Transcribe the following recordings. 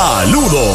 Saludos,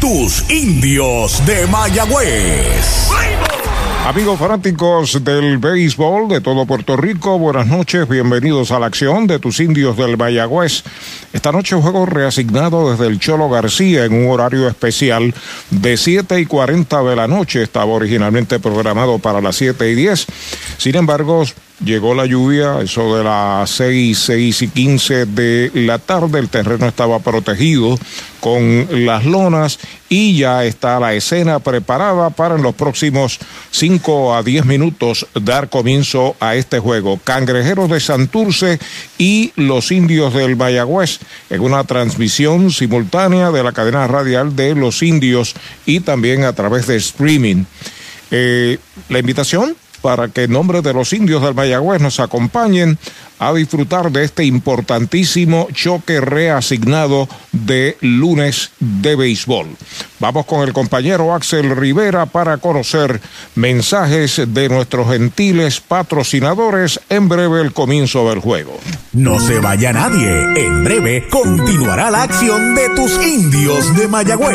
tus indios de Mayagüez. Amigos fanáticos del béisbol de todo Puerto Rico, buenas noches, bienvenidos a la acción de tus indios del Mayagüez. Esta noche juego reasignado desde el Cholo García en un horario especial de 7 y 40 de la noche. Estaba originalmente programado para las 7 y 10. Sin embargo, Llegó la lluvia, eso de las 6, 6 y 15 de la tarde. El terreno estaba protegido con las lonas y ya está la escena preparada para en los próximos 5 a 10 minutos dar comienzo a este juego. Cangrejeros de Santurce y los indios del Mayagüez en una transmisión simultánea de la cadena radial de los indios y también a través de streaming. Eh, la invitación para que en nombre de los indios del Mayagüez nos acompañen a disfrutar de este importantísimo choque reasignado de lunes de béisbol. Vamos con el compañero Axel Rivera para conocer mensajes de nuestros gentiles patrocinadores. En breve el comienzo del juego. No se vaya nadie. En breve continuará la acción de tus indios de Mayagüez.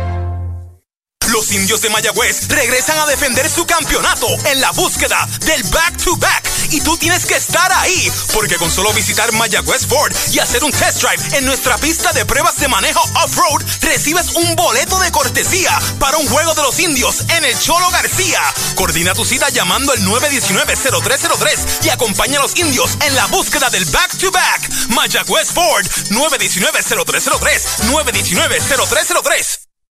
Los indios de Mayagüez regresan a defender su campeonato en la búsqueda del back-to-back. Y tú tienes que estar ahí, porque con solo visitar Mayagüez Ford y hacer un test drive en nuestra pista de pruebas de manejo off-road, recibes un boleto de cortesía para un juego de los indios en el Cholo García. Coordina tu cita llamando al 919-0303 y acompaña a los indios en la búsqueda del back-to-back. Mayagüez Ford, 919-0303, 919-0303.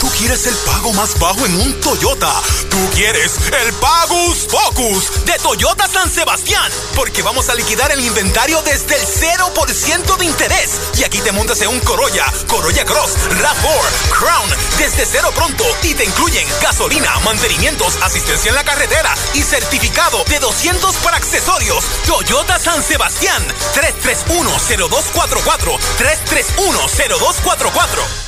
Tú quieres el pago más bajo en un Toyota. Tú quieres el Pagus Focus de Toyota San Sebastián. Porque vamos a liquidar el inventario desde el 0% de interés. Y aquí te montas en un Corolla, Corolla Cross, RAV4, Crown, desde cero pronto. Y te incluyen gasolina, mantenimientos, asistencia en la carretera y certificado de 200 para accesorios. Toyota San Sebastián, 3310244, 3310244.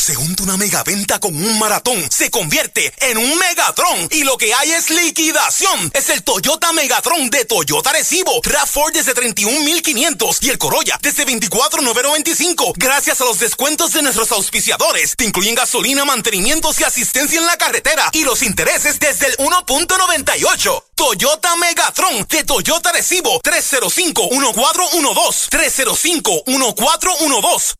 Cuando se junta una megaventa con un maratón, se convierte en un Megatron. Y lo que hay es liquidación. Es el Toyota Megatron de Toyota Recibo. RAV4 desde 31,500 y el Corolla desde 24,995. Gracias a los descuentos de nuestros auspiciadores. Te incluyen gasolina, mantenimientos y asistencia en la carretera. Y los intereses desde el 1.98. Toyota Megatron de Toyota Recibo 305-1412. 305-1412.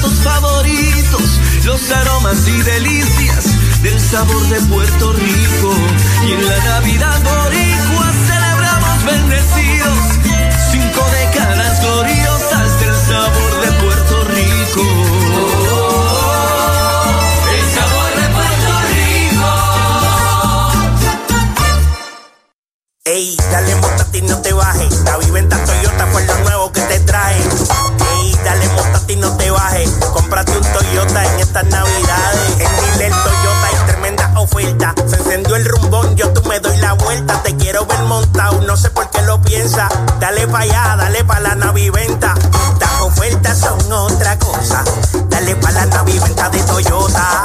platos favoritos los aromas y delicias del sabor de Puerto Rico. Y en la Navidad boricua celebramos bendecidos cinco décadas gloriosas del sabor de Puerto Rico. de Puerto Rico. Ey, dale montate no te bajes. La viventa Toyota fue lo nuevo que te trae. Ey, dale montate no te bajes. Cómprate un Toyota en estas navidades. En Dile Toyota hay tremenda oferta. Se encendió el rumbón, yo tú me doy la vuelta. Te quiero ver montado, no sé por qué lo piensa. Dale pa' allá, dale pa' la naviventa. Las ofertas son otra cosa. Dale pa' la naviventa de Toyota.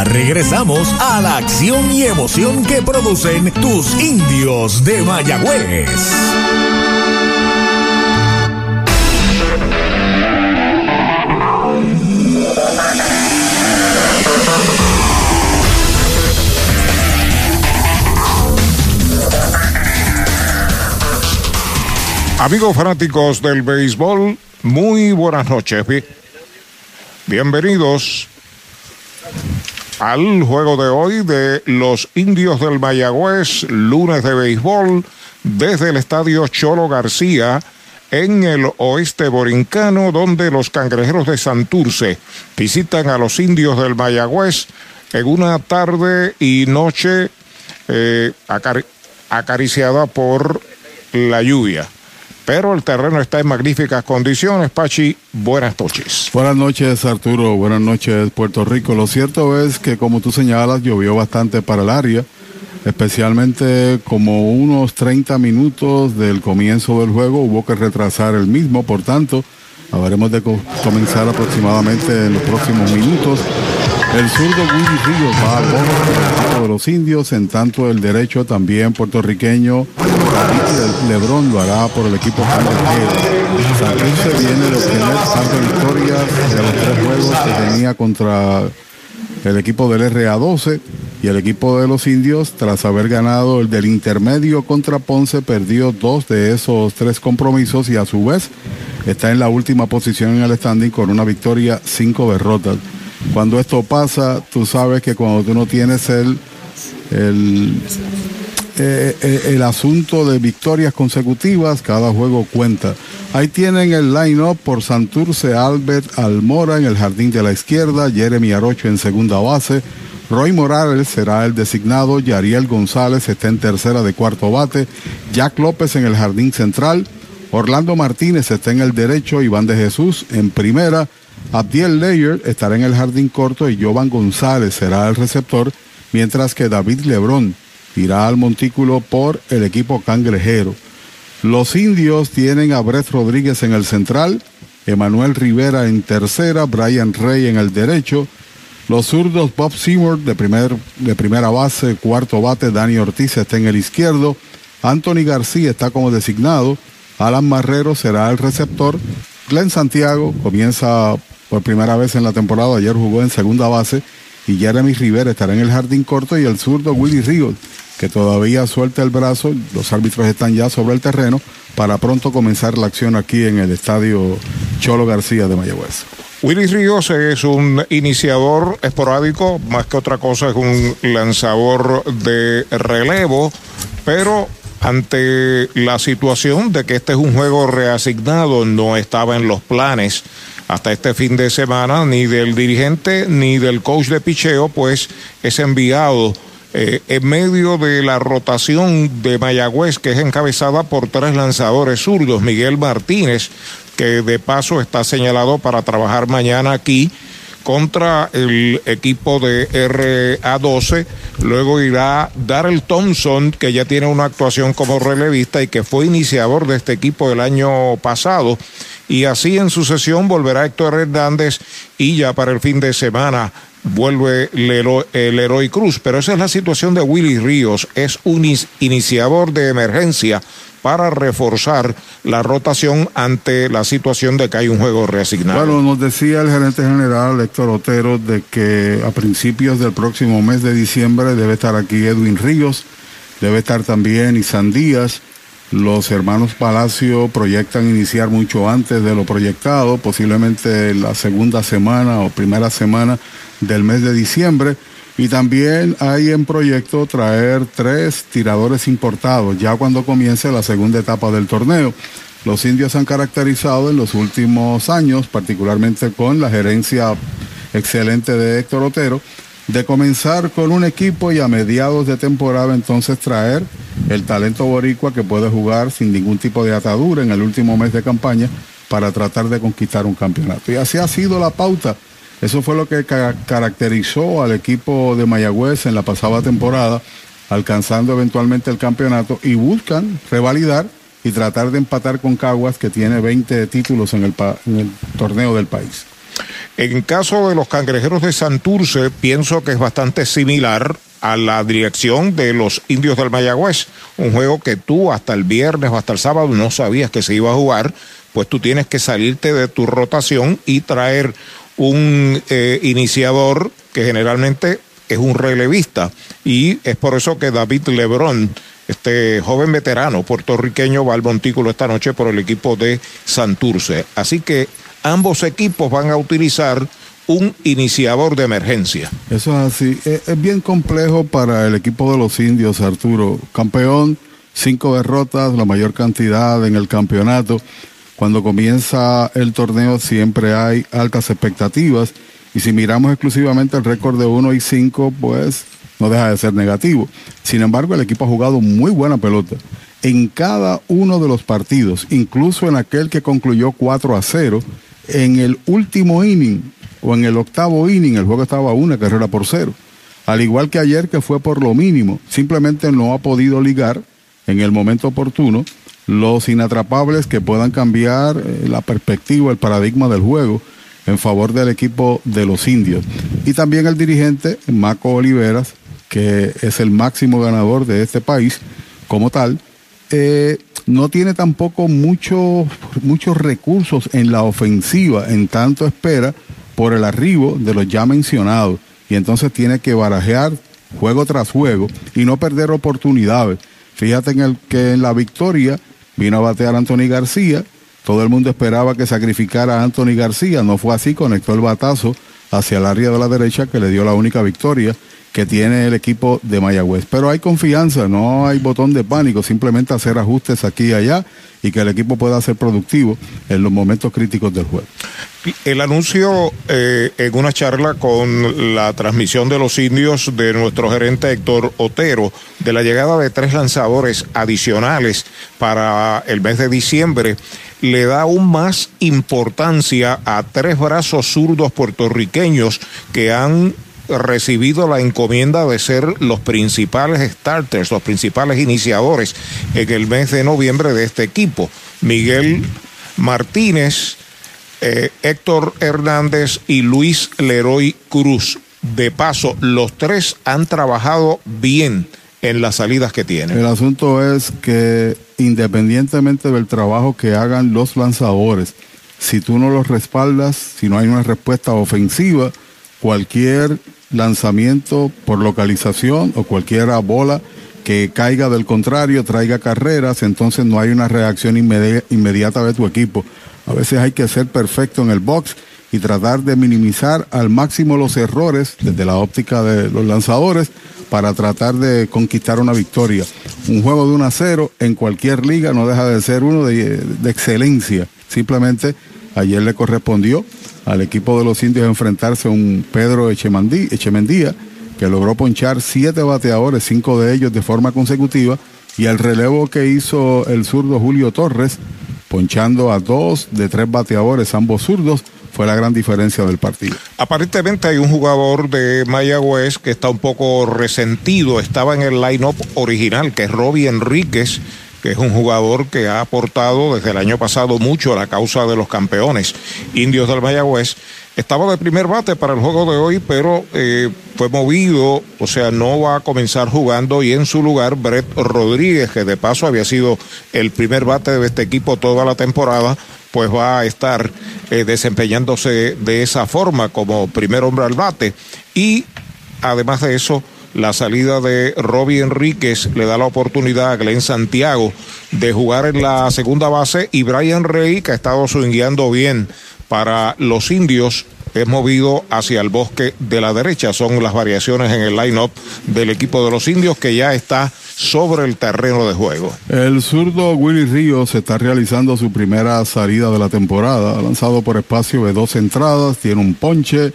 Regresamos a la acción y emoción que producen tus indios de Mayagüez. Amigos fanáticos del béisbol, muy buenas noches. Bienvenidos al juego de hoy de los indios del Mayagüez, lunes de béisbol, desde el estadio Cholo García en el oeste borincano, donde los cangrejeros de Santurce visitan a los indios del Mayagüez en una tarde y noche eh, acariciada por la lluvia. Pero el terreno está en magníficas condiciones. Pachi, buenas noches. Buenas noches, Arturo. Buenas noches, Puerto Rico. Lo cierto es que, como tú señalas, llovió bastante para el área, especialmente como unos 30 minutos del comienzo del juego. Hubo que retrasar el mismo, por tanto, habremos de comenzar aproximadamente en los próximos minutos. El zurdo Willy Ríos va al equipo de los indios, en tanto el derecho también puertorriqueño Lebrón lo hará por el equipo se viene de obtener de los tres juegos que tenía contra el equipo del RA12 y el equipo de los indios, tras haber ganado el del intermedio contra Ponce, perdió dos de esos tres compromisos y a su vez está en la última posición en el standing con una victoria, cinco derrotas. Cuando esto pasa, tú sabes que cuando tú no tienes el, el, eh, eh, el asunto de victorias consecutivas, cada juego cuenta. Ahí tienen el line-up por Santurce, Albert Almora en el jardín de la izquierda, Jeremy Arocho en segunda base, Roy Morales será el designado, Yariel González está en tercera de cuarto bate, Jack López en el jardín central, Orlando Martínez está en el derecho, Iván de Jesús en primera, Abdiel Leyer estará en el jardín corto y Jovan González será el receptor, mientras que David Lebrón irá al montículo por el equipo cangrejero. Los indios tienen a Brett Rodríguez en el central, Emanuel Rivera en tercera, Brian Rey en el derecho, los zurdos Bob Seymour de, primer, de primera base, cuarto bate, Dani Ortiz está en el izquierdo, Anthony García está como designado, Alan Marrero será el receptor, Glenn Santiago comienza por primera vez en la temporada. Ayer jugó en segunda base y Jeremy Rivera estará en el jardín corto y el zurdo Willy Ríos, que todavía suelta el brazo. Los árbitros están ya sobre el terreno para pronto comenzar la acción aquí en el estadio Cholo García de Mayagüez. Willy Ríos es un iniciador esporádico, más que otra cosa es un lanzador de relevo, pero ante la situación de que este es un juego reasignado, no estaba en los planes hasta este fin de semana, ni del dirigente ni del coach de picheo, pues es enviado eh, en medio de la rotación de Mayagüez, que es encabezada por tres lanzadores zurdos, Miguel Martínez, que de paso está señalado para trabajar mañana aquí contra el equipo de RA12. Luego irá Darrell Thompson, que ya tiene una actuación como relevista y que fue iniciador de este equipo el año pasado. Y así en sucesión volverá Héctor Hernández y ya para el fin de semana vuelve el Heroi Cruz. Pero esa es la situación de Willy Ríos. Es un iniciador de emergencia para reforzar la rotación ante la situación de que hay un juego reasignado. Bueno, nos decía el gerente general Héctor Otero de que a principios del próximo mes de diciembre debe estar aquí Edwin Ríos, debe estar también Isan Díaz. Los hermanos Palacio proyectan iniciar mucho antes de lo proyectado, posiblemente la segunda semana o primera semana del mes de diciembre. Y también hay en proyecto traer tres tiradores importados ya cuando comience la segunda etapa del torneo. Los indios han caracterizado en los últimos años, particularmente con la gerencia excelente de Héctor Otero, de comenzar con un equipo y a mediados de temporada entonces traer el talento boricua que puede jugar sin ningún tipo de atadura en el último mes de campaña para tratar de conquistar un campeonato. Y así ha sido la pauta eso fue lo que caracterizó al equipo de Mayagüez en la pasada temporada, alcanzando eventualmente el campeonato y buscan revalidar y tratar de empatar con Caguas, que tiene 20 títulos en el, en el torneo del país. En caso de los cangrejeros de Santurce, pienso que es bastante similar a la dirección de los indios del Mayagüez. Un juego que tú hasta el viernes o hasta el sábado no sabías que se iba a jugar, pues tú tienes que salirte de tu rotación y traer un eh, iniciador que generalmente es un relevista y es por eso que David Lebrón, este joven veterano puertorriqueño, va al montículo esta noche por el equipo de Santurce. Así que ambos equipos van a utilizar un iniciador de emergencia. Eso es así. Es, es bien complejo para el equipo de los indios, Arturo. Campeón, cinco derrotas, la mayor cantidad en el campeonato. Cuando comienza el torneo siempre hay altas expectativas y si miramos exclusivamente el récord de 1 y 5, pues no deja de ser negativo. Sin embargo, el equipo ha jugado muy buena pelota en cada uno de los partidos, incluso en aquel que concluyó 4 a 0, en el último inning o en el octavo inning, el juego estaba una carrera por cero. Al igual que ayer, que fue por lo mínimo, simplemente no ha podido ligar en el momento oportuno los inatrapables que puedan cambiar eh, la perspectiva, el paradigma del juego en favor del equipo de los indios. Y también el dirigente Marco Oliveras, que es el máximo ganador de este país como tal, eh, no tiene tampoco muchos muchos recursos en la ofensiva, en tanto espera por el arribo de los ya mencionados. Y entonces tiene que barajear juego tras juego y no perder oportunidades. Fíjate en el que en la victoria vino a batear Anthony García, todo el mundo esperaba que sacrificara a Anthony García, no fue así, conectó el batazo hacia el área de la derecha que le dio la única victoria que tiene el equipo de Mayagüez. Pero hay confianza, no hay botón de pánico, simplemente hacer ajustes aquí y allá y que el equipo pueda ser productivo en los momentos críticos del juego. El anuncio eh, en una charla con la transmisión de los indios de nuestro gerente Héctor Otero de la llegada de tres lanzadores adicionales para el mes de diciembre le da aún más importancia a tres brazos zurdos puertorriqueños que han recibido la encomienda de ser los principales starters, los principales iniciadores en el mes de noviembre de este equipo. Miguel Martínez, eh, Héctor Hernández y Luis Leroy Cruz. De paso, los tres han trabajado bien en las salidas que tienen. El asunto es que independientemente del trabajo que hagan los lanzadores, si tú no los respaldas, si no hay una respuesta ofensiva, cualquier lanzamiento por localización o cualquier bola que caiga del contrario, traiga carreras, entonces no hay una reacción inmediata de tu equipo. A veces hay que ser perfecto en el box y tratar de minimizar al máximo los errores desde la óptica de los lanzadores para tratar de conquistar una victoria. Un juego de 1 a 0 en cualquier liga no deja de ser uno de, de excelencia. Simplemente ayer le correspondió al equipo de los indios enfrentarse a un Pedro Echemendía, que logró ponchar siete bateadores, cinco de ellos de forma consecutiva, y el relevo que hizo el zurdo Julio Torres, ponchando a dos de tres bateadores, ambos zurdos, fue la gran diferencia del partido. Aparentemente hay un jugador de Mayagüez que está un poco resentido, estaba en el line-up original, que es Robbie Enríquez, que es un jugador que ha aportado desde el año pasado mucho a la causa de los campeones indios del Mayagüez. Estaba de primer bate para el juego de hoy, pero eh, fue movido, o sea, no va a comenzar jugando y en su lugar Brett Rodríguez, que de paso había sido el primer bate de este equipo toda la temporada, pues va a estar eh, desempeñándose de esa forma como primer hombre al bate. Y además de eso, la salida de Robbie Enríquez le da la oportunidad a Glenn Santiago de jugar en la segunda base y Brian Rey, que ha estado swingueando bien para los indios, es movido hacia el bosque de la derecha. Son las variaciones en el line-up del equipo de los indios que ya está sobre el terreno de juego. El zurdo Willy Ríos está realizando su primera salida de la temporada. Ha lanzado por espacio de dos entradas, tiene un ponche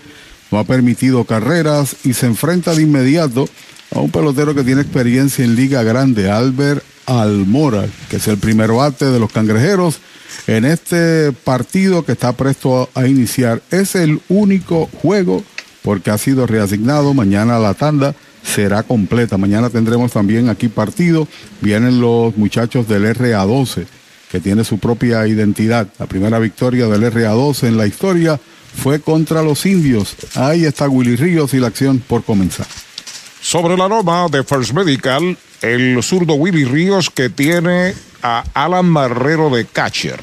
no ha permitido carreras y se enfrenta de inmediato a un pelotero que tiene experiencia en Liga Grande, Albert Almora, que es el primer bate de los cangrejeros en este partido que está presto a iniciar. Es el único juego porque ha sido reasignado. Mañana la tanda será completa. Mañana tendremos también aquí partido. Vienen los muchachos del RA12, que tiene su propia identidad. La primera victoria del RA12 en la historia fue contra los indios. Ahí está Willy Ríos y la acción por comenzar. Sobre la loma de First Medical, el zurdo Willy Ríos que tiene a Alan Marrero de catcher.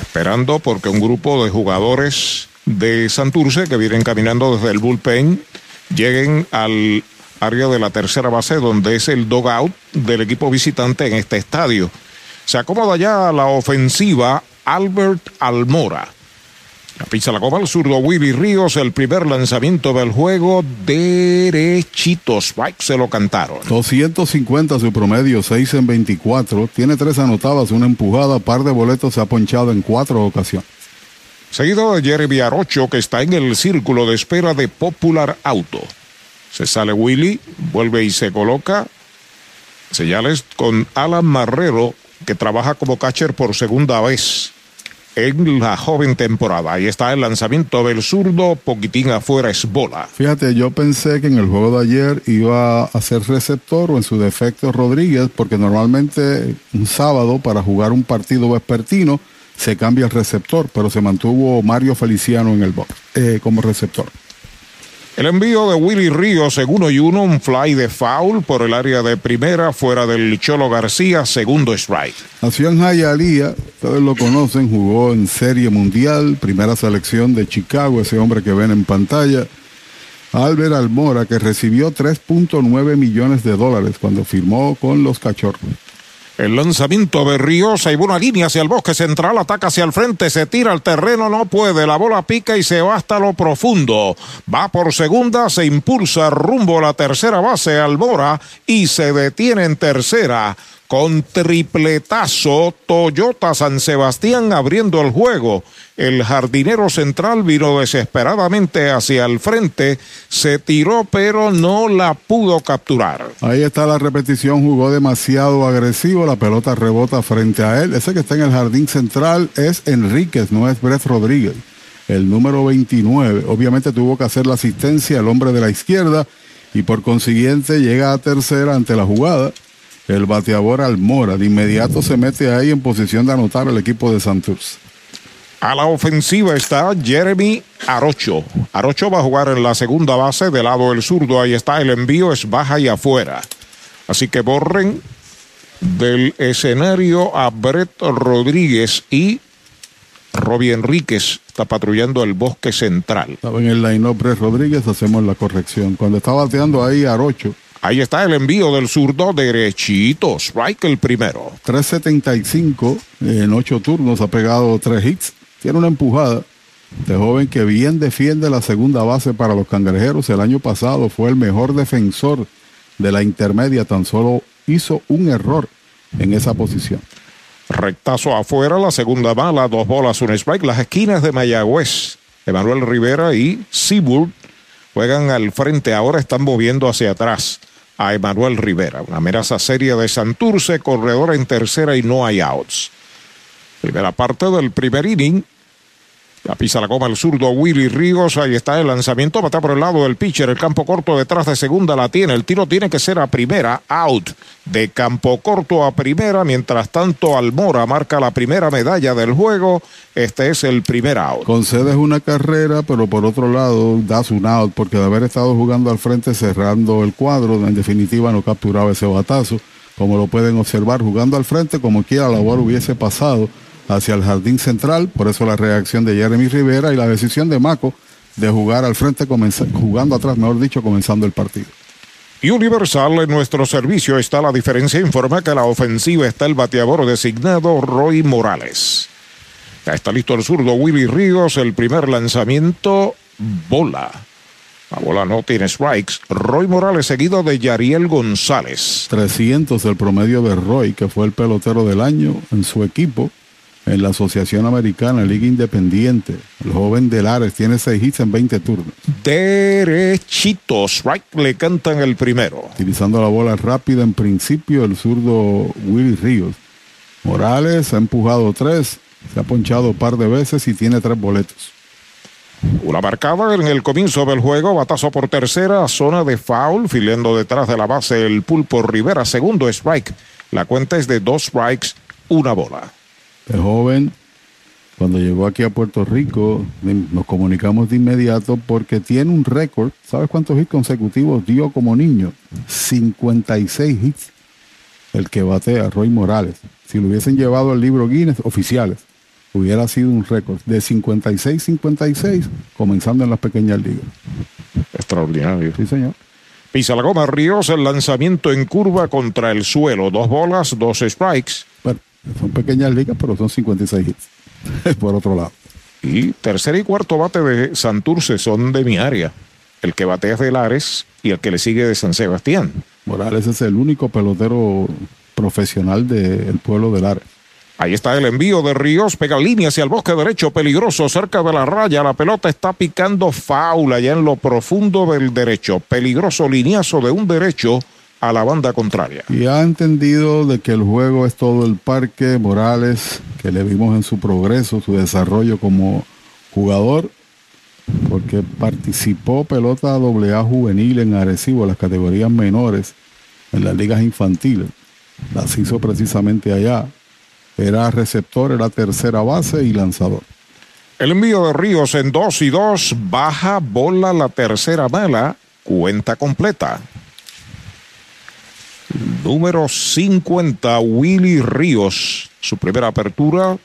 Esperando porque un grupo de jugadores de Santurce que vienen caminando desde el bullpen lleguen al área de la tercera base donde es el dogout del equipo visitante en este estadio. Se acomoda ya la ofensiva Albert Almora. La pizza la copa zurdo Willy Ríos, el primer lanzamiento del juego, derechito. Spike se lo cantaron. 250 su promedio, 6 en 24. Tiene tres anotadas, una empujada, par de boletos, se ha ponchado en cuatro ocasiones. Seguido de Jeremy Arocho, que está en el círculo de espera de Popular Auto. Se sale Willy, vuelve y se coloca. Señales con Alan Marrero, que trabaja como catcher por segunda vez en la joven temporada. Ahí está el lanzamiento del zurdo, poquitín afuera es bola. Fíjate, yo pensé que en el juego de ayer iba a ser receptor o en su defecto Rodríguez, porque normalmente un sábado para jugar un partido vespertino se cambia el receptor, pero se mantuvo Mario Feliciano en el box eh, como receptor. El envío de Willy Ríos en uno y uno, un fly de foul por el área de primera, fuera del Cholo García, segundo strike. Nació en Hialeah, ustedes lo conocen, jugó en Serie Mundial, primera selección de Chicago, ese hombre que ven en pantalla. Albert Almora, que recibió 3.9 millones de dólares cuando firmó con los Cachorros. El lanzamiento de Ríos, hay una línea hacia el bosque central, ataca hacia el frente, se tira al terreno, no puede, la bola pica y se va hasta lo profundo. Va por segunda, se impulsa rumbo a la tercera base, Albora, y se detiene en tercera con tripletazo Toyota San Sebastián abriendo el juego. El jardinero central vino desesperadamente hacia el frente, se tiró pero no la pudo capturar. Ahí está la repetición, jugó demasiado agresivo, la pelota rebota frente a él. Ese que está en el jardín central es Enríquez, no es Brett Rodríguez. El número 29, obviamente tuvo que hacer la asistencia el hombre de la izquierda y por consiguiente llega a tercera ante la jugada el bateador Almora. De inmediato se mete ahí en posición de anotar el equipo de Santos. A la ofensiva está Jeremy Arocho. Arocho va a jugar en la segunda base del lado del zurdo. Ahí está el envío, es baja y afuera. Así que borren del escenario a Brett Rodríguez y Robbie Enríquez está patrullando el bosque central. Estaba en el line-up Brett Rodríguez, hacemos la corrección. Cuando está bateando ahí Arocho, Ahí está el envío del zurdo derechito. Strike el primero. 375 en ocho turnos. Ha pegado tres hits. Tiene una empujada. De joven que bien defiende la segunda base para los cangrejeros. El año pasado fue el mejor defensor de la intermedia. Tan solo hizo un error en esa posición. Rectazo afuera, la segunda bala, dos bolas, un strike. Las esquinas de Mayagüez. Emanuel Rivera y Seaburg juegan al frente. Ahora están moviendo hacia atrás a Emanuel Rivera. Una amenaza seria de Santurce, corredor en tercera y no hay outs. Primera parte del primer inning. La pisa la coma el zurdo Willy Ríos. Ahí está el lanzamiento. Bata por el lado del pitcher. El campo corto detrás de segunda la tiene. El tiro tiene que ser a primera. Out. De campo corto a primera. Mientras tanto, Almora marca la primera medalla del juego. Este es el primer out. Concedes una carrera, pero por otro lado das un out. Porque de haber estado jugando al frente cerrando el cuadro, en definitiva no capturaba ese batazo. Como lo pueden observar, jugando al frente, como quiera la bola hubiese pasado hacia el jardín central, por eso la reacción de Jeremy Rivera y la decisión de Maco de jugar al frente, jugando atrás, mejor dicho, comenzando el partido. Y Universal en nuestro servicio está la diferencia. Informa que la ofensiva está el bateador designado Roy Morales. Ya está listo el zurdo Willy Ríos. El primer lanzamiento, bola. La bola no tiene strikes. Roy Morales seguido de Yariel González. 300 el promedio de Roy, que fue el pelotero del año en su equipo en la Asociación Americana, Liga Independiente. El joven de Lares tiene seis hits en 20 turnos. Derechitos, right, le cantan el primero. Utilizando la bola rápida en principio, el zurdo Willy Ríos. Morales ha empujado tres, se ha ponchado un par de veces y tiene tres boletos. Una marcada en el comienzo del juego, batazo por tercera, zona de foul, filando detrás de la base el pulpo Rivera, segundo strike. La cuenta es de dos strikes, una bola. El joven, cuando llegó aquí a Puerto Rico, nos comunicamos de inmediato porque tiene un récord. ¿Sabes cuántos hits consecutivos dio como niño? 56 hits. El que batea, Roy Morales. Si lo hubiesen llevado al libro Guinness oficiales, hubiera sido un récord de 56-56, comenzando en las pequeñas ligas. Extraordinario. Sí, señor. Pisa la goma Ríos, el lanzamiento en curva contra el suelo. Dos bolas, dos strikes. Son pequeñas ligas, pero son 56 hits. Por otro lado. Y tercer y cuarto bate de Santurce son de mi área. El que batea es de Lares y el que le sigue de San Sebastián. Morales es el único pelotero profesional del pueblo de Lares. Ahí está el envío de Ríos, pega línea hacia el bosque derecho, peligroso, cerca de la raya. La pelota está picando faula allá en lo profundo del derecho. Peligroso lineazo de un derecho a la banda contraria. Y ha entendido de que el juego es todo el parque. Morales, que le vimos en su progreso, su desarrollo como jugador, porque participó pelota AA juvenil en Arecibo, las categorías menores, en las ligas infantiles. Las hizo precisamente allá era receptor, era tercera base y lanzador. El envío de Ríos en 2 y 2, baja bola la tercera bala, cuenta completa. Número 50, Willy Ríos, su primera apertura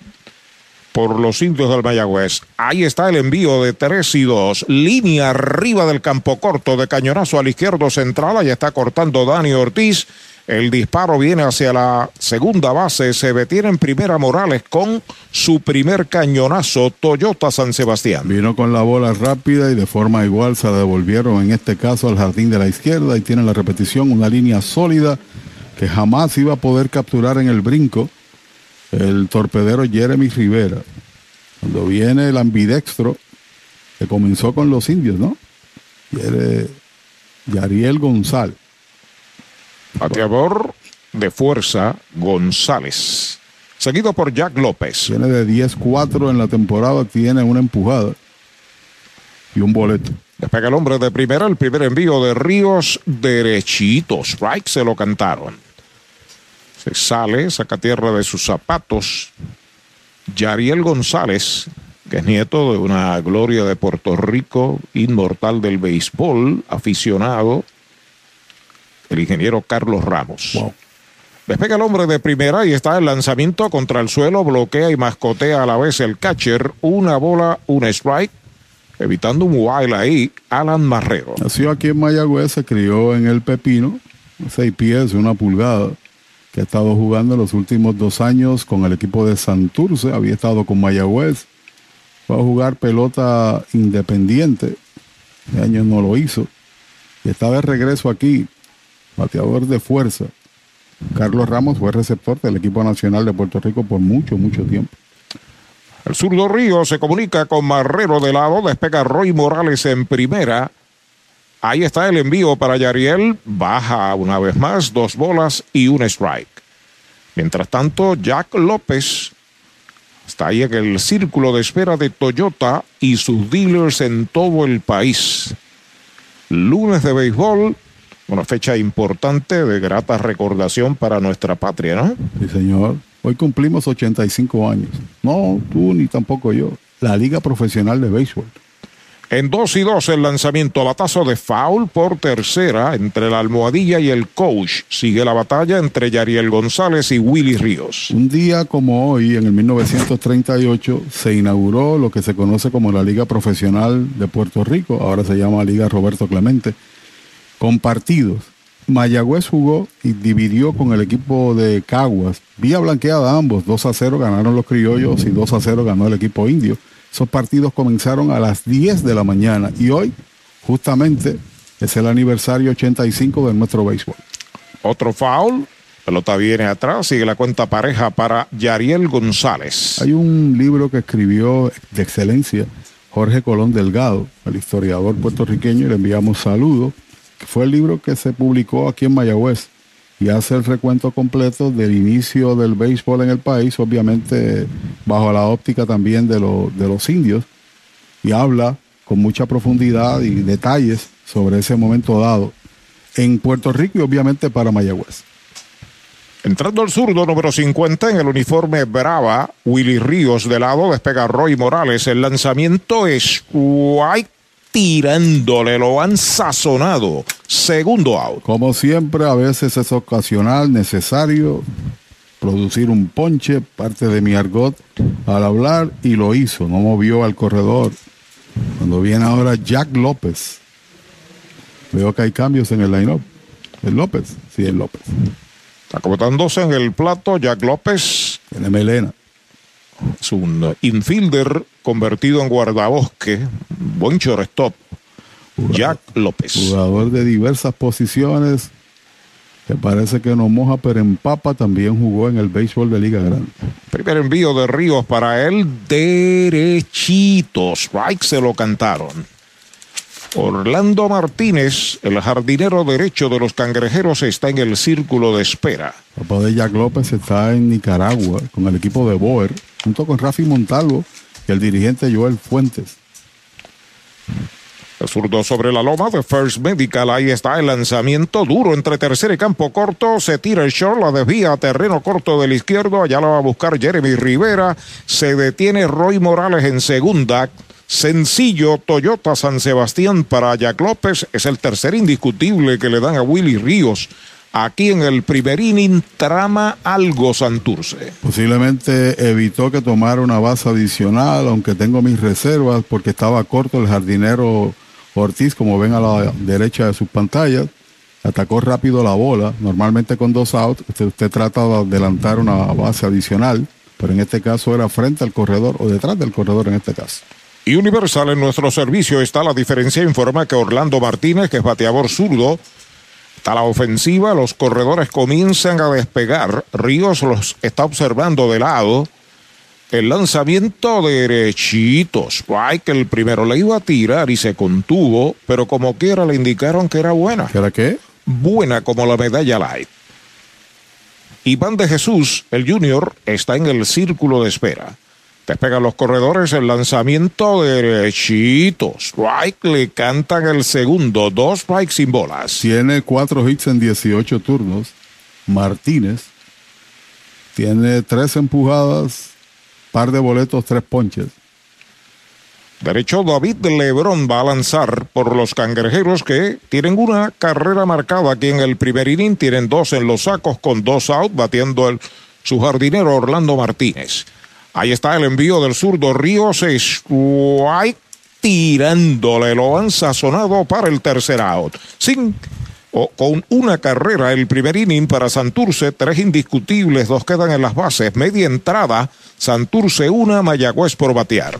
por los indios del Mayagüez. Ahí está el envío de 3 y 2, línea arriba del campo corto de cañonazo al izquierdo central, ahí está cortando Dani Ortiz el disparo viene hacia la segunda base. Se detiene en primera Morales con su primer cañonazo Toyota San Sebastián. Vino con la bola rápida y de forma igual se devolvieron en este caso al jardín de la izquierda y tiene la repetición, una línea sólida que jamás iba a poder capturar en el brinco el torpedero Jeremy Rivera. Cuando viene el ambidextro, que comenzó con los indios, ¿no? Yariel González. Bateador de fuerza, González. Seguido por Jack López. Tiene de 10-4 en la temporada, tiene una empujada y un boleto. Despega el hombre de primera, el primer envío de Ríos derechitos. Strike se lo cantaron. Se sale, saca tierra de sus zapatos. Yariel González, que es nieto de una gloria de Puerto Rico, inmortal del béisbol, aficionado el ingeniero Carlos Ramos. Despega el hombre de primera y está el lanzamiento contra el suelo, bloquea y mascotea a la vez el catcher. Una bola, un strike, evitando un wild ahí, Alan Marrero. Nació aquí en Mayagüez, se crió en el Pepino, seis pies, una pulgada, que ha estado jugando los últimos dos años con el equipo de Santurce, había estado con Mayagüez, fue a jugar pelota independiente, este año no lo hizo, y está de regreso aquí bateador de fuerza. Carlos Ramos fue receptor del equipo nacional de Puerto Rico por mucho, mucho tiempo. El zurdo Río se comunica con Marrero de lado, despega Roy Morales en primera. Ahí está el envío para Yariel, baja una vez más, dos bolas y un strike. Mientras tanto, Jack López está ahí en el círculo de espera de Toyota y sus dealers en todo el país. Lunes de béisbol, una fecha importante de grata recordación para nuestra patria, ¿no? Sí, señor. Hoy cumplimos 85 años. No, tú ni tampoco yo. La Liga Profesional de Béisbol. En 2 y 2 el lanzamiento a batazo de foul por tercera entre la almohadilla y el coach. Sigue la batalla entre Yariel González y Willy Ríos. Un día como hoy, en el 1938, se inauguró lo que se conoce como la Liga Profesional de Puerto Rico. Ahora se llama Liga Roberto Clemente compartidos. Mayagüez jugó y dividió con el equipo de Caguas. Vía blanqueada ambos, 2 a 0 ganaron los criollos y 2 a 0 ganó el equipo indio. Esos partidos comenzaron a las 10 de la mañana y hoy justamente es el aniversario 85 de nuestro béisbol. Otro foul, pelota viene atrás, sigue la cuenta pareja para Yariel González. Hay un libro que escribió de excelencia Jorge Colón Delgado, el historiador puertorriqueño, y le enviamos saludos fue el libro que se publicó aquí en Mayagüez y hace el recuento completo del inicio del béisbol en el país, obviamente bajo la óptica también de, los indios, y habla con mucha profundidad y detalles sobre ese momento dado en Puerto Rico y obviamente para Mayagüez. Entrando al zurdo número 50 en el uniforme Brava, Willy Ríos de lado, despega Roy Morales. El lanzamiento es White tirándole, lo han sazonado. Segundo out. Como siempre, a veces es ocasional, necesario producir un ponche, parte de mi argot al hablar, y lo hizo, no movió al corredor. Cuando viene ahora Jack López, veo que hay cambios en el line-up. ¿Es López? Sí, es López. Acomodándose en el plato, Jack López. Tiene melena. Es un infielder convertido en guardabosque, buen shortstop, Jack López. Jugador de diversas posiciones, que parece que no moja, pero en Papa también jugó en el béisbol de Liga Grande. Primer envío de Ríos para él, derechito. Strike se lo cantaron. Orlando Martínez, el jardinero derecho de los cangrejeros, está en el círculo de espera. Papá de Jack López está en Nicaragua con el equipo de Boer, junto con Rafi Montalvo y el dirigente Joel Fuentes. El zurdo sobre la loma de First Medical. Ahí está el lanzamiento duro entre tercer y campo corto. Se tira el short, la desvía a terreno corto del izquierdo. Allá la va a buscar Jeremy Rivera. Se detiene Roy Morales en segunda. Sencillo Toyota San Sebastián para Jack López. Es el tercer indiscutible que le dan a Willy Ríos. Aquí en el primer inning trama algo Santurce. Posiblemente evitó que tomara una base adicional, aunque tengo mis reservas porque estaba corto el jardinero Ortiz, como ven a la derecha de sus pantallas, atacó rápido la bola. Normalmente con dos outs, usted, trata de adelantar una base adicional, pero en este caso era frente al corredor o detrás del corredor en este caso. Y Universal en nuestro servicio está la diferencia. Informa que Orlando Martínez, que es bateador zurdo, está la ofensiva. Los corredores comienzan a despegar. Ríos los está observando de lado. El lanzamiento derechito. Strike, el primero le iba a tirar y se contuvo, pero como quiera le indicaron que era buena. ¿Que era qué? Buena como la medalla light. Iván de Jesús, el junior, está en el círculo de espera. Despegan los corredores, el lanzamiento derechito. Strike, le cantan el segundo. Dos strikes sin bolas. Tiene cuatro hits en 18 turnos. Martínez tiene tres empujadas, Par de boletos, tres ponches. Derecho David Lebrón va a lanzar por los cangrejeros que tienen una carrera marcada aquí en el primer inning. Tienen dos en los sacos con dos out, batiendo el, su jardinero Orlando Martínez. Ahí está el envío del zurdo Ríos Strike tirándole. Lo han sazonado para el tercer out. Sin o con una carrera el primer inning para Santurce, tres indiscutibles, dos quedan en las bases, media entrada, Santurce una, Mayagüez por batear.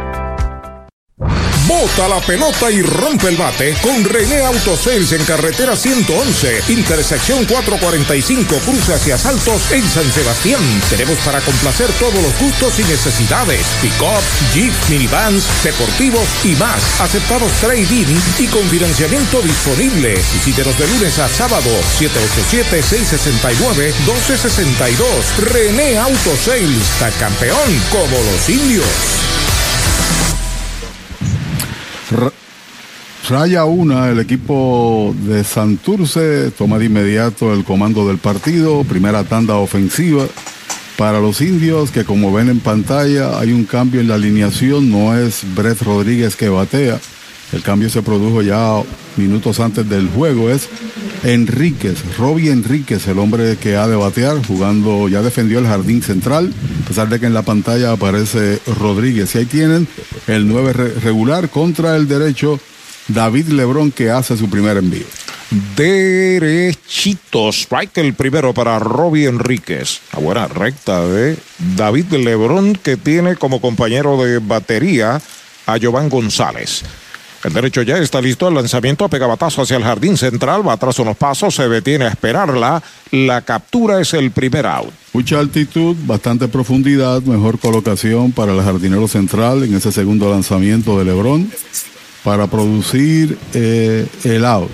Bota la pelota y rompe el bate con René Autosales en carretera 111, intersección 445, cruce hacia Saltos en San Sebastián. Tenemos para complacer todos los gustos y necesidades: pick-up, jeep, minivans, deportivos y más. Aceptados trading y con financiamiento disponible. Visítenos de lunes a sábado, 787-669-1262. René Autosales, está campeón como los indios. Raya una, el equipo de Santurce toma de inmediato el comando del partido, primera tanda ofensiva para los indios, que como ven en pantalla hay un cambio en la alineación, no es Brett Rodríguez que batea, el cambio se produjo ya minutos antes del juego, es Enríquez, Robbie Enríquez, el hombre que ha de batear, jugando, ya defendió el jardín central, a pesar de que en la pantalla aparece Rodríguez. Y ahí tienen el 9 regular contra el derecho David Lebrón que hace su primer envío. derechito. Strike el primero para Robbie Enríquez. Buena recta de David Lebrón que tiene como compañero de batería a Giovanni González. El derecho ya está listo. El lanzamiento pega batazo hacia el jardín central. Va atrás unos pasos. Se detiene a esperarla. La captura es el primer out. Mucha altitud, bastante profundidad. Mejor colocación para el jardinero central en ese segundo lanzamiento de Lebrón para producir eh, el out.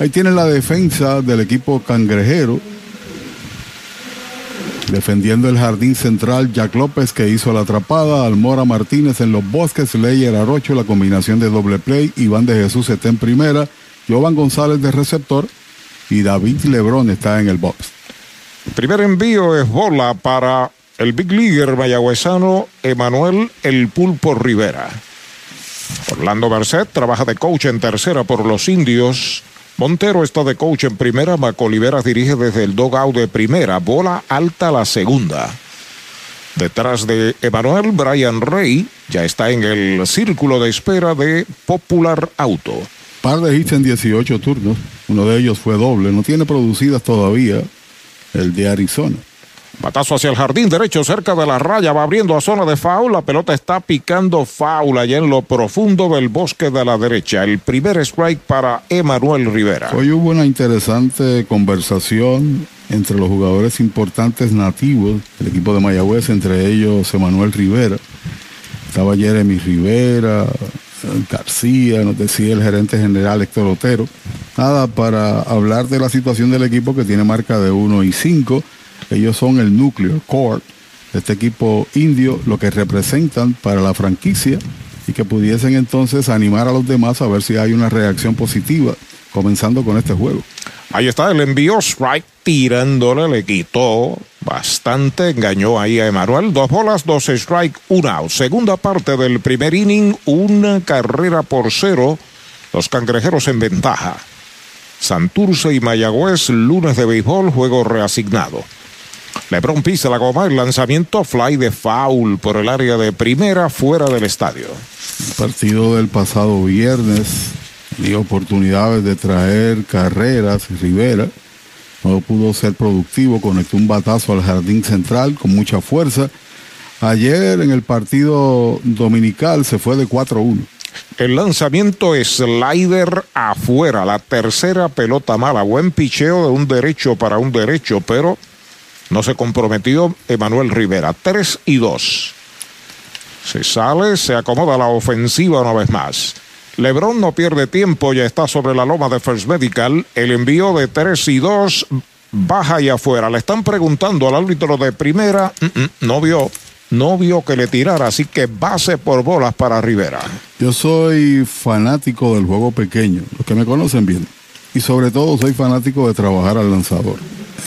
Ahí tiene la defensa del equipo cangrejero. Defendiendo el jardín central, Jack López que hizo la atrapada, Almora Martínez en los bosques, Leyer Arocho, la combinación de doble play, Iván de Jesús está en primera, Jovan González de receptor y David Lebrón está en el box. El primer envío es bola para el Big Leaguer mayagüezano Emanuel El Pulpo Rivera. Orlando Merced trabaja de coach en tercera por los indios. Montero está de coach en primera. Maco Oliveras dirige desde el dogout de primera. Bola alta la segunda. Detrás de Emanuel, Brian Rey ya está en el círculo de espera de Popular Auto. Par de hits en 18 turnos. Uno de ellos fue doble. No tiene producidas todavía el de Arizona. Batazo hacia el jardín derecho, cerca de la raya, va abriendo a zona de foul. La pelota está picando foul allá en lo profundo del bosque de la derecha. El primer strike para Emanuel Rivera. Hoy hubo una interesante conversación entre los jugadores importantes nativos del equipo de Mayagüez, entre ellos Emanuel Rivera. Estaba Jeremy Rivera, García, nos decía el gerente general Héctor Otero. Nada, para hablar de la situación del equipo que tiene marca de 1 y 5 ellos son el núcleo, core de este equipo indio, lo que representan para la franquicia y que pudiesen entonces animar a los demás a ver si hay una reacción positiva, comenzando con este juego. Ahí está el envío, strike tirándole, le quitó bastante, engañó ahí a Emanuel. Dos bolas, dos strike, un out. Segunda parte del primer inning, una carrera por cero. Los cangrejeros en ventaja. Santurce y Mayagüez, lunes de béisbol, juego reasignado. Lebron pisa la goma, el lanzamiento fly de foul por el área de primera fuera del estadio. partido del pasado viernes dio oportunidades de traer carreras. Rivera no pudo ser productivo, conectó un batazo al jardín central con mucha fuerza. Ayer en el partido dominical se fue de 4-1. El lanzamiento slider afuera, la tercera pelota mala. Buen picheo de un derecho para un derecho, pero no se comprometió Emanuel Rivera. 3 y 2. Se sale, se acomoda la ofensiva una vez más. Lebron no pierde tiempo, ya está sobre la loma de First Medical. El envío de 3 y 2 baja y afuera. Le están preguntando al árbitro de primera, mm, mm, no vio, no vio que le tirara, así que base por bolas para Rivera. Yo soy fanático del juego pequeño, los que me conocen bien. Y sobre todo soy fanático de trabajar al lanzador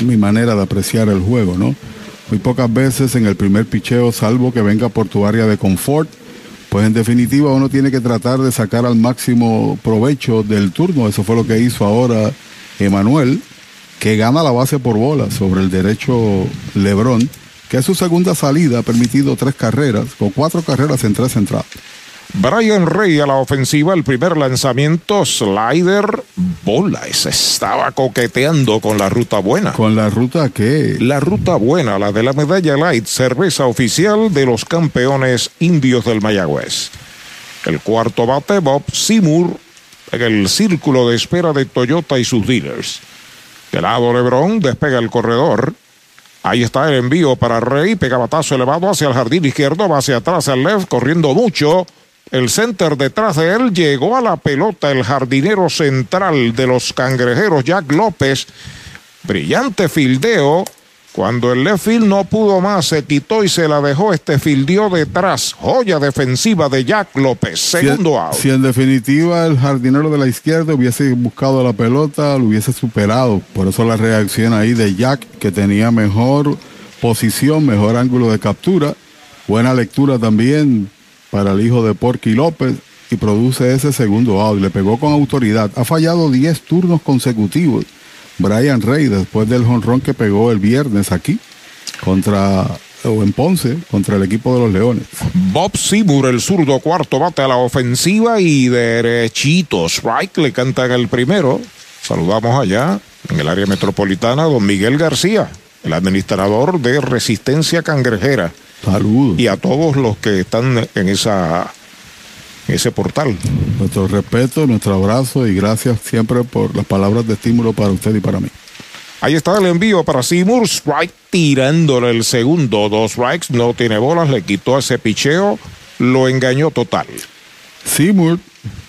mi manera de apreciar el juego, ¿no? Muy pocas veces en el primer picheo, salvo que venga por tu área de confort, pues en definitiva uno tiene que tratar de sacar al máximo provecho del turno. Eso fue lo que hizo ahora Emanuel, que gana la base por bola sobre el derecho Lebrón, que es su segunda salida, ha permitido tres carreras, con cuatro carreras en tres entradas. Brian Rey a la ofensiva, el primer lanzamiento, slider, bola. Se estaba coqueteando con la ruta buena. ¿Con la ruta qué? La ruta buena, la de la medalla light, cerveza oficial de los campeones indios del Mayagüez. El cuarto bate, Bob Seymour, en el círculo de espera de Toyota y sus dealers. De lado Lebron, despega el corredor. Ahí está el envío para Rey, pega batazo elevado hacia el jardín izquierdo, va hacia atrás al left, corriendo mucho. El center detrás de él llegó a la pelota el jardinero central de los cangrejeros Jack López. Brillante fildeo. Cuando el left field no pudo más, se quitó y se la dejó. Este fildeó detrás. Joya defensiva de Jack López. Segundo out. Si en definitiva el jardinero de la izquierda hubiese buscado la pelota, lo hubiese superado. Por eso la reacción ahí de Jack, que tenía mejor posición, mejor ángulo de captura. Buena lectura también para el hijo de Porky López y produce ese segundo out. Le pegó con autoridad. Ha fallado 10 turnos consecutivos. Brian Rey, después del jonrón que pegó el viernes aquí contra o en Ponce contra el equipo de los Leones. Bob Seymour, el zurdo cuarto bate a la ofensiva y derechito. Strike le cantan el primero. Saludamos allá en el área metropolitana don Miguel García, el administrador de Resistencia Cangrejera. Saludos. Y a todos los que están en esa en ese portal. Nuestro respeto, nuestro abrazo y gracias siempre por las palabras de estímulo para usted y para mí. Ahí está el envío para Seymour. Strike tirándole el segundo. Dos strikes, no tiene bolas, le quitó ese picheo, lo engañó total. Seymour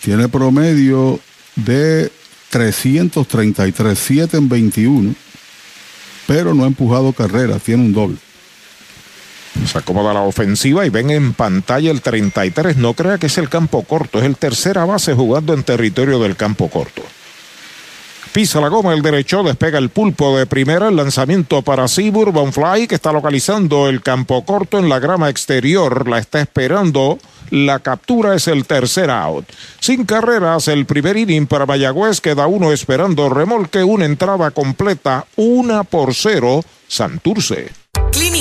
tiene promedio de 333, 7 en 21, pero no ha empujado carreras, tiene un doble. Se acomoda la ofensiva y ven en pantalla el 33. No crea que es el campo corto, es el tercera base jugando en territorio del campo corto. Pisa la goma el derecho, despega el pulpo de primera, el lanzamiento para Seabour, Bonfly, que está localizando el campo corto en la grama exterior, la está esperando. La captura es el tercer out. Sin carreras, el primer inning para Mayagüez, queda uno esperando remolque, una entrada completa, una por cero, Santurce.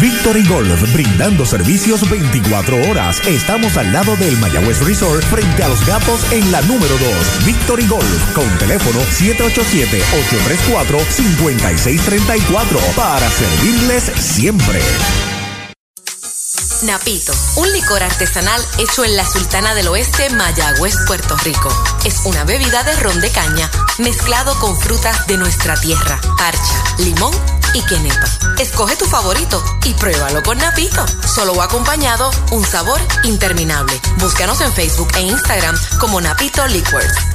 Victory Golf, brindando servicios 24 horas. Estamos al lado del Mayagüez Resort, frente a los gatos en la número 2. Victory Golf, con teléfono 787-834-5634, para servirles siempre. Napito, un licor artesanal hecho en la Sultana del Oeste, Mayagüez, Puerto Rico. Es una bebida de ron de caña mezclado con frutas de nuestra tierra, parcha, limón y quenepa. Escoge tu favorito y pruébalo con Napito. Solo o acompañado, un sabor interminable. Búscanos en Facebook e Instagram como Napito Liquors.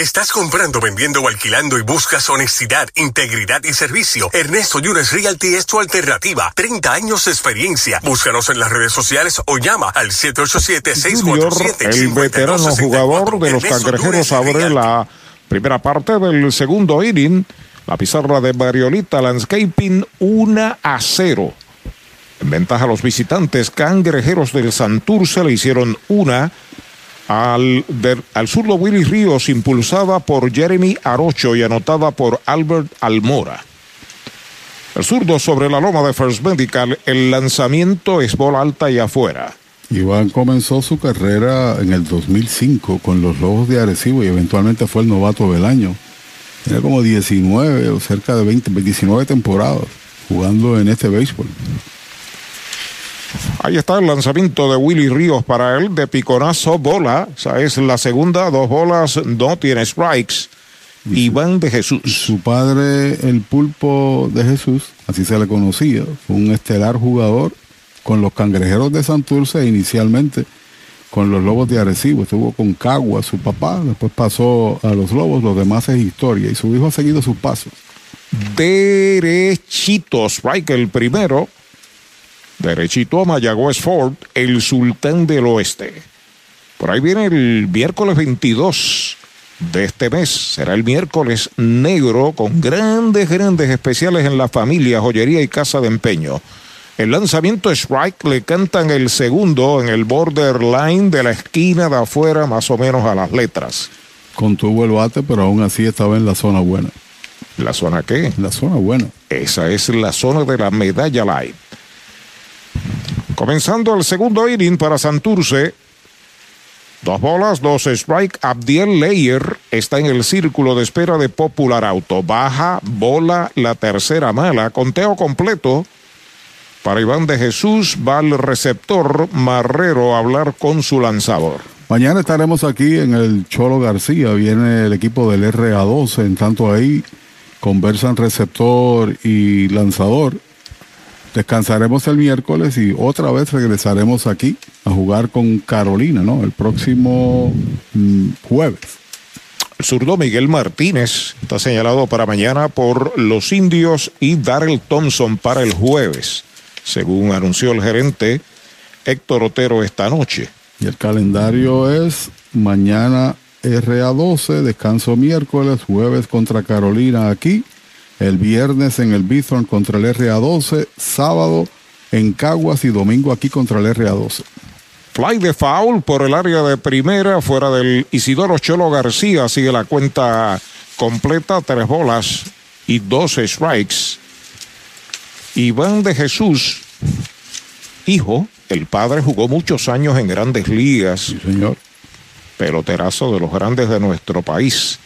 ¿Estás comprando, vendiendo o alquilando y buscas honestidad, integridad y servicio? Ernesto Yunes Realty es tu alternativa. 30 años de experiencia. Búscanos en las redes sociales o llama al 787-647. El veterano jugador de los cangrejeros abre la primera parte del segundo inning. La pizarra de Mariolita Landscaping 1 a 0. En ventaja a los visitantes cangrejeros del Santurce le hicieron una al, al zurdo Willy Ríos, impulsada por Jeremy Arocho y anotada por Albert Almora. El zurdo sobre la loma de First Medical, el lanzamiento es bola alta y afuera. Iván comenzó su carrera en el 2005 con los Lobos de Arecibo y eventualmente fue el novato del año. Tiene como 19 o cerca de 20, 19 temporadas jugando en este béisbol. Ahí está el lanzamiento de Willy Ríos para él de piconazo bola. O sea, es la segunda, dos bolas, no tiene strikes. Iván de Jesús. Su padre, el pulpo de Jesús, así se le conocía, fue un estelar jugador con los cangrejeros de Santurce inicialmente con los Lobos de Arecibo. Estuvo con Cagua, su papá, después pasó a los Lobos, los demás es historia y su hijo ha seguido sus pasos. Derechito, strike el primero. Derechito a Mayagüez Ford, el sultán del oeste. Por ahí viene el miércoles 22 de este mes. Será el miércoles negro con grandes, grandes especiales en la familia, joyería y casa de empeño. El lanzamiento strike le cantan el segundo en el borderline de la esquina de afuera, más o menos a las letras. Contuvo el bate, pero aún así estaba en la zona buena. ¿La zona qué? La zona buena. Esa es la zona de la medalla light. Comenzando el segundo inning para Santurce. Dos bolas, dos strike. Abdiel Leyer está en el círculo de espera de Popular Auto. Baja, bola, la tercera mala. Conteo completo. Para Iván de Jesús va el receptor Marrero a hablar con su lanzador. Mañana estaremos aquí en el Cholo García. Viene el equipo del RA12. En tanto ahí conversan receptor y lanzador. Descansaremos el miércoles y otra vez regresaremos aquí a jugar con Carolina, ¿no? El próximo mm, jueves. El zurdo Miguel Martínez está señalado para mañana por los indios y Darrell Thompson para el jueves, según anunció el gerente Héctor Otero esta noche. Y el calendario es mañana RA12, descanso miércoles, jueves contra Carolina aquí, el viernes en el Bithorn contra el RA12, sábado en Caguas y domingo aquí contra el RA12. Fly de foul por el área de primera, fuera del Isidoro Cholo García, sigue la cuenta completa, tres bolas y dos strikes. Iván de Jesús, hijo, el padre jugó muchos años en grandes ligas. Sí, señor peloterazo de los grandes de nuestro país.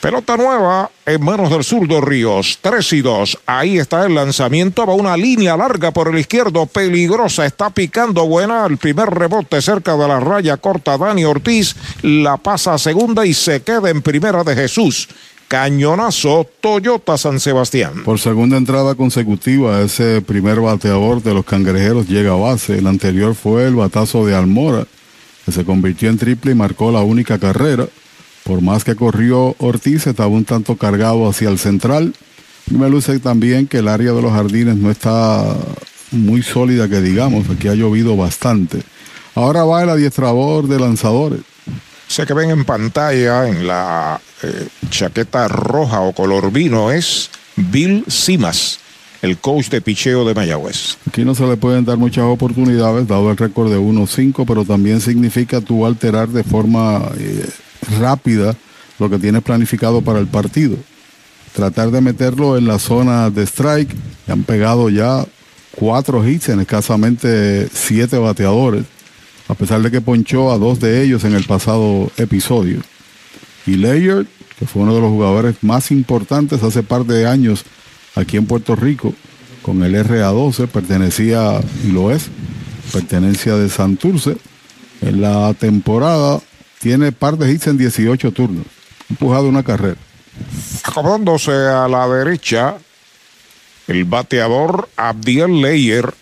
Pelota nueva en manos del zurdo Ríos. 3 y 2. Ahí está el lanzamiento. Va una línea larga por el izquierdo. Peligrosa. Está picando buena. El primer rebote cerca de la raya corta. Dani Ortiz la pasa a segunda y se queda en primera de Jesús. Cañonazo Toyota San Sebastián. Por segunda entrada consecutiva, ese primer bateador de los cangrejeros llega a base. El anterior fue el batazo de Almora se convirtió en triple y marcó la única carrera. Por más que corrió Ortiz, estaba un tanto cargado hacia el central. Y me luce también que el área de los jardines no está muy sólida, que digamos, aquí ha llovido bastante. Ahora va el adiestrador de lanzadores. Sé que ven en pantalla en la eh, chaqueta roja o color vino es Bill Simas el coach de picheo de Mayagüez. Aquí no se le pueden dar muchas oportunidades, dado el récord de 1-5, pero también significa tú alterar de forma eh, rápida lo que tienes planificado para el partido. Tratar de meterlo en la zona de strike, han pegado ya cuatro hits en escasamente siete bateadores, a pesar de que ponchó a dos de ellos en el pasado episodio. Y Layard, que fue uno de los jugadores más importantes hace par de años aquí en Puerto Rico con el RA12, pertenecía, y lo es, pertenencia de Santurce. En la temporada tiene par de hits en 18 turnos, empujado una carrera. Acomodándose a la derecha, el bateador Abdiel Leyer.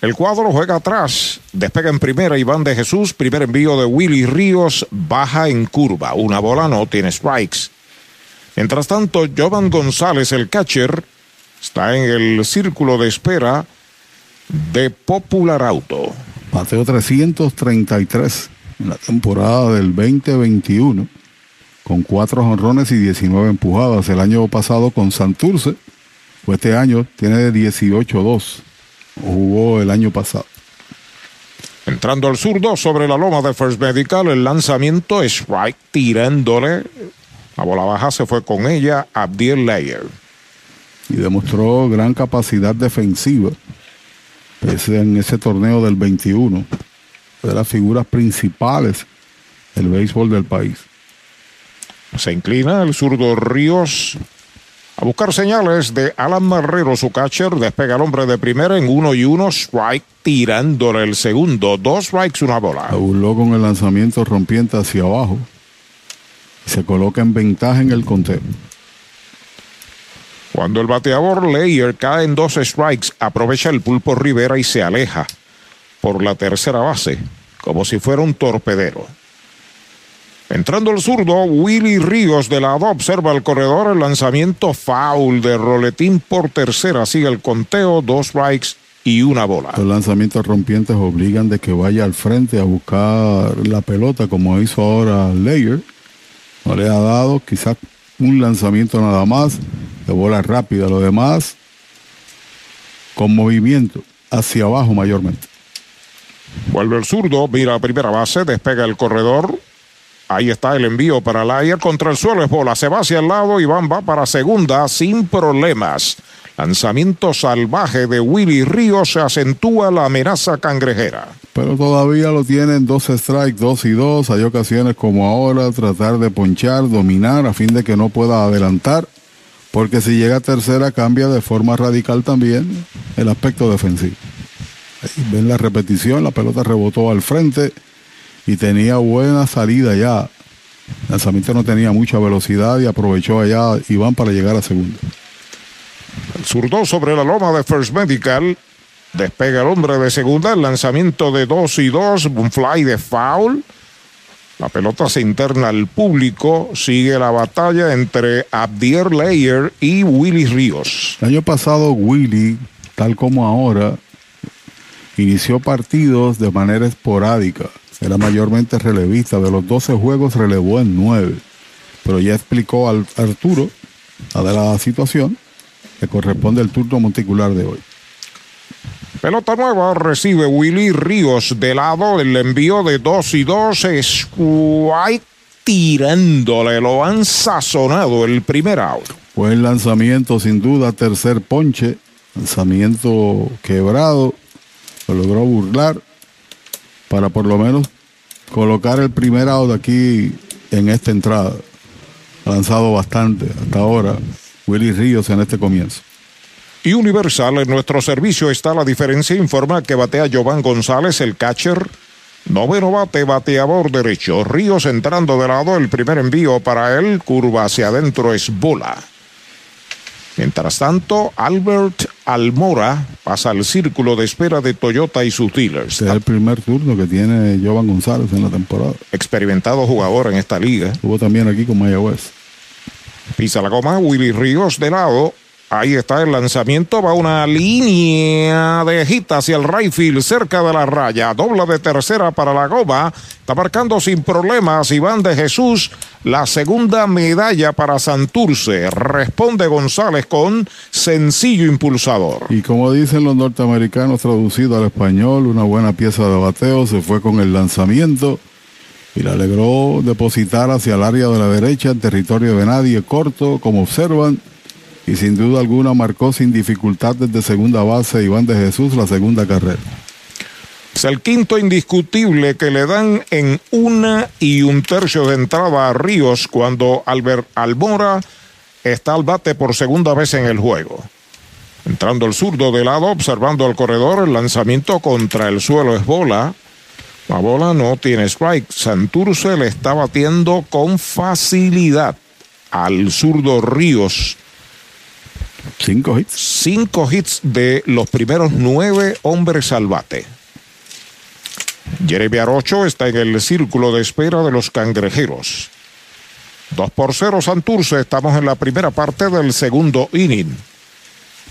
El cuadro juega atrás, despega en primera Iván de Jesús, primer envío de Willy Ríos, baja en curva, una bola no tiene strikes. Mientras tanto, Jovan González, el catcher, está en el círculo de espera de Popular Auto. Bateo 333 en la temporada del 2021, con cuatro honrones y 19 empujadas. El año pasado con Santurce, pues este año tiene 18-2. Jugó el año pasado. Entrando al zurdo sobre la loma de First Medical, el lanzamiento es right, tirándole. La bola baja se fue con ella Abdiel Layer y demostró gran capacidad defensiva en ese torneo del 21, de las figuras principales del béisbol del país. Se inclina el zurdo Ríos a buscar señales de Alan Marrero, su catcher, despega el hombre de primera en uno y uno, strike, tirándole el segundo, dos strikes, una bola. Burló con el lanzamiento rompiente hacia abajo. Se coloca en ventaja en el conteo. Cuando el bateador Layer cae en dos strikes, aprovecha el pulpo Rivera y se aleja por la tercera base, como si fuera un torpedero. Entrando el zurdo, Willy Ríos de lado observa el corredor, el lanzamiento foul de Roletín por tercera, sigue el conteo, dos strikes y una bola. Los lanzamientos rompientes obligan de que vaya al frente a buscar la pelota como hizo ahora Layer. No le ha dado, quizás un lanzamiento nada más de bola rápida, lo demás con movimiento hacia abajo mayormente. Vuelve el zurdo, mira a primera base, despega el corredor. Ahí está el envío para Layer contra el suelo, es bola, se va hacia el lado, y va para segunda sin problemas. Lanzamiento salvaje de Willy Ríos se acentúa la amenaza cangrejera. Pero todavía lo tienen dos strikes, dos y dos. Hay ocasiones como ahora, tratar de ponchar, dominar a fin de que no pueda adelantar porque si llega a tercera cambia de forma radical también el aspecto defensivo. Ven la repetición, la pelota rebotó al frente y tenía buena salida ya El lanzamiento no tenía mucha velocidad y aprovechó allá Iván para llegar a segunda. El zurdo sobre la loma de First Medical. Despega el hombre de segunda. El lanzamiento de 2 y 2. Un fly de foul. La pelota se interna al público. Sigue la batalla entre Abdier Leyer y Willy Ríos. El año pasado Willy, tal como ahora, inició partidos de manera esporádica. Era mayormente relevista. De los 12 juegos relevó en 9. Pero ya explicó al Arturo la de la situación que corresponde el turno monticular de hoy. Pelota nueva recibe Willy Ríos de lado. El envío de 2 y 2 es White tirándole. Lo han sazonado el primer out. Buen lanzamiento, sin duda, tercer ponche. Lanzamiento quebrado. Lo logró burlar para por lo menos colocar el primer out aquí en esta entrada. Ha lanzado bastante hasta ahora Willy Ríos en este comienzo. Y Universal, en nuestro servicio está la diferencia. Informa que batea Jovan González, el catcher. Noveno bate, bateador derecho. Ríos entrando de lado. El primer envío para él. Curva hacia adentro es bola. Mientras tanto, Albert Almora pasa al círculo de espera de Toyota y sus dealers. Este es el primer turno que tiene Jovan González en la temporada. Experimentado jugador en esta liga. Estuvo también aquí con Mayagüez. Pisa la goma, Willy Ríos de lado. Ahí está el lanzamiento, va una línea de hit hacia el right field, cerca de la raya, dobla de tercera para la goma, está marcando sin problemas Iván de Jesús, la segunda medalla para Santurce, responde González con sencillo impulsador. Y como dicen los norteamericanos traducido al español, una buena pieza de bateo, se fue con el lanzamiento y le alegró depositar hacia el área de la derecha en territorio de nadie corto, como observan, y sin duda alguna marcó sin dificultad desde segunda base Iván de Jesús la segunda carrera. Es el quinto indiscutible que le dan en una y un tercio de entrada a Ríos cuando Albert Almora está al bate por segunda vez en el juego. Entrando el zurdo de lado, observando al corredor, el lanzamiento contra el suelo es bola. La bola no tiene strike. Santurce le está batiendo con facilidad al zurdo Ríos. Cinco hits. Cinco hits de los primeros nueve hombres al bate. Jeremy Arocho está en el círculo de espera de los cangrejeros. 2 por 0 Santurce, estamos en la primera parte del segundo inning.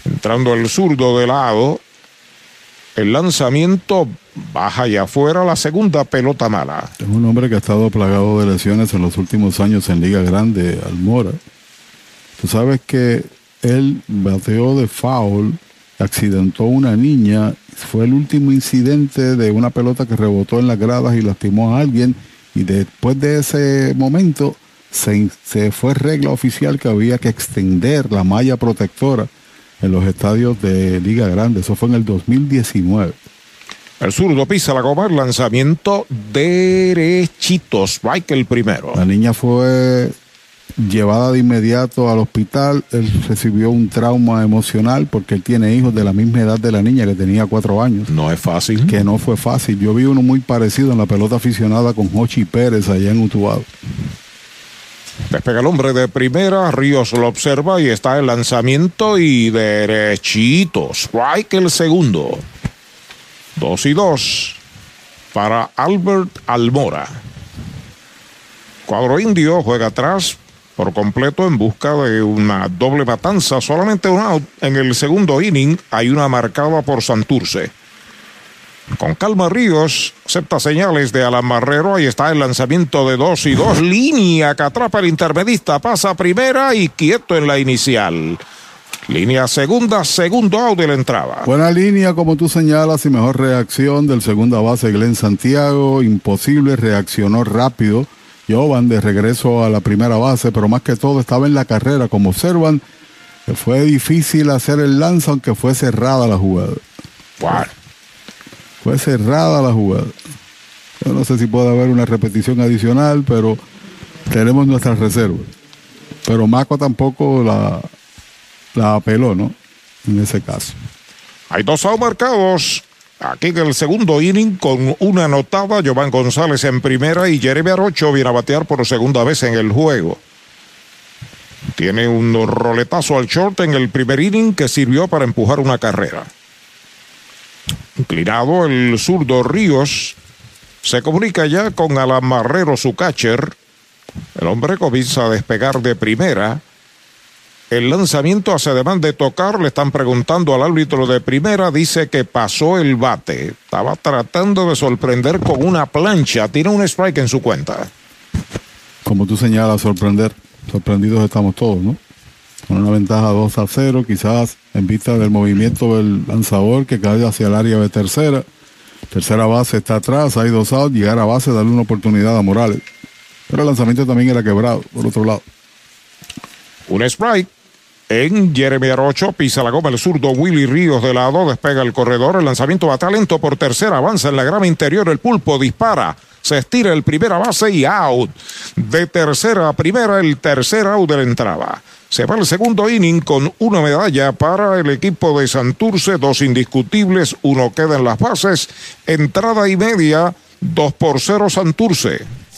Entrando el zurdo de lado, el lanzamiento baja y afuera la segunda pelota mala. Es un hombre que ha estado plagado de lesiones en los últimos años en Liga Grande, Almora. Tú sabes que él bateó de foul, accidentó una niña, fue el último incidente de una pelota que rebotó en las gradas y lastimó a alguien y después de ese momento se, se fue regla oficial que había que extender la malla protectora en los estadios de Liga Grande. Eso fue en el 2019. El zurdo pisa la goma, el lanzamiento derechito, strike el primero. La niña fue llevada de inmediato al hospital. Él recibió un trauma emocional porque él tiene hijos de la misma edad de la niña que tenía cuatro años. No es fácil. Que no fue fácil. Yo vi uno muy parecido en la pelota aficionada con Hochi Pérez allá en Utuado. Despega el hombre de primera, Ríos lo observa y está el lanzamiento y derechito. Strike el segundo. Dos y dos para Albert Almora. Cuadro indio juega atrás por completo en busca de una doble matanza. Solamente un out en el segundo inning. Hay una marcada por Santurce. Con calma Ríos, acepta señales de Alan Marrero. Ahí está el lanzamiento de dos y dos. Línea que atrapa el intermedista. Pasa primera y quieto en la inicial. Línea segunda, segundo out de la entrada. Buena línea, como tú señalas, y mejor reacción del segunda base Glenn Santiago. Imposible, reaccionó rápido. Jovan de regreso a la primera base, pero más que todo estaba en la carrera. Como observan, fue difícil hacer el lance, aunque fue cerrada la jugada. Wow. Fue cerrada la jugada. Yo no sé si puede haber una repetición adicional, pero tenemos nuestras reservas. Pero Maco tampoco la, la apeló, ¿no? En ese caso. Hay dos out marcados. Aquí en el segundo inning con una anotada, Giovanni González en primera y Jeremy Arocho viene a batear por segunda vez en el juego. Tiene un roletazo al short en el primer inning que sirvió para empujar una carrera. Inclinado el zurdo Ríos se comunica ya con Alan Marrero, su catcher. El hombre comienza a despegar de primera. El lanzamiento hace demanda de tocar. Le están preguntando al árbitro de primera. Dice que pasó el bate. Estaba tratando de sorprender con una plancha. Tiene un strike en su cuenta. Como tú señalas, sorprender. Sorprendidos estamos todos, ¿no? Con una ventaja 2 a 0, quizás en vista del movimiento del lanzador que cae hacia el área de tercera. Tercera base está atrás, hay dos outs, llegar a base, darle una oportunidad a Morales. Pero el lanzamiento también era quebrado, por otro lado. Un strike en Jeremy Arocho, pisa la goma el zurdo Willy Ríos de lado, despega el corredor, el lanzamiento va talento por tercera, avanza en la grama interior, el pulpo dispara, se estira el primera base y out. De tercera a primera, el tercer out de la entrada. Se va el segundo inning con una medalla para el equipo de Santurce, dos indiscutibles, uno queda en las bases, entrada y media, dos por cero Santurce.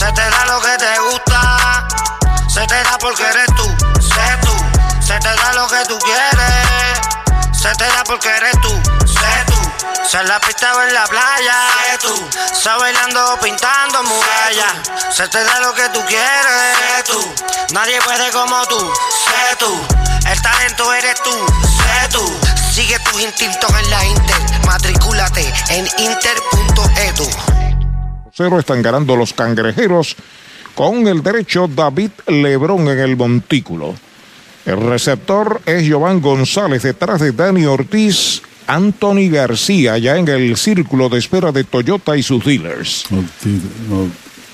Se te da lo que te gusta, se te da porque eres tú, sé tú. Se te da lo que tú quieres, se te da porque eres tú, sé tú. Se la pista o en la playa, sé tú. Se bailando o pintando murallas, se te da lo que tú quieres, sé tú. Nadie puede como tú, sé tú. El talento eres tú, sé tú. Sigue tus instintos en la Inter, matricúlate en inter.edu. Están ganando los cangrejeros con el derecho David Lebrón en el montículo. El receptor es Giovanni González detrás de Dani Ortiz, Anthony García ya en el círculo de espera de Toyota y sus dealers.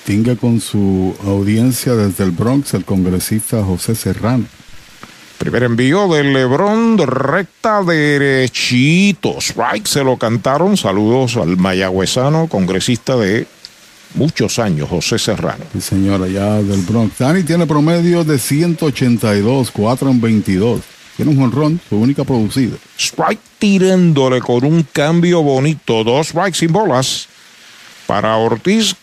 Tinga con su audiencia desde el Bronx el congresista José Serrano. Primer envío de Lebrón, recta derechito. Strike se lo cantaron. Saludos al mayagüezano, congresista de muchos años, José Serrano. Sí, señora, ya del Bronx. Dani tiene promedio de 182, 4 en 22. Tiene un jonrón, su única producida. Strike tirándole con un cambio bonito. Dos strikes sin bolas. Para Ortiz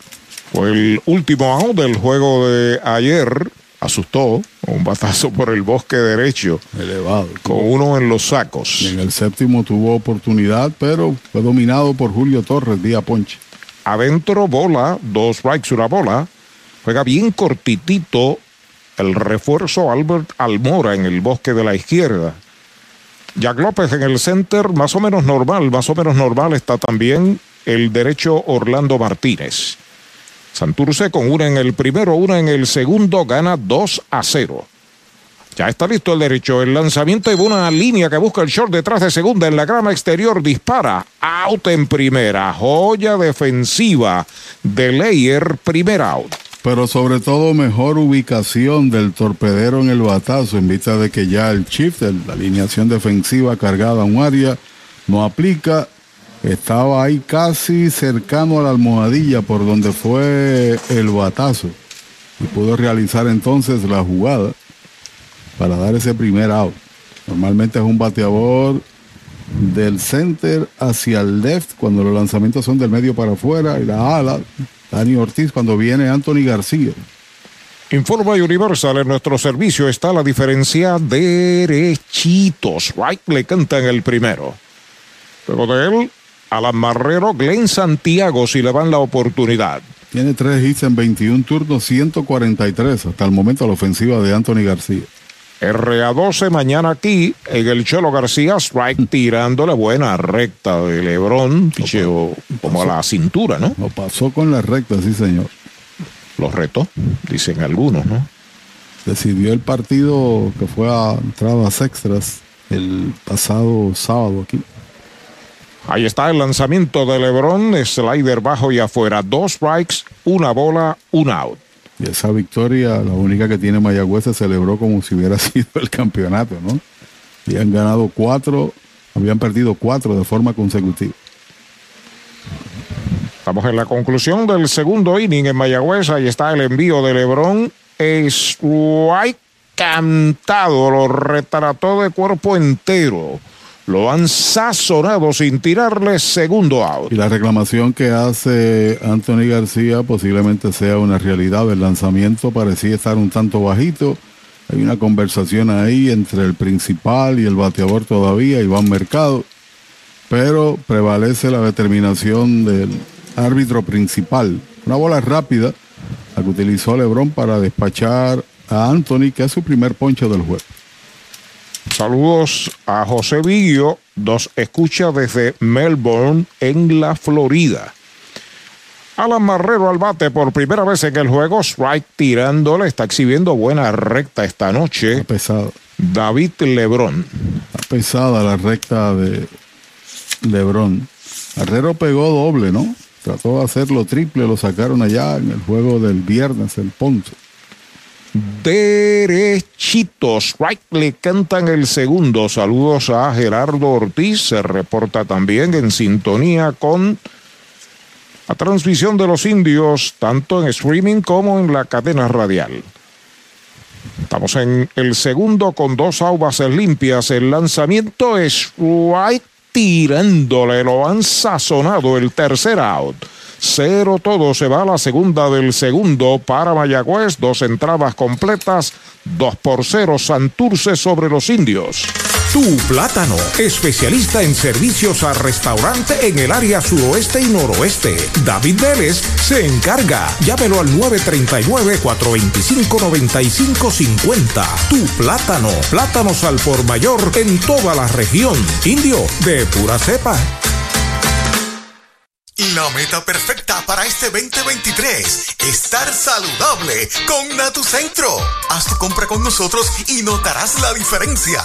fue el último out del juego de ayer. Asustó, un batazo por el bosque derecho. Elevado. Con uno en los sacos. Y en el séptimo tuvo oportunidad, pero fue dominado por Julio Torres, día ponche adentro bola, dos strikes, una bola. Juega bien cortitito el refuerzo Albert Almora en el bosque de la izquierda. Jack López en el center, más o menos normal, más o menos normal está también el derecho Orlando Martínez. Santurce con una en el primero, una en el segundo, gana 2 a 0. Ya está listo el derecho. El lanzamiento y una línea que busca el short detrás de segunda en la grama exterior. Dispara. Out en primera. Joya defensiva de Leyer. Primer out. Pero sobre todo mejor ubicación del torpedero en el batazo en vista de que ya el shift, la alineación defensiva cargada a un área, no aplica estaba ahí casi cercano a la almohadilla por donde fue el batazo y pudo realizar entonces la jugada para dar ese primer out. Normalmente es un bateador del center hacia el left cuando los lanzamientos son del medio para afuera y la ala, Dani Ortiz cuando viene Anthony García. Informa Universal, en nuestro servicio está la diferencia derechitos. Right le canta en el primero. Luego de él, Alan Marrero, Glenn Santiago si le van la oportunidad. Tiene tres hits en 21 turnos, 143 hasta el momento a la ofensiva de Anthony García. RA12 mañana aquí en el Cholo García Strike tirándole buena recta de Lebron, picheo como a la cintura, ¿no? Lo pasó con la recta, sí señor. Lo retó, dicen algunos, ¿no? Decidió el partido que fue a entradas extras el pasado sábado aquí. Ahí está el lanzamiento de Lebron, slider bajo y afuera, dos strikes, una bola, un out. Y esa victoria, la única que tiene Mayagüez, se celebró como si hubiera sido el campeonato, ¿no? Habían ganado cuatro, habían perdido cuatro de forma consecutiva. Estamos en la conclusión del segundo inning en Mayagüez. Ahí está el envío de Lebron. Es cantado, lo retrató de cuerpo entero. Lo han sazonado sin tirarle segundo out. Y la reclamación que hace Anthony García posiblemente sea una realidad. El lanzamiento parecía estar un tanto bajito. Hay una conversación ahí entre el principal y el bateador todavía, Iván Mercado. Pero prevalece la determinación del árbitro principal. Una bola rápida, la que utilizó Lebron para despachar a Anthony, que es su primer poncho del juego. Saludos a José Viglio, dos escucha desde Melbourne, en la Florida. Alan Marrero al bate por primera vez en el juego. Strike tirándole. Está exhibiendo buena recta esta noche. Está pesado. David Lebrón. Está pesada la recta de Lebrón. Marrero pegó doble, ¿no? Trató de hacerlo triple. Lo sacaron allá en el juego del viernes, el Ponce derechitos. Right le cantan el segundo. Saludos a Gerardo Ortiz. Se reporta también en sintonía con la transmisión de los indios, tanto en streaming como en la cadena radial. Estamos en el segundo con dos aguas limpias. El lanzamiento es right tirándole. Lo han sazonado el tercer out. Cero todo se va a la segunda del segundo para Mayagüez. Dos entradas completas. Dos por cero Santurce sobre los indios. Tu Plátano, especialista en servicios a restaurante en el área suroeste y noroeste. David Vélez se encarga. Llámelo al 939-425-9550. Tu Plátano, plátanos al por mayor en toda la región. Indio, de pura cepa. La meta perfecta para este 2023, estar saludable con Natucentro. Haz tu compra con nosotros y notarás la diferencia.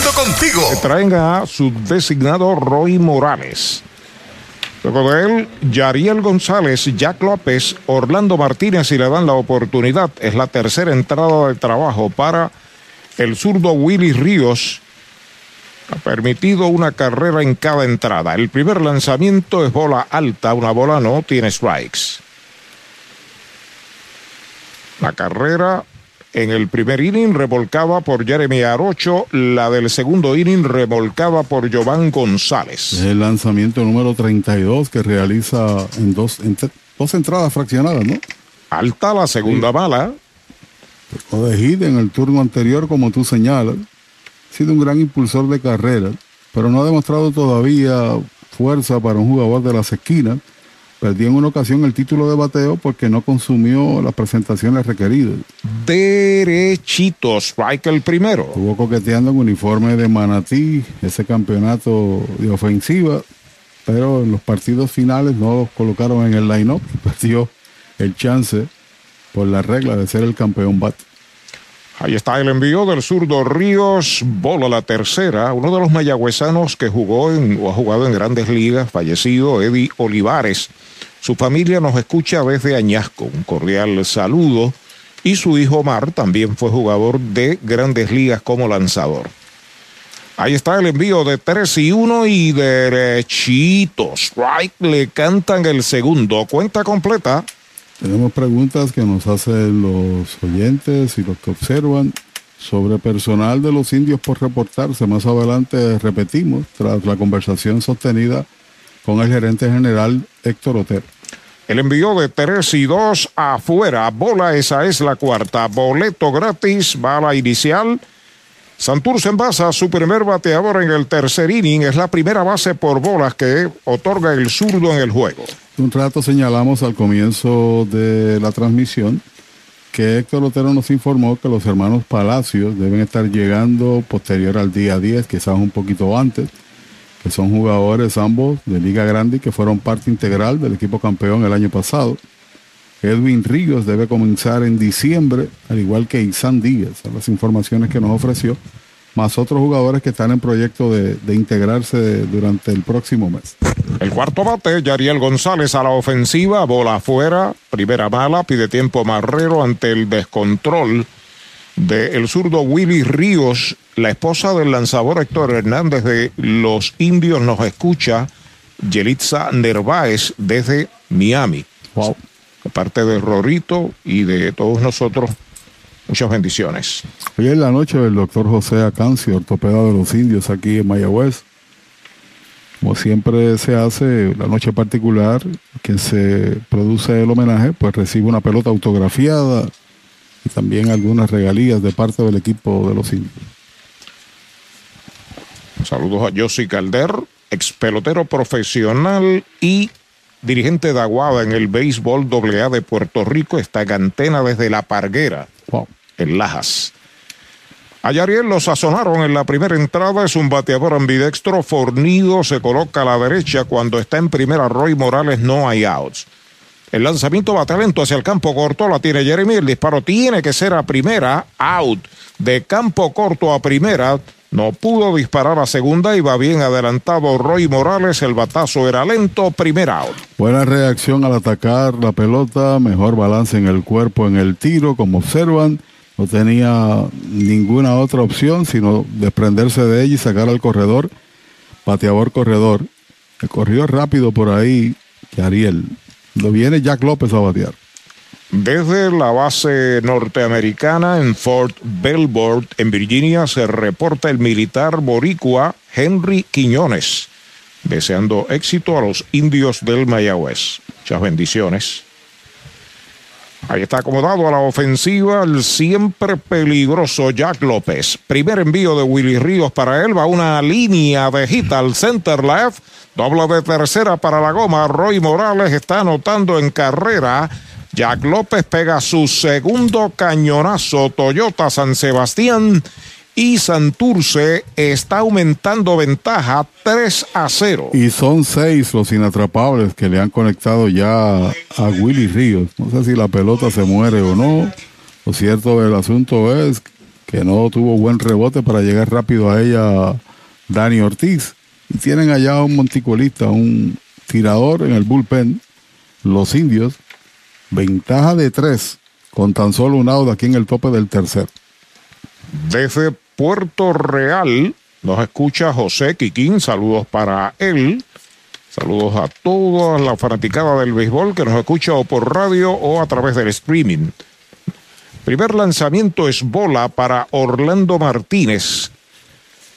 contigo. Que traen a su designado Roy Morales. Luego de él, Yariel González, Jack López, Orlando Martínez y le dan la oportunidad. Es la tercera entrada de trabajo para el zurdo Willy Ríos. Ha permitido una carrera en cada entrada. El primer lanzamiento es bola alta, una bola no tiene strikes. La carrera en el primer inning revolcaba por Jeremy Arocho, la del segundo inning revolcaba por Giovanni González. El lanzamiento número 32 que realiza en dos, en dos entradas fraccionadas, ¿no? Alta la segunda bala. O de en el turno anterior, como tú señalas. Ha sido un gran impulsor de carrera, pero no ha demostrado todavía fuerza para un jugador de las esquinas. Perdió en una ocasión el título de bateo porque no consumió las presentaciones requeridas. Derechito, strike el primero. Estuvo coqueteando en uniforme de Manatí, ese campeonato de ofensiva, pero en los partidos finales no los colocaron en el line-up. Perdió el chance por la regla de ser el campeón bat. Ahí está el envío del zurdo Ríos, bola la tercera, uno de los mayagüezanos que jugó en, o ha jugado en grandes ligas, fallecido Eddie Olivares su familia nos escucha desde Añasco. Un cordial saludo. Y su hijo Omar también fue jugador de grandes ligas como lanzador. Ahí está el envío de 3 y 1 y derechitos. Strike le cantan el segundo. Cuenta completa. Tenemos preguntas que nos hacen los oyentes y los que observan sobre personal de los indios por reportarse. Más adelante repetimos tras la conversación sostenida con el gerente general Héctor Otero. El envío de 3 y 2 afuera. Bola, esa es la cuarta. Boleto gratis, bala inicial. Santurce envasa su primer bateador en el tercer inning. Es la primera base por bolas que otorga el zurdo en el juego. Un rato señalamos al comienzo de la transmisión que Héctor Otero nos informó que los hermanos Palacios deben estar llegando posterior al día 10, quizás un poquito antes que son jugadores ambos de Liga Grande y que fueron parte integral del equipo campeón el año pasado. Edwin Ríos debe comenzar en diciembre, al igual que Isan Díaz, las informaciones que nos ofreció, más otros jugadores que están en proyecto de, de integrarse durante el próximo mes. El cuarto bate, Yariel González a la ofensiva, bola afuera, primera bala, pide tiempo Marrero ante el descontrol del zurdo Willy Ríos, la esposa del lanzador Héctor Hernández de Los Indios nos escucha, Yelitza Nerváez desde Miami. Wow. De parte de Rorito y de todos nosotros, muchas bendiciones. Hoy en la noche el doctor José Acancio, ortopeda de los indios aquí en Mayagüez. Como siempre se hace, la noche particular, quien se produce el homenaje, pues recibe una pelota autografiada, y también algunas regalías de parte del equipo de los indios. Saludos a Josi Calder, ex pelotero profesional y dirigente de Aguada en el béisbol AA de Puerto Rico. Está en antena desde La Parguera, en Lajas. A Yariel lo sazonaron en la primera entrada, es un bateador ambidextro fornido, se coloca a la derecha cuando está en primera Roy Morales, no hay outs. El lanzamiento va talento hacia el campo corto, la tiene Jeremy. El disparo tiene que ser a primera, out. De campo corto a primera, no pudo disparar a segunda y va bien adelantado Roy Morales. El batazo era lento, primera out. Buena reacción al atacar la pelota, mejor balance en el cuerpo en el tiro, como observan. No tenía ninguna otra opción sino desprenderse de ella y sacar al corredor, pateador corredor. que corrió rápido por ahí, Ariel. Lo viene Jack López a batear. Desde la base norteamericana en Fort Belvoir, en Virginia, se reporta el militar boricua Henry Quiñones, deseando éxito a los indios del Mayagüez. Muchas bendiciones. Ahí está acomodado a la ofensiva el siempre peligroso Jack López. Primer envío de Willy Ríos para él. Va una línea de hit al center left. Doble de tercera para la goma. Roy Morales está anotando en carrera. Jack López pega su segundo cañonazo. Toyota San Sebastián y Santurce está aumentando ventaja 3 a 0. Y son seis los inatrapables que le han conectado ya a Willy Ríos. No sé si la pelota se muere o no. Lo cierto del asunto es que no tuvo buen rebote para llegar rápido a ella Dani Ortiz. Y tienen allá un monticulista, un tirador en el bullpen, los indios, ventaja de tres con tan solo un out aquí en el tope del tercer. Desde Puerto Real nos escucha José Quiquín, saludos para él. Saludos a toda la fanaticada del béisbol que nos escucha o por radio o a través del streaming. Primer lanzamiento es bola para Orlando Martínez.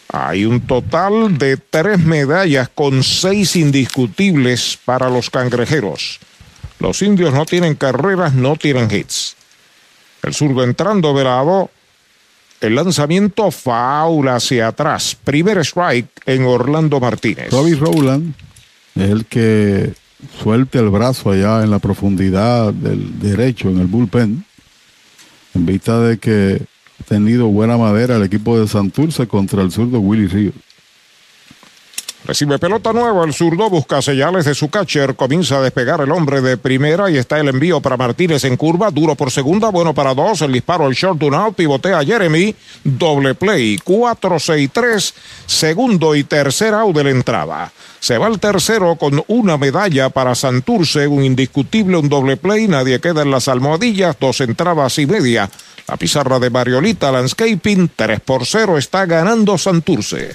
Hay un total de tres medallas con seis indiscutibles para los cangrejeros. Los indios no tienen carreras, no tienen hits. El zurdo entrando lado. El lanzamiento faula hacia atrás. Primer strike en Orlando Martínez. Toby Rowland es el que suelte el brazo allá en la profundidad del derecho en el bullpen. En vista de que ha tenido buena madera el equipo de Santurce contra el zurdo Willy Ríos. Recibe pelota nueva, el zurdo busca señales de su catcher, comienza a despegar el hombre de primera y está el envío para Martínez en curva, duro por segunda, bueno para dos, el disparo al short un out, pivotea Jeremy, doble play, 4-6-3, segundo y tercer out de la entrada. Se va el tercero con una medalla para Santurce, un indiscutible, un doble play, nadie queda en las almohadillas, dos entradas y media. La pizarra de Mariolita Landscaping, 3 por 0, está ganando Santurce.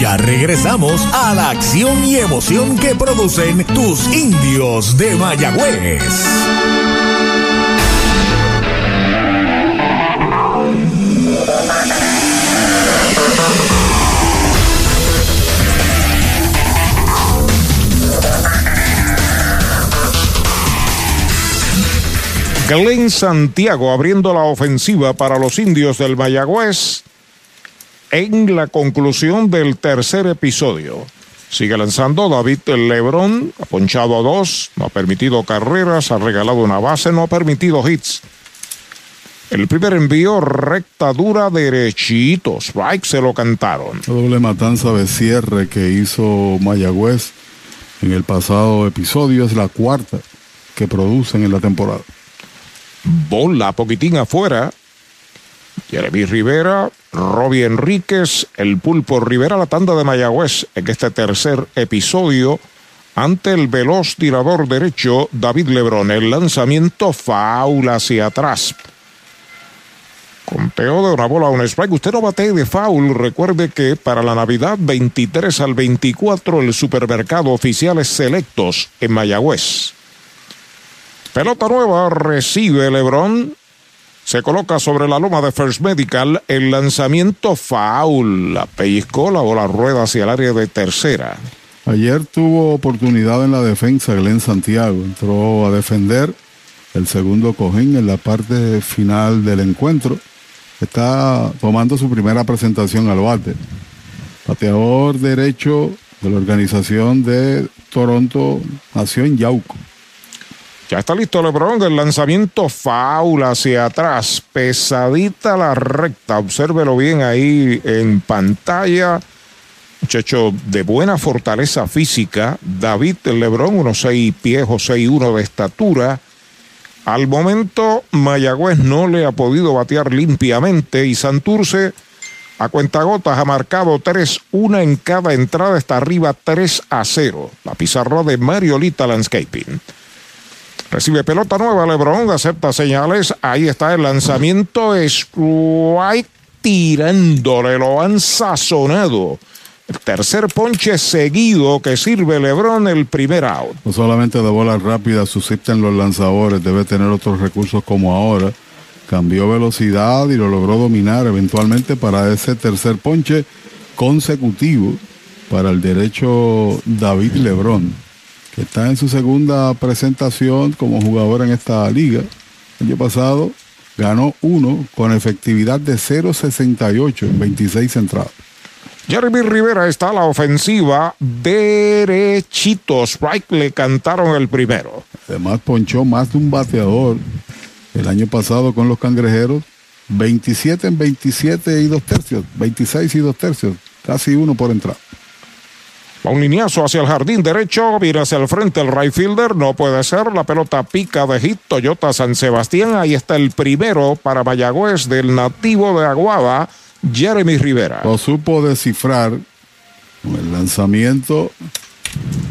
Ya regresamos a la acción y emoción que producen tus indios de Mayagüez. Glenn Santiago abriendo la ofensiva para los indios del Mayagüez en la conclusión del tercer episodio. Sigue lanzando David Lebrón, ha ponchado a dos, no ha permitido carreras, ha regalado una base, no ha permitido hits. El primer envío, recta dura, derechito. Strike se lo cantaron. Doble matanza de cierre que hizo Mayagüez en el pasado episodio es la cuarta que producen en la temporada. Bola, poquitín afuera. Jeremy Rivera, Robbie Enríquez, el Pulpo Rivera, la tanda de Mayagüez en este tercer episodio ante el veloz tirador derecho David Lebrón. El lanzamiento faula hacia atrás. Conteo de una bola a un strike. Usted no bate de foul. Recuerde que para la Navidad 23 al 24 el supermercado oficiales selectos en Mayagüez. Pelota nueva recibe Lebrón. Se coloca sobre la loma de First Medical el lanzamiento foul. La pellizcó, la bola rueda hacia el área de tercera. Ayer tuvo oportunidad en la defensa Glenn Santiago. Entró a defender el segundo cojín en la parte final del encuentro. Está tomando su primera presentación al bate. Pateador derecho de la organización de Toronto nació en Yauco. Ya está listo Lebron, el lanzamiento faula hacia atrás, pesadita la recta, obsérvelo bien ahí en pantalla. Muchacho de buena fortaleza física, David Lebron, unos seis pies o seis uno de estatura. Al momento, Mayagüez no le ha podido batear limpiamente y Santurce a cuentagotas ha marcado 3, una en cada entrada, está arriba 3 a 0. La pizarra de Mariolita Landscaping. Recibe pelota nueva, Lebron acepta señales. Ahí está el lanzamiento. Strike tirándole, lo han sazonado. El tercer ponche seguido que sirve Lebron el primer out. No solamente de bola rápida subsisten los lanzadores, debe tener otros recursos como ahora. Cambió velocidad y lo logró dominar eventualmente para ese tercer ponche consecutivo para el derecho David Lebron, que está en su segunda presentación como jugador en esta liga. El año pasado ganó uno con efectividad de 0.68 en 26 entradas. Jeremy Rivera está a la ofensiva derechito. Strike le cantaron el primero. Además ponchó más de un bateador el año pasado con los cangrejeros. 27 en 27 y dos tercios. 26 y dos tercios. Casi uno por entrar. Va un lineazo hacia el jardín derecho, viene hacia el frente el right fielder, no puede ser, la pelota pica de hit Toyota San Sebastián, ahí está el primero para Mayagüez del nativo de Aguada, Jeremy Rivera. Lo supo descifrar con el lanzamiento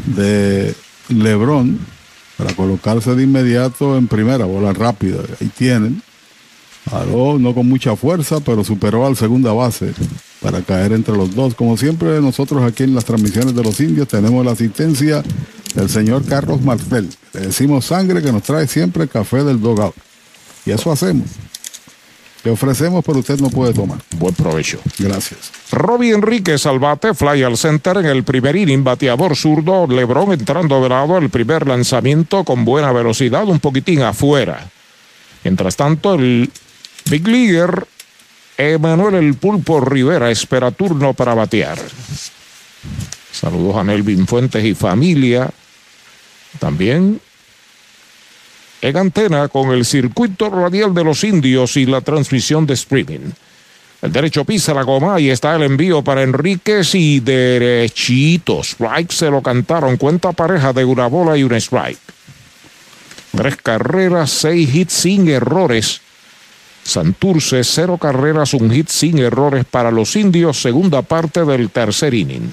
de Lebron para colocarse de inmediato en primera, bola rápida. Ahí tienen. Aló, no con mucha fuerza, pero superó al segunda base para caer entre los dos. Como siempre, nosotros aquí en las transmisiones de los indios tenemos la asistencia del señor Carlos Martel. Le decimos sangre que nos trae siempre el café del dogout. Y eso hacemos. Le ofrecemos, pero usted no puede tomar. Buen provecho. Gracias. Robbie Enríquez al bate, fly al center en el primer inning, bateador zurdo, Lebron entrando de lado, el primer lanzamiento con buena velocidad, un poquitín afuera. Mientras tanto, el Big Leaguer, Emanuel El Pulpo Rivera, espera turno para batear. Saludos a Nelvin Fuentes y familia. También en antena con el circuito radial de los indios y la transmisión de streaming. El derecho pisa la goma y está el envío para Enríquez y derechito. Strike se lo cantaron. Cuenta pareja de una bola y un strike. Tres carreras, seis hits sin errores. Santurce, cero carreras, un hit sin errores para los indios. Segunda parte del tercer inning.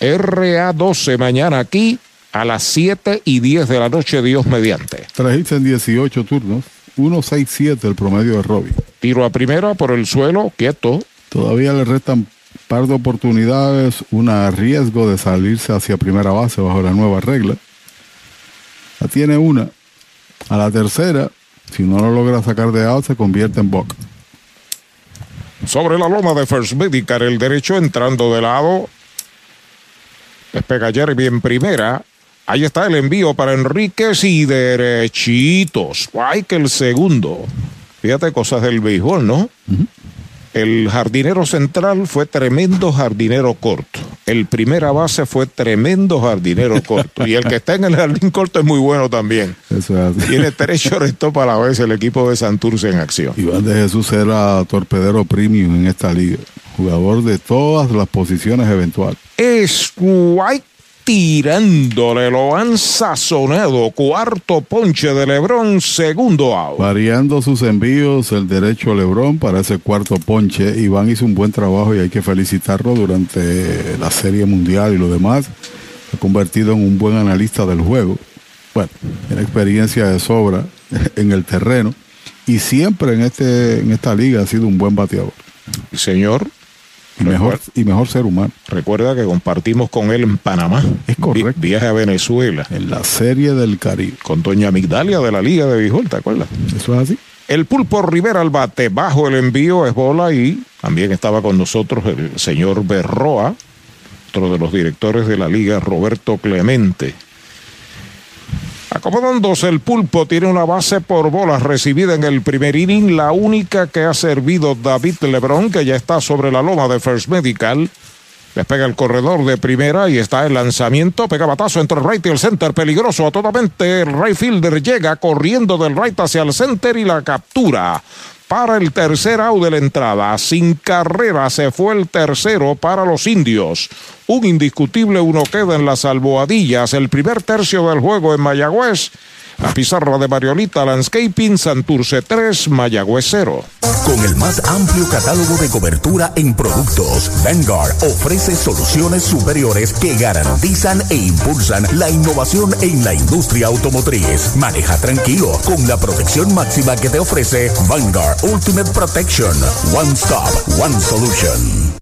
RA12 mañana aquí a las 7 y 10 de la noche, Dios mediante. Tres hits en 18 turnos, 1-6-7 el promedio de Robbie. Tiro a primera por el suelo, quieto. Todavía le restan par de oportunidades, una riesgo de salirse hacia primera base bajo la nueva regla. La tiene una. A la tercera, si no lo logra sacar de out, se convierte en boca. Sobre la loma de First Medical, el derecho entrando de lado. Despega Jeremy en primera. Ahí está el envío para Enríquez y derechitos. Spike el segundo. Fíjate cosas del béisbol, ¿no? El jardinero central fue tremendo jardinero corto. El primera base fue tremendo jardinero corto. Y el que está en el jardín corto es muy bueno también. Eso es así. Tiene tres shortstop a la vez el equipo de Santurce en acción. Iván de Jesús era torpedero premium en esta liga. Jugador de todas las posiciones eventuales. Es White tirándole, lo han sazonado. Cuarto ponche de Lebrón, segundo out. Variando sus envíos, el derecho Lebrón para ese cuarto ponche. Iván hizo un buen trabajo y hay que felicitarlo durante la Serie Mundial y lo demás. Se ha convertido en un buen analista del juego. Bueno, tiene experiencia de sobra en el terreno y siempre en, este, en esta liga ha sido un buen bateador. Señor, y mejor, y mejor ser humano. Recuerda que compartimos con él en Panamá. Es correcto. Viaje a Venezuela. En la Serie del Caribe. Con Doña Migdalia de la Liga de Bijol, ¿te acuerdas? Eso es así. El pulpo Rivera al bate, bajo el envío es bola y también estaba con nosotros el señor Berroa, otro de los directores de la liga, Roberto Clemente. Acomodándose el pulpo, tiene una base por bolas recibida en el primer inning, la única que ha servido David Lebron, que ya está sobre la loma de First Medical. Despega el corredor de primera y está el lanzamiento. Pega batazo entre el right y el center. Peligroso a toda mente. El right fielder llega corriendo del right hacia el center y la captura. Para el tercer out de la entrada. Sin carrera se fue el tercero para los indios. Un indiscutible uno queda en las albohadillas. El primer tercio del juego en Mayagüez. La pizarra de Mariolita Landscaping, Santurce 3, Mayagüez 0. Con el más amplio catálogo de cobertura en productos, Vanguard ofrece soluciones superiores que garantizan e impulsan la innovación en la industria automotriz. Maneja tranquilo con la protección máxima que te ofrece Vanguard Ultimate Protection. One Stop, One Solution.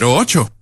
408 8808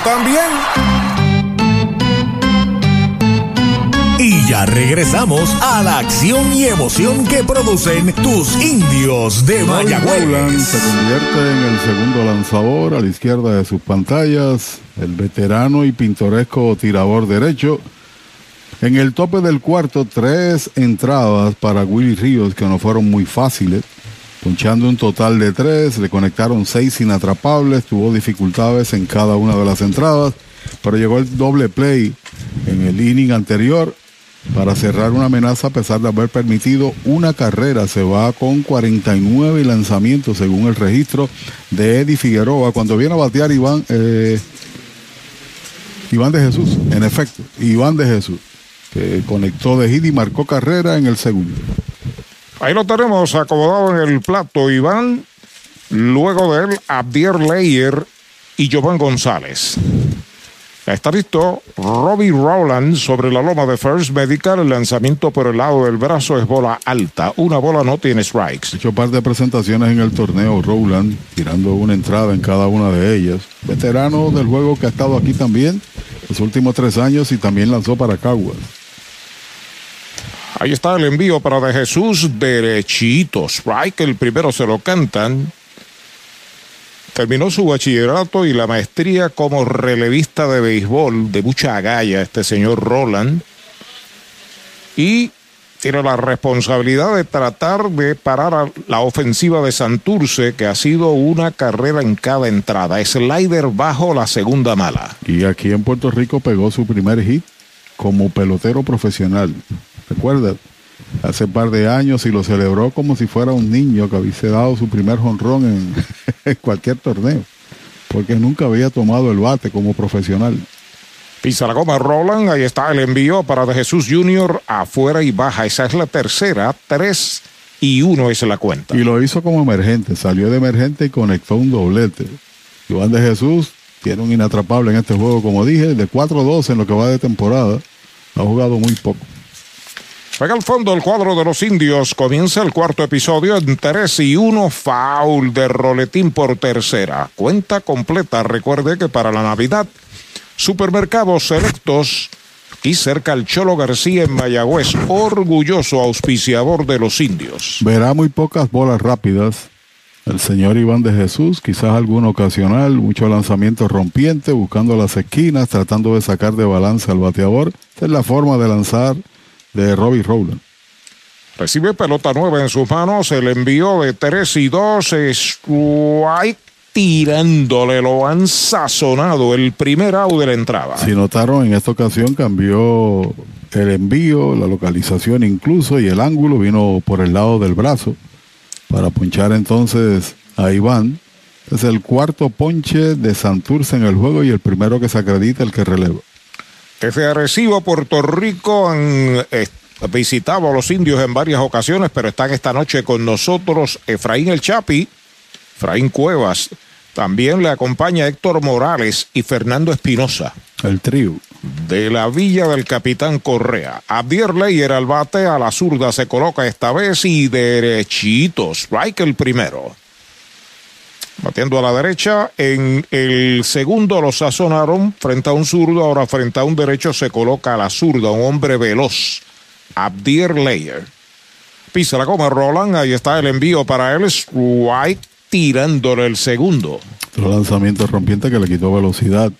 también. Y ya regresamos a la acción y emoción que producen tus indios de Mayagüez. Se convierte en el segundo lanzador a la izquierda de sus pantallas, el veterano y pintoresco tirador derecho. En el tope del cuarto, tres entradas para Willy Ríos que no fueron muy fáciles. Ponchando un total de tres, le conectaron seis inatrapables, tuvo dificultades en cada una de las entradas, pero llegó el doble play en el inning anterior para cerrar una amenaza a pesar de haber permitido una carrera. Se va con 49 lanzamientos según el registro de Eddie Figueroa. Cuando viene a batear Iván, eh, Iván de Jesús, en efecto, Iván de Jesús, que conectó de hit y marcó carrera en el segundo. Ahí lo tenemos acomodado en el plato, Iván. Luego de él, Abdier Leyer y Jovan González. Está listo Robbie Rowland sobre la loma de First Medical. El lanzamiento por el lado del brazo es bola alta. Una bola no tiene strikes. Ha hecho par de presentaciones en el torneo Rowland, tirando una entrada en cada una de ellas. Veterano del juego que ha estado aquí también los últimos tres años y también lanzó para Caguas. Ahí está el envío para De Jesús derechito. Strike, el primero se lo cantan. Terminó su bachillerato y la maestría como relevista de béisbol de mucha agalla este señor Roland. Y tiene la responsabilidad de tratar de parar la ofensiva de Santurce, que ha sido una carrera en cada entrada. Slider bajo la segunda mala. Y aquí en Puerto Rico pegó su primer hit como pelotero profesional. ¿Recuerda? Hace un par de años y lo celebró como si fuera un niño que hubiese dado su primer jonrón en, en cualquier torneo. Porque nunca había tomado el bate como profesional. Pisa la goma Roland, ahí está el envío para De Jesús Jr. afuera y baja. Esa es la tercera, tres y uno es la cuenta. Y lo hizo como emergente, salió de emergente y conectó un doblete. Iván de Jesús tiene un inatrapable en este juego, como dije, de 4-2 en lo que va de temporada. Ha jugado muy poco. Pega al fondo el cuadro de los indios. Comienza el cuarto episodio en 3 y 1. Foul de roletín por tercera. Cuenta completa. Recuerde que para la Navidad, supermercados selectos y cerca al Cholo García en Mayagüez. Orgulloso auspiciador de los indios. Verá muy pocas bolas rápidas. El señor Iván de Jesús, quizás alguno ocasional, mucho lanzamiento rompiente, buscando las esquinas, tratando de sacar de balance al bateador. Esta es la forma de lanzar de Robbie Rowland. Recibe pelota nueva en sus manos, el envío de 3 y 2, strike tirándole, lo han sazonado el primer out de la entrada. Si notaron, en esta ocasión cambió el envío, la localización incluso y el ángulo vino por el lado del brazo para ponchar entonces a Iván. Es el cuarto ponche de Santurce en el juego y el primero que se acredita el que releva. Desde Arecibo, Puerto Rico, han eh, visitado a los indios en varias ocasiones, pero están esta noche con nosotros Efraín El Chapi, Efraín Cuevas. También le acompaña Héctor Morales y Fernando Espinosa. El trío. De la villa del capitán Correa. Abdier Leyer al bate, a la zurda se coloca esta vez y derechito. Strike el primero. Batiendo a la derecha, en el segundo lo sazonaron frente a un zurdo, ahora frente a un derecho se coloca a la zurda, un hombre veloz, Abdier Leyer. Pisa la coma Roland, ahí está el envío para él, strike tirándole el segundo. Otro lanzamiento rompiente que le quitó velocidad.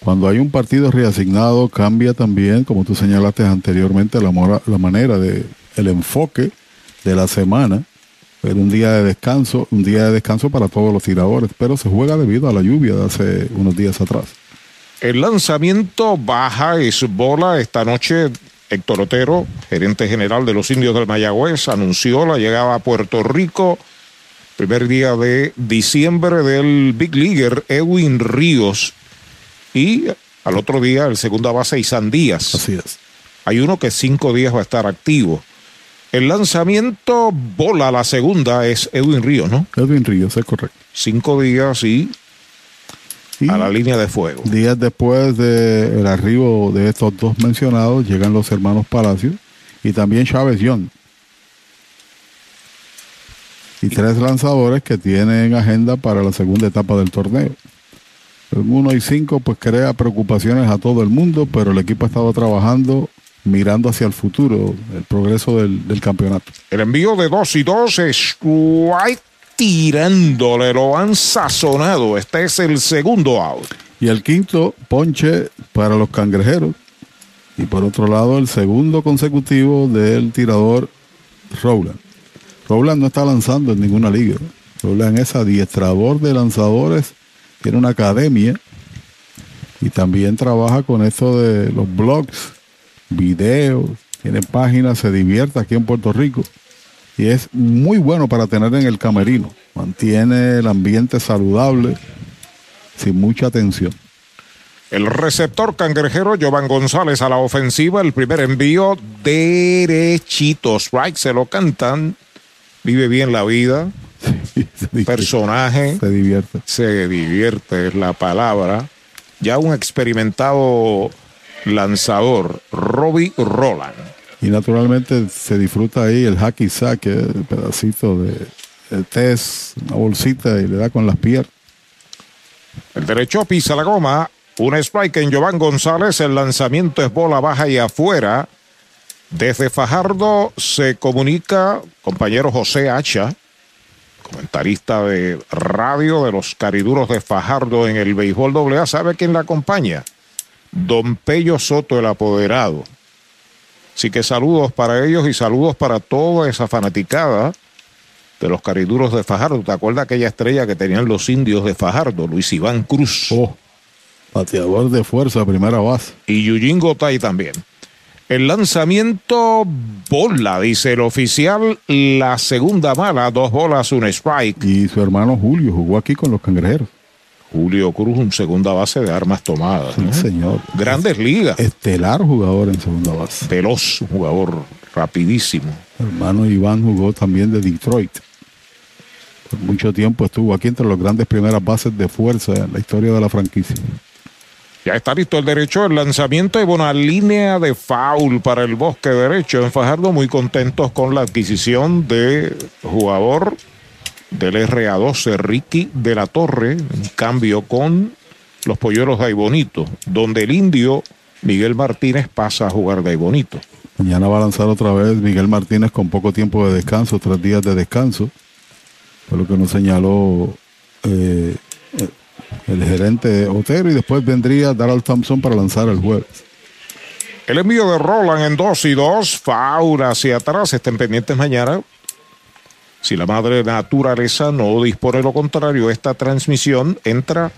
Cuando hay un partido reasignado, cambia también, como tú señalaste anteriormente, la, la manera de el enfoque de la semana era un día de descanso, un día de descanso para todos los tiradores, pero se juega debido a la lluvia de hace unos días atrás. El lanzamiento baja es bola esta noche. Héctor Otero, gerente general de los indios del Mayagüez, anunció la llegada a Puerto Rico. Primer día de diciembre del Big Leaguer Edwin Ríos. Y al otro día el segunda base Isan Díaz. Así es. Hay uno que cinco días va a estar activo. El lanzamiento bola la segunda es Edwin Ríos, ¿no? Edwin Ríos, es correcto. Cinco días y, a la línea de fuego. Días después del arribo de estos dos mencionados, llegan los hermanos Palacios y también Chávez Young. Y tres lanzadores que tienen agenda para la segunda etapa del torneo. El 1 y 5 pues crea preocupaciones a todo el mundo, pero el equipo ha estado trabajando mirando hacia el futuro, el progreso del, del campeonato. El envío de 2 y 2 es White tirándole, lo han sazonado. Este es el segundo out. Y el quinto ponche para los cangrejeros. Y por otro lado, el segundo consecutivo del tirador Rowland. Rowland no está lanzando en ninguna liga. Rowland es adiestrador de lanzadores, tiene una academia y también trabaja con esto de los blogs videos, tiene páginas, se divierte aquí en Puerto Rico y es muy bueno para tener en el camerino. Mantiene el ambiente saludable, sin mucha tensión. El receptor cangrejero Jovan González a la ofensiva, el primer envío derechito, strike, se lo cantan, vive bien la vida, personaje, se divierte. Se divierte, es la palabra. Ya un experimentado lanzador, Robbie Roland. Y naturalmente se disfruta ahí el hacky sack, el pedacito de el test, una bolsita y le da con las piernas. El derecho pisa la goma, un strike en Jovan González, el lanzamiento es bola baja y afuera. Desde Fajardo se comunica compañero José Hacha, comentarista de radio de los cariduros de Fajardo en el béisbol AA. ¿Sabe quién la acompaña? Don Pello Soto, el apoderado. Así que saludos para ellos y saludos para toda esa fanaticada de los cariduros de Fajardo. ¿Te acuerdas aquella estrella que tenían los indios de Fajardo? Luis Iván Cruz. Oh, bateador de fuerza, primera base. Y Yujin Gotay también. El lanzamiento bola, dice el oficial, la segunda mala, dos bolas, un strike. Y su hermano Julio jugó aquí con los cangrejeros. Julio Cruz, un segunda base de armas tomadas. Sí, señor. Grandes ligas. Estelar jugador en segunda base. Veloz, un jugador rapidísimo. Hermano Iván jugó también de Detroit. Por mucho tiempo estuvo aquí entre los grandes primeras bases de fuerza en la historia de la franquicia. Ya está listo el derecho, el lanzamiento de una línea de foul para el bosque derecho. En Fajardo muy contentos con la adquisición de jugador del RA12 Ricky de la Torre, en cambio con los polleros de Aibonito, donde el indio Miguel Martínez pasa a jugar de Aibonito. Mañana va a lanzar otra vez Miguel Martínez con poco tiempo de descanso, tres días de descanso, fue lo que nos señaló eh, el gerente Otero, y después vendría Daryl Thompson para lanzar el jueves. El envío de Roland en 2 y 2, Faura hacia atrás, estén pendientes mañana si la madre naturaleza no dispone lo contrario, esta transmisión entra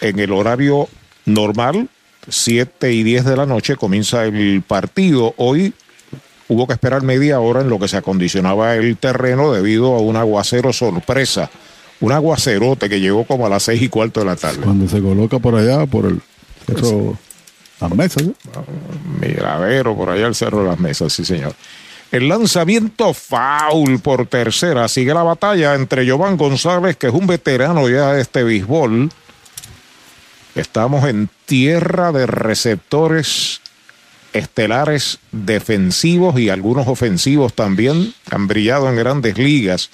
en el horario normal, 7 y 10 de la noche, comienza el partido. Hoy hubo que esperar media hora en lo que se acondicionaba el terreno debido a un aguacero sorpresa. un aguacerote que llegó como a las seis y cuarto de la tarde. Cuando se coloca por allá, por el cerro, las mesas. ¿eh? Miradero, por allá el cerro de las mesas, sí señor. El lanzamiento foul por tercera. Sigue la batalla entre Jovan González, que es un veterano ya de este béisbol. Estamos en tierra de receptores estelares defensivos y algunos ofensivos también. Han brillado en grandes ligas.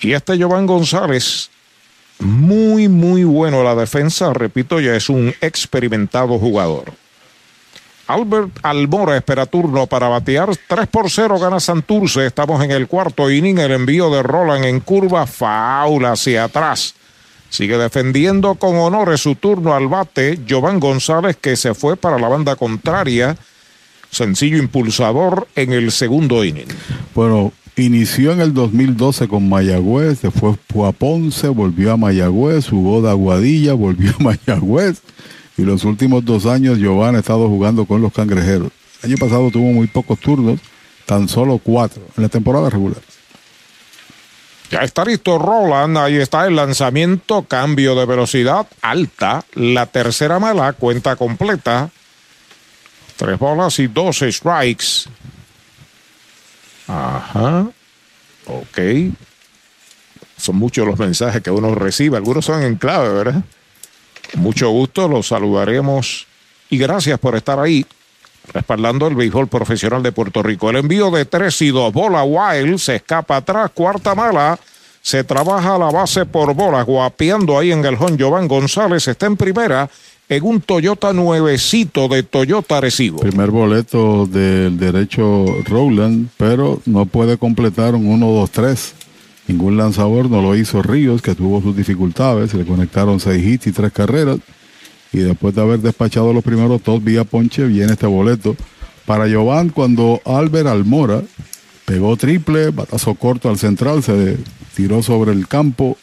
Y este Jovan González, muy, muy bueno la defensa. Repito, ya es un experimentado jugador. Albert Almora espera turno para batear. 3 por 0 gana Santurce. Estamos en el cuarto inning. El envío de Roland en curva. Faula hacia atrás. Sigue defendiendo con honores su turno al bate. Jovan González que se fue para la banda contraria. Sencillo impulsador en el segundo inning. Bueno, inició en el 2012 con Mayagüez, después fue a Ponce, volvió a Mayagüez, jugó de Aguadilla, volvió a Mayagüez y los últimos dos años Giovanni ha estado jugando con los cangrejeros. Año pasado tuvo muy pocos turnos, tan solo cuatro en la temporada regular. Ya está listo Roland, ahí está el lanzamiento, cambio de velocidad alta, la tercera mala, cuenta completa. Tres bolas y dos strikes. Ajá. Ok. Son muchos los mensajes que uno recibe, algunos son en clave, ¿verdad? Mucho gusto, los saludaremos y gracias por estar ahí respaldando el béisbol profesional de Puerto Rico. El envío de tres y dos, bola Wild, se escapa atrás, cuarta mala, se trabaja la base por bola, guapeando ahí en Galjón. Jovan González está en primera en un Toyota nuevecito de Toyota Recibo. Primer boleto del derecho Rowland, pero no puede completar un 1-2-3. Ningún lanzador no lo hizo Ríos, que tuvo sus dificultades. Se le conectaron seis hits y tres carreras. Y después de haber despachado los primeros dos vía ponche, viene este boleto. Para Jovan, cuando Albert Almora pegó triple, batazo corto al central, se tiró sobre el campo.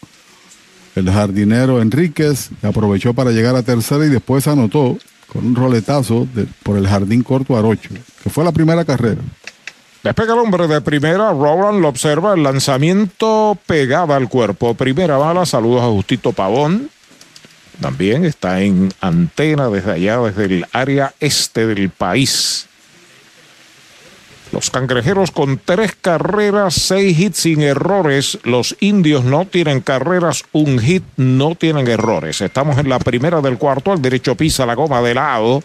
El jardinero Enríquez aprovechó para llegar a tercera y después anotó con un roletazo por el jardín corto Arocho, que fue la primera carrera. Despega el hombre de primera, Roland lo observa, el lanzamiento pegada al cuerpo. Primera bala, saludos a Justito Pavón. También está en antena desde allá, desde el área este del país. Los cangrejeros con tres carreras, seis hits sin errores. Los indios no tienen carreras, un hit, no tienen errores. Estamos en la primera del cuarto, al derecho pisa la goma de lado.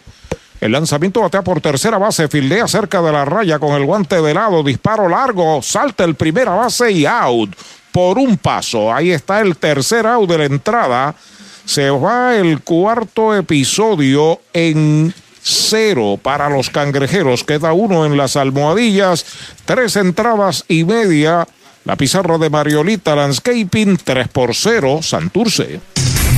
El lanzamiento batea por tercera base, fildea cerca de la raya con el guante de lado, disparo largo, salta el primera base y out por un paso. Ahí está el tercer out de la entrada. Se va el cuarto episodio en cero para los cangrejeros. Queda uno en las almohadillas, tres entradas y media. La pizarra de Mariolita Landscaping, 3 por 0, Santurce.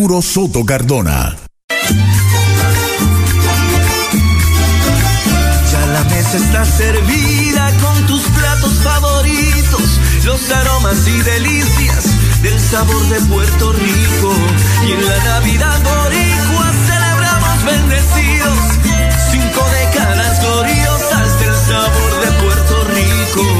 Soto Cardona. Ya la mesa está servida con tus platos favoritos, los aromas y delicias del sabor de Puerto Rico. Y en la Navidad boricua celebramos bendecidos, cinco décadas gloriosas del sabor de Puerto Rico.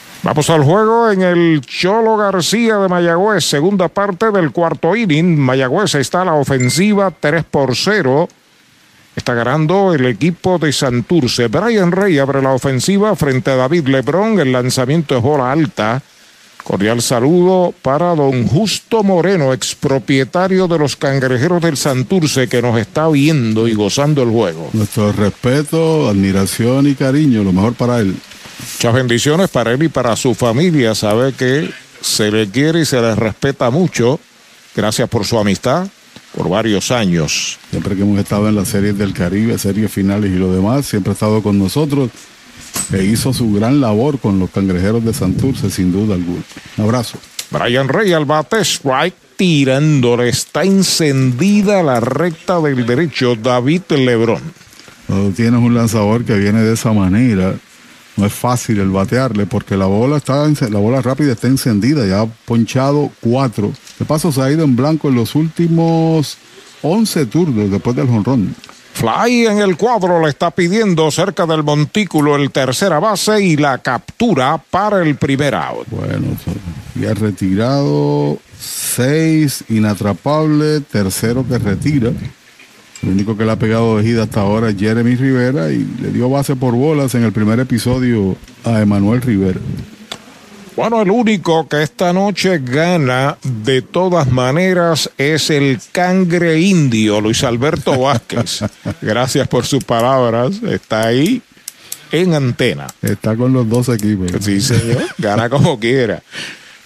Vamos al juego en el Cholo García de Mayagüez, segunda parte del cuarto inning. Mayagüez está a la ofensiva 3 por 0. Está ganando el equipo de Santurce. Brian Rey abre la ofensiva frente a David Lebrón. El lanzamiento es bola alta. Cordial saludo para don Justo Moreno, expropietario de los cangrejeros del Santurce, que nos está viendo y gozando el juego. Nuestro respeto, admiración y cariño, lo mejor para él. Muchas bendiciones para él y para su familia. Sabe que se le quiere y se le respeta mucho. Gracias por su amistad por varios años. Siempre que hemos estado en las series del Caribe, series finales y lo demás, siempre ha estado con nosotros e hizo su gran labor con los cangrejeros de Santurce, sin duda alguna. Un abrazo. Brian Rey al bate, strike tirándole. Está encendida la recta del derecho David Lebrón. Cuando tienes un lanzador que viene de esa manera, no es fácil el batearle porque la bola está la bola rápida está encendida, ya ha ponchado cuatro. De paso se ha ido en blanco en los últimos 11 turnos después del jonrón. Fly en el cuadro le está pidiendo cerca del montículo el tercera base y la captura para el primer out. Bueno, ya retirado seis inatrapable, tercero que retira. El único que le ha pegado de gira hasta ahora es Jeremy Rivera y le dio base por bolas en el primer episodio a Emanuel Rivera. Bueno, el único que esta noche gana de todas maneras es el cangre indio, Luis Alberto Vázquez. Gracias por sus palabras. Está ahí en antena. Está con los dos equipos. Sí, señor. Gana como quiera.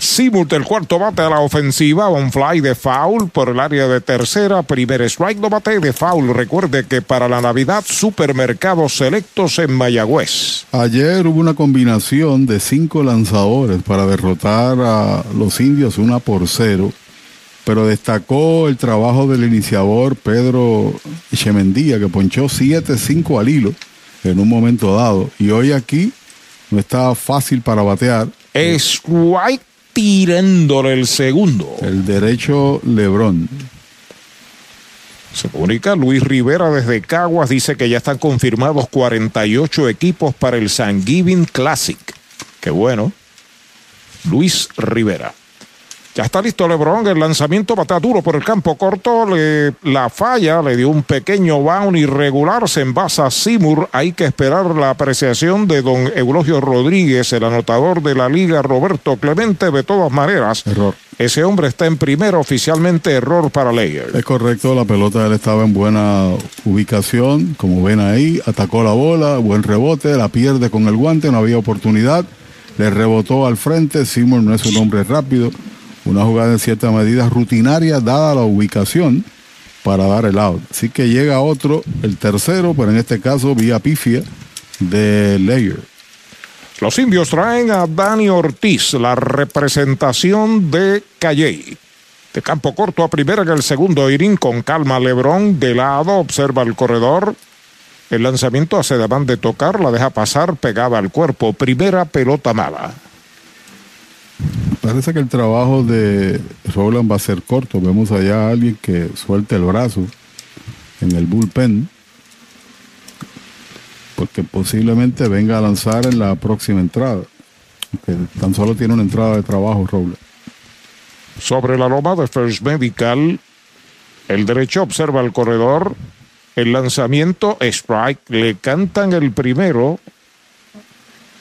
Simult, el cuarto bate a la ofensiva, un fly de foul por el área de tercera, primer strike no bate de foul. Recuerde que para la Navidad, supermercados selectos en Mayagüez. Ayer hubo una combinación de cinco lanzadores para derrotar a los indios una por cero, pero destacó el trabajo del iniciador Pedro Chemendía, que ponchó 7-5 al hilo en un momento dado. Y hoy aquí no está fácil para batear. Strike tirándole el segundo. El derecho Lebrón. Se comunica Luis Rivera desde Caguas, dice que ya están confirmados 48 equipos para el San Giving Classic. Qué bueno. Luis Rivera. Ya está listo Lebron, el lanzamiento batea duro por el campo corto, le, la falla, le dio un pequeño bound irregular, se envasa Simur, hay que esperar la apreciación de don Eulogio Rodríguez, el anotador de la liga Roberto Clemente, de todas maneras. Error. Ese hombre está en primero, oficialmente error para Leyer. Es correcto, la pelota él estaba en buena ubicación, como ven ahí, atacó la bola, buen rebote, la pierde con el guante, no había oportunidad, le rebotó al frente, Simur no es un hombre rápido una jugada en cierta medida rutinaria dada la ubicación para dar el out. Así que llega otro, el tercero, pero en este caso vía pifia de Layer. Los indios traen a Dani Ortiz, la representación de Calley. De campo corto a primera en el segundo inning con calma Lebrón de lado, observa el corredor. El lanzamiento hace de de tocar, la deja pasar pegada al cuerpo. Primera pelota mala. Parece que el trabajo de Roland va a ser corto. Vemos allá a alguien que suelte el brazo en el bullpen. Porque posiblemente venga a lanzar en la próxima entrada. Que tan solo tiene una entrada de trabajo, Roland. Sobre la loma de First Medical, el derecho observa el corredor. El lanzamiento strike. Le cantan el primero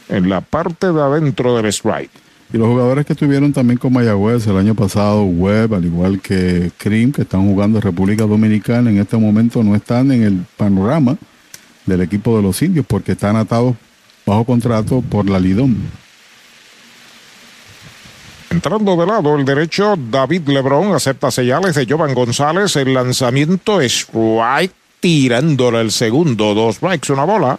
en la parte de adentro del strike. Y los jugadores que estuvieron también con Mayagüez el año pasado, Webb, al igual que Krim, que están jugando en República Dominicana, en este momento no están en el panorama del equipo de los indios porque están atados bajo contrato por la Lidón. Entrando de lado el derecho, David Lebrón acepta señales de Jovan González. El lanzamiento es right, tirándole el segundo. Dos strikes, una bola.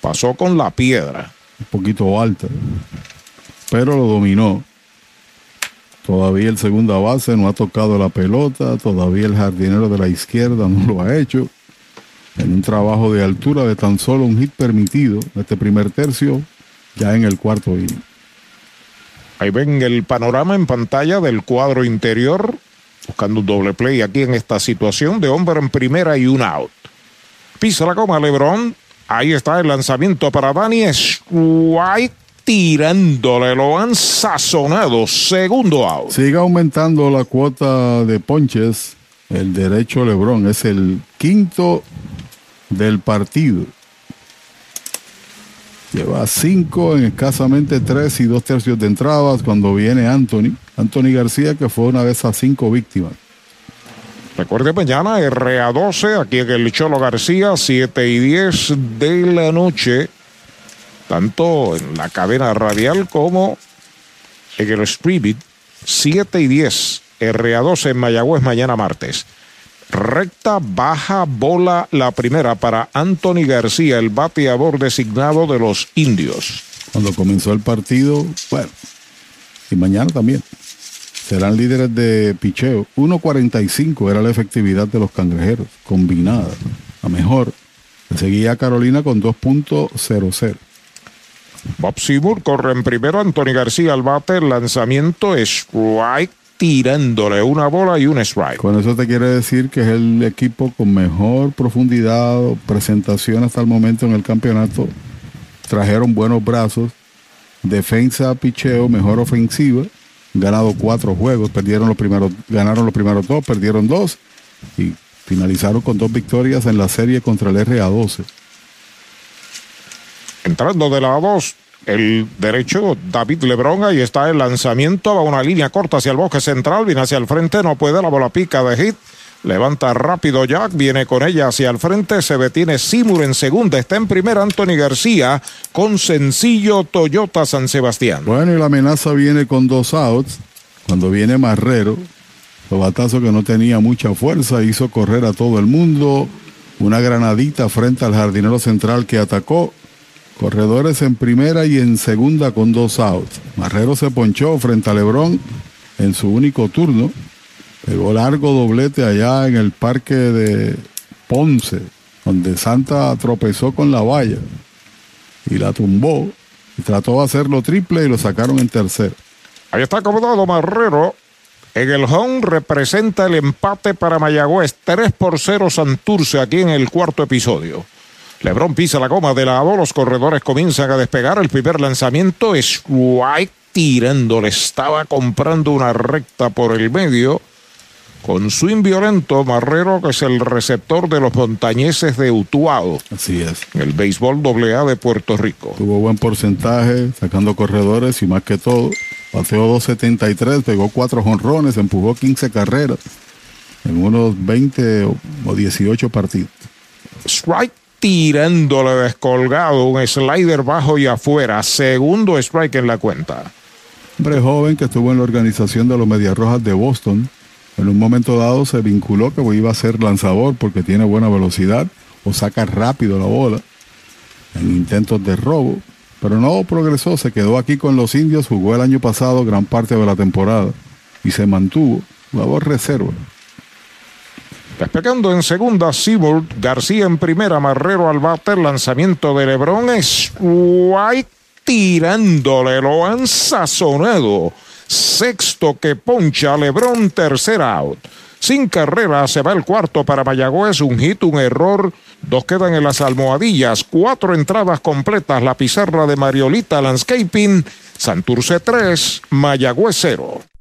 Pasó con la piedra. Un poquito alta pero lo dominó. Todavía el segunda base no ha tocado la pelota, todavía el jardinero de la izquierda no lo ha hecho. En un trabajo de altura de tan solo un hit permitido, este primer tercio, ya en el cuarto inning. Ahí ven el panorama en pantalla del cuadro interior, buscando un doble play aquí en esta situación de hombre en primera y un out. Pisa la coma Lebron, ahí está el lanzamiento para Danny White tirándole, lo han sazonado, segundo out. Sigue aumentando la cuota de ponches, el derecho Lebron, es el quinto del partido. Lleva cinco en escasamente tres y dos tercios de entradas cuando viene Anthony. Anthony García, que fue una de esas cinco víctimas. Recuerde mañana RA12 aquí en el Cholo García, 7 y 10 de la noche, tanto en la cadena radial como en el streaming, 7 y 10, RA12 en Mayagüez mañana martes. Recta, baja, bola, la primera para Anthony García, el bateador designado de los indios. Cuando comenzó el partido, bueno, y mañana también, serán líderes de picheo. 1.45 era la efectividad de los cangrejeros, combinada. A mejor, seguía Carolina con 2.00. Bob Seymour corre en primero, Anthony García al bate, lanzamiento strike tirándole una bola y un strike. Con eso te quiere decir que es el equipo con mejor profundidad presentación hasta el momento en el campeonato. Trajeron buenos brazos, defensa, picheo, mejor ofensiva. Ganado cuatro juegos, perdieron los primeros, ganaron los primeros dos, perdieron dos y finalizaron con dos victorias en la serie contra el RA12. Entrando de la 2, el derecho David Lebron, ahí está el lanzamiento, va una línea corta hacia el bosque central, viene hacia el frente, no puede, la bola pica de hit. Levanta rápido Jack, viene con ella hacia el frente, se detiene Simur en segunda, está en primera Anthony García con sencillo Toyota San Sebastián. Bueno, y la amenaza viene con dos outs. Cuando viene Marrero, los batazos que no tenía mucha fuerza, hizo correr a todo el mundo. Una granadita frente al jardinero central que atacó. Corredores en primera y en segunda con dos outs. Marrero se ponchó frente a Lebrón en su único turno. Pegó largo doblete allá en el parque de Ponce, donde Santa tropezó con la valla y la tumbó. Trató de hacerlo triple y lo sacaron en tercer. Ahí está acomodado Marrero. En el home representa el empate para Mayagüez. 3 por 0 Santurce aquí en el cuarto episodio. Lebron pisa la goma de lado, los corredores comienzan a despegar. El primer lanzamiento es White tirándole. Estaba comprando una recta por el medio. Con swing violento, Marrero, que es el receptor de los montañeses de Utuado. Así es. El béisbol AA de Puerto Rico. Tuvo buen porcentaje, sacando corredores y más que todo. Pateó 273, pegó cuatro jonrones, empujó 15 carreras en unos 20 o 18 partidos. Strike tirándole descolgado, un slider bajo y afuera. Segundo strike en la cuenta. Hombre joven que estuvo en la organización de los Medias Rojas de Boston. En un momento dado se vinculó que iba a ser lanzador porque tiene buena velocidad o saca rápido la bola en intentos de robo. Pero no progresó, se quedó aquí con los indios, jugó el año pasado gran parte de la temporada y se mantuvo. Jugador reserva. Despegando en segunda, Seymour, García en primera, Marrero al bate, lanzamiento de Lebron, es White tirándole, lo han sazonado. Sexto que poncha Lebron, tercer out. Sin carrera se va el cuarto para Mayagüez, un hit, un error. Dos quedan en las almohadillas, cuatro entradas completas, la pizarra de Mariolita Landscaping, Santurce 3, Mayagüez 0.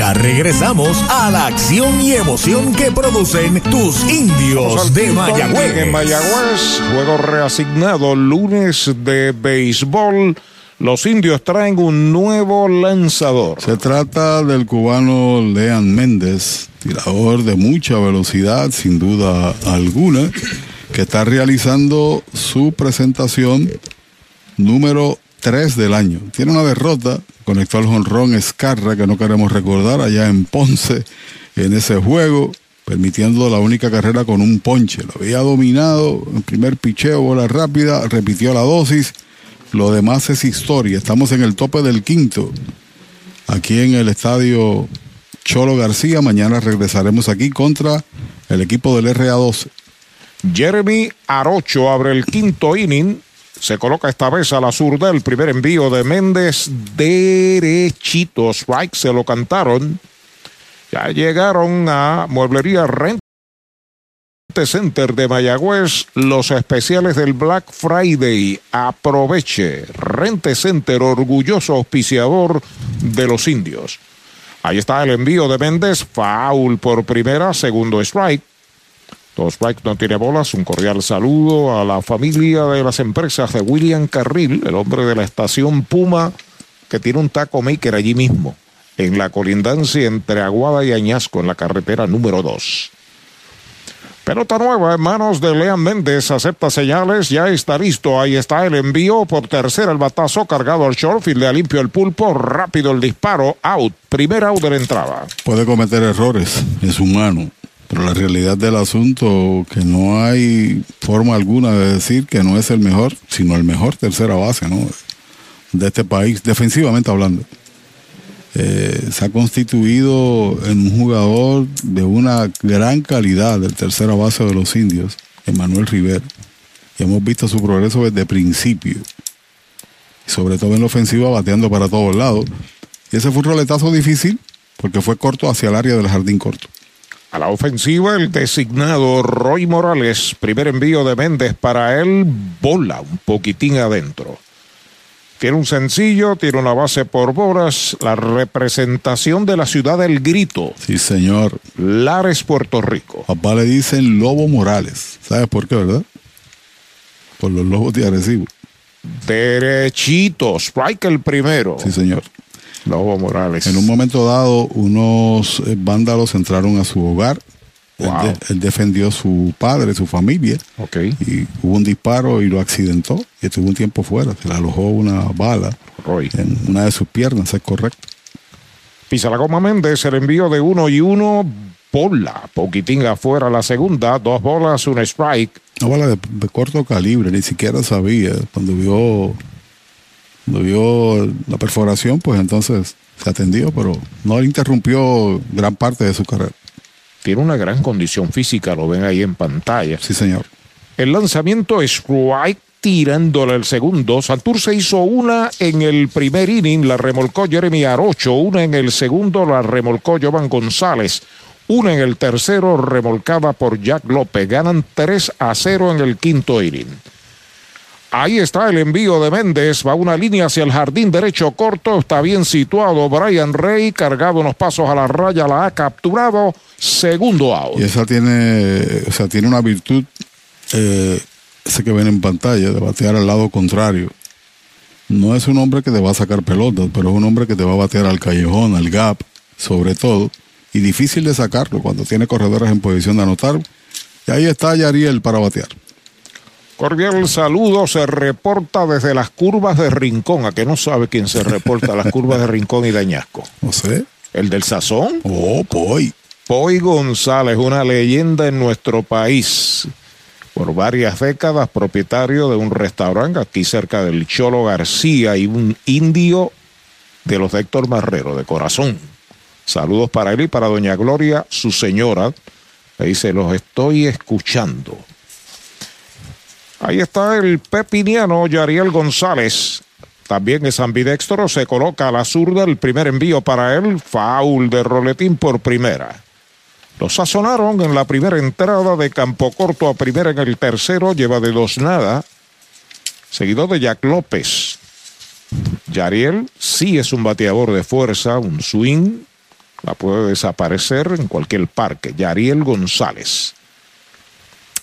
Ya regresamos a la acción y emoción que producen tus indios de Mayagüez. En Mayagüez, juego reasignado lunes de béisbol. Los indios traen un nuevo lanzador. Se trata del cubano Lean Méndez, tirador de mucha velocidad, sin duda alguna, que está realizando su presentación número 3 del año. Tiene una derrota, conectó al jonrón Escarra, que no queremos recordar, allá en Ponce, en ese juego, permitiendo la única carrera con un ponche. Lo había dominado en primer picheo, bola rápida, repitió la dosis. Lo demás es historia. Estamos en el tope del quinto, aquí en el estadio Cholo García. Mañana regresaremos aquí contra el equipo del RA12. Jeremy Arocho abre el quinto inning. Se coloca esta vez a la zurda el primer envío de Méndez derechito. Strike se lo cantaron. Ya llegaron a Mueblería Rent Center de Mayagüez, los especiales del Black Friday. Aproveche. Rente Center, orgulloso auspiciador de los indios. Ahí está el envío de Méndez. Foul por primera, segundo strike. Dos strikes no tiene bolas. Un cordial saludo a la familia de las empresas de William Carril, el hombre de la estación Puma, que tiene un taco maker allí mismo, en la colindancia entre Aguada y Añasco, en la carretera número 2. Pelota nueva en manos de Lean Méndez. Acepta señales. Ya está listo. Ahí está el envío. Por tercera el batazo cargado al shortfield. Le limpio el pulpo. Rápido el disparo. Out. Primer out de la entrada. Puede cometer errores. Es humano. Pero la realidad del asunto que no hay forma alguna de decir que no es el mejor, sino el mejor tercera base, ¿no? De este país, defensivamente hablando. Eh, se ha constituido en un jugador de una gran calidad del tercera base de los indios, Emanuel Rivera. Y hemos visto su progreso desde principio. Sobre todo en la ofensiva, bateando para todos lados. Y ese fue un roletazo difícil porque fue corto hacia el área del jardín corto. A la ofensiva, el designado Roy Morales. Primer envío de Méndez para él. Bola un poquitín adentro. Tiene un sencillo, tiene una base por bolas, la representación de la ciudad del grito. Sí, señor. Lares, Puerto Rico. Papá le dicen Lobo Morales. ¿Sabes por qué, verdad? Por los lobos de Arecibo. Derechito, strike el primero. Sí, señor. Lobo Morales. En un momento dado, unos eh, vándalos entraron a su hogar. Wow. Él, de- él defendió a su padre, su familia. Ok. Y hubo un disparo y lo accidentó. Y estuvo un tiempo fuera. Se le alojó una bala Roy. en una de sus piernas, es correcto. Pisa la goma Méndez, el envío de uno y uno. Bola, poquitín afuera la segunda, dos bolas, un strike. Una bala de, de corto calibre, ni siquiera sabía. Cuando vio, cuando vio la perforación, pues entonces se atendió, pero no interrumpió gran parte de su carrera. Tiene una gran condición física, lo ven ahí en pantalla. Sí, señor. El lanzamiento es strike tirándole el segundo. Santurce hizo una en el primer inning, la remolcó Jeremy Arocho, una en el segundo la remolcó Jovan González, una en el tercero remolcada por Jack López. Ganan 3 a 0 en el quinto inning. Ahí está el envío de Méndez, va una línea hacia el jardín derecho corto, está bien situado Brian Rey, cargado unos pasos a la raya, la ha capturado, segundo out. Y esa tiene, o sea, tiene una virtud, eh, ese que ven en pantalla, de batear al lado contrario. No es un hombre que te va a sacar pelotas, pero es un hombre que te va a batear al callejón, al gap, sobre todo, y difícil de sacarlo cuando tiene corredores en posición de anotar. Y ahí está Yariel para batear. Cordial saludo, se reporta desde las curvas de Rincón, a que no sabe quién se reporta las curvas de Rincón y Dañasco. No sé. ¿El del Sazón? Oh, Poi. Poi González, una leyenda en nuestro país. Por varias décadas, propietario de un restaurante aquí cerca del Cholo García y un indio de los de Héctor Marrero, de corazón. Saludos para él y para doña Gloria, su señora. Le dice, los estoy escuchando. Ahí está el pepiniano Yariel González. También es ambidextro, se coloca a la zurda el primer envío para él, faul de roletín por primera. Lo sazonaron en la primera entrada de campo corto a primera en el tercero, lleva de dos nada, seguido de Jack López. Yariel sí es un bateador de fuerza, un swing, la puede desaparecer en cualquier parque. Yariel González.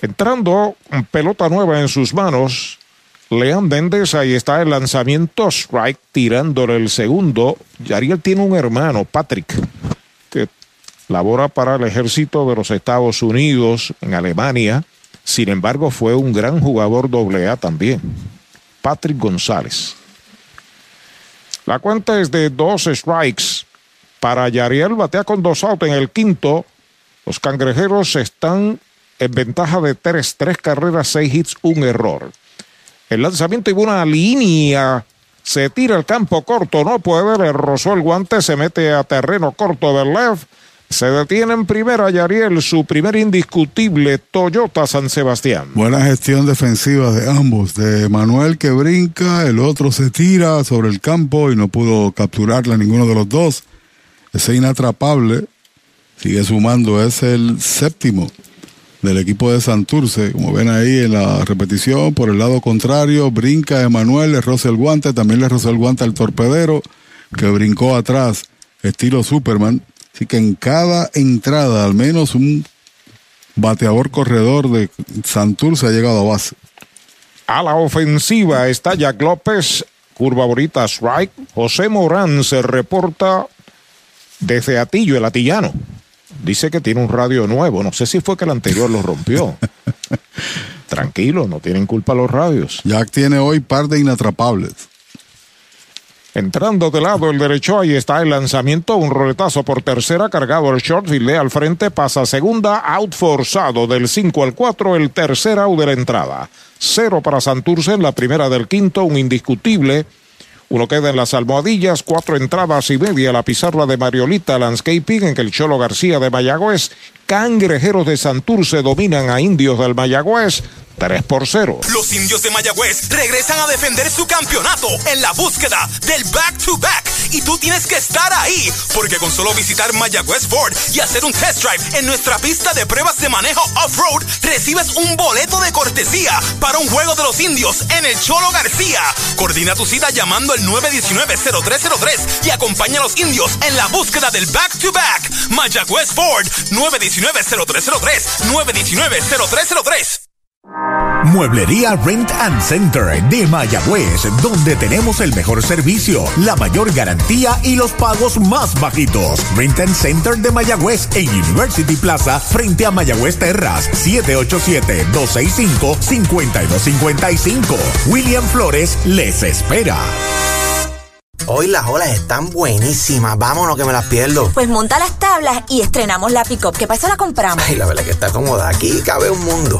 Entrando pelota nueva en sus manos, León ahí está el lanzamiento, strike tirándole el segundo. Yariel tiene un hermano, Patrick, que labora para el ejército de los Estados Unidos en Alemania. Sin embargo, fue un gran jugador doble A también. Patrick González. La cuenta es de dos strikes para Yariel. Batea con dos outs en el quinto. Los cangrejeros están en ventaja de tres, tres carreras, seis hits, un error. El lanzamiento y una línea. Se tira el campo corto, no puede, le rozó el guante, se mete a terreno corto del left. Se detiene en primera Yariel, su primer indiscutible Toyota San Sebastián. Buena gestión defensiva de ambos, de Manuel que brinca, el otro se tira sobre el campo y no pudo capturarla ninguno de los dos. Ese inatrapable sigue sumando, es el séptimo del equipo de Santurce. Como ven ahí en la repetición, por el lado contrario, brinca Emanuel, le roza el guante, también le roza el guante al torpedero, que brincó atrás, estilo Superman. Así que en cada entrada, al menos un bateador corredor de Santurce ha llegado a base. A la ofensiva está Jack López, curva bonita, strike. José Morán se reporta desde Atillo, el Atillano. Dice que tiene un radio nuevo. No sé si fue que el anterior lo rompió. Tranquilo, no tienen culpa los radios. Jack tiene hoy par de inatrapables. Entrando de lado el derecho, ahí está el lanzamiento, un roletazo por tercera, cargado el short, filé al frente, pasa segunda, out forzado del 5 al 4, el tercer out de la entrada. Cero para Santurce en la primera del quinto, un indiscutible. Uno queda en las almohadillas, cuatro entradas y media la pizarra de Mariolita Landscaping en que el Cholo García de Mayagüez, cangrejeros de Santurce dominan a indios del Mayagüez. 3 por 0. Los indios de Mayagüez regresan a defender su campeonato en la búsqueda del back-to-back. Y tú tienes que estar ahí, porque con solo visitar Mayagüez Ford y hacer un test drive en nuestra pista de pruebas de manejo off-road, recibes un boleto de cortesía para un juego de los indios en el Cholo García. Coordina tu cita llamando al 919-0303 y acompaña a los indios en la búsqueda del back-to-back. Mayagüez Ford, 919-0303, 919-0303. Mueblería Rent and Center de Mayagüez, donde tenemos el mejor servicio, la mayor garantía y los pagos más bajitos. Rent and Center de Mayagüez en University Plaza, frente a Mayagüez Terras, 787-265-5255. William Flores les espera. Hoy las olas están buenísimas. Vámonos que me las pierdo. Pues monta las tablas y estrenamos la pick-up. ¿Qué pasa? La compramos. Ay, la verdad que está cómoda. Aquí cabe un mundo.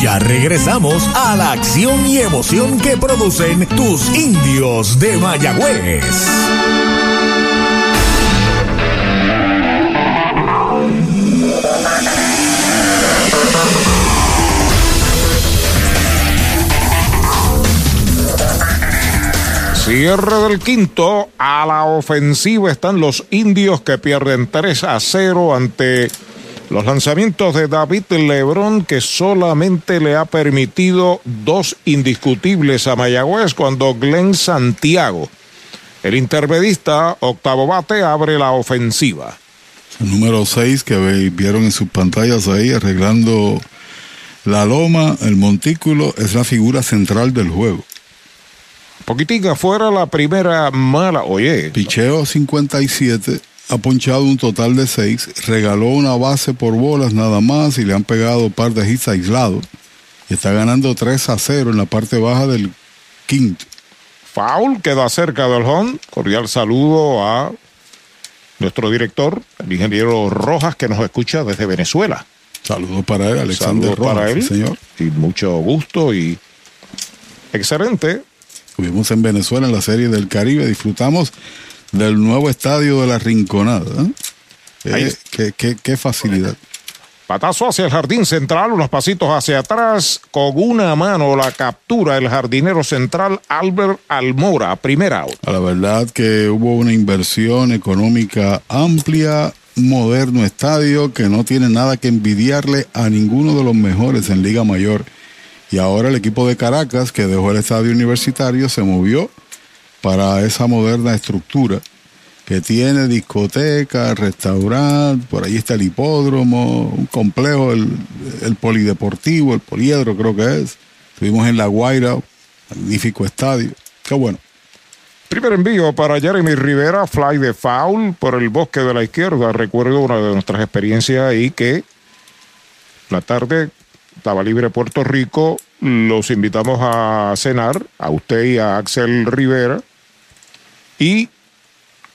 Ya regresamos a la acción y emoción que producen tus indios de Mayagüez. Cierre del quinto. A la ofensiva están los indios que pierden 3 a 0 ante los lanzamientos de David Lebrón, que solamente le ha permitido dos indiscutibles a Mayagüez cuando Glenn Santiago, el intermedista, octavo bate, abre la ofensiva. El número 6 que vieron en sus pantallas ahí arreglando la loma, el montículo, es la figura central del juego. Poquitica fuera la primera mala, oye. Picheo 57, ha ponchado un total de 6, regaló una base por bolas nada más y le han pegado un par de hits aislados. Y está ganando 3 a 0 en la parte baja del quinto. Foul queda cerca del home. Cordial saludo a nuestro director, el ingeniero Rojas, que nos escucha desde Venezuela. Saludos para él, Alexander Saludos Rojas, para él. señor. Y mucho gusto y excelente. Estuvimos en Venezuela en la Serie del Caribe, disfrutamos del nuevo estadio de la Rinconada. ¿eh? Eh, qué, qué- qué facilidad. Patazo hacia el jardín central, unos pasitos hacia atrás, con una mano la captura el jardinero central Albert Almora, primera out. La verdad que hubo una inversión económica amplia, un moderno estadio que no tiene nada que envidiarle a ninguno de los mejores en Liga Mayor. Y ahora el equipo de Caracas, que dejó el estadio universitario, se movió para esa moderna estructura que tiene discoteca, restaurante, por ahí está el hipódromo, un complejo, el, el polideportivo, el poliedro creo que es. Estuvimos en La Guaira, magnífico estadio. Qué bueno. Primer envío para Jeremy Rivera, fly de foul por el bosque de la izquierda. Recuerdo una de nuestras experiencias ahí que la tarde estaba libre Puerto Rico. Los invitamos a cenar, a usted y a Axel Rivera. Y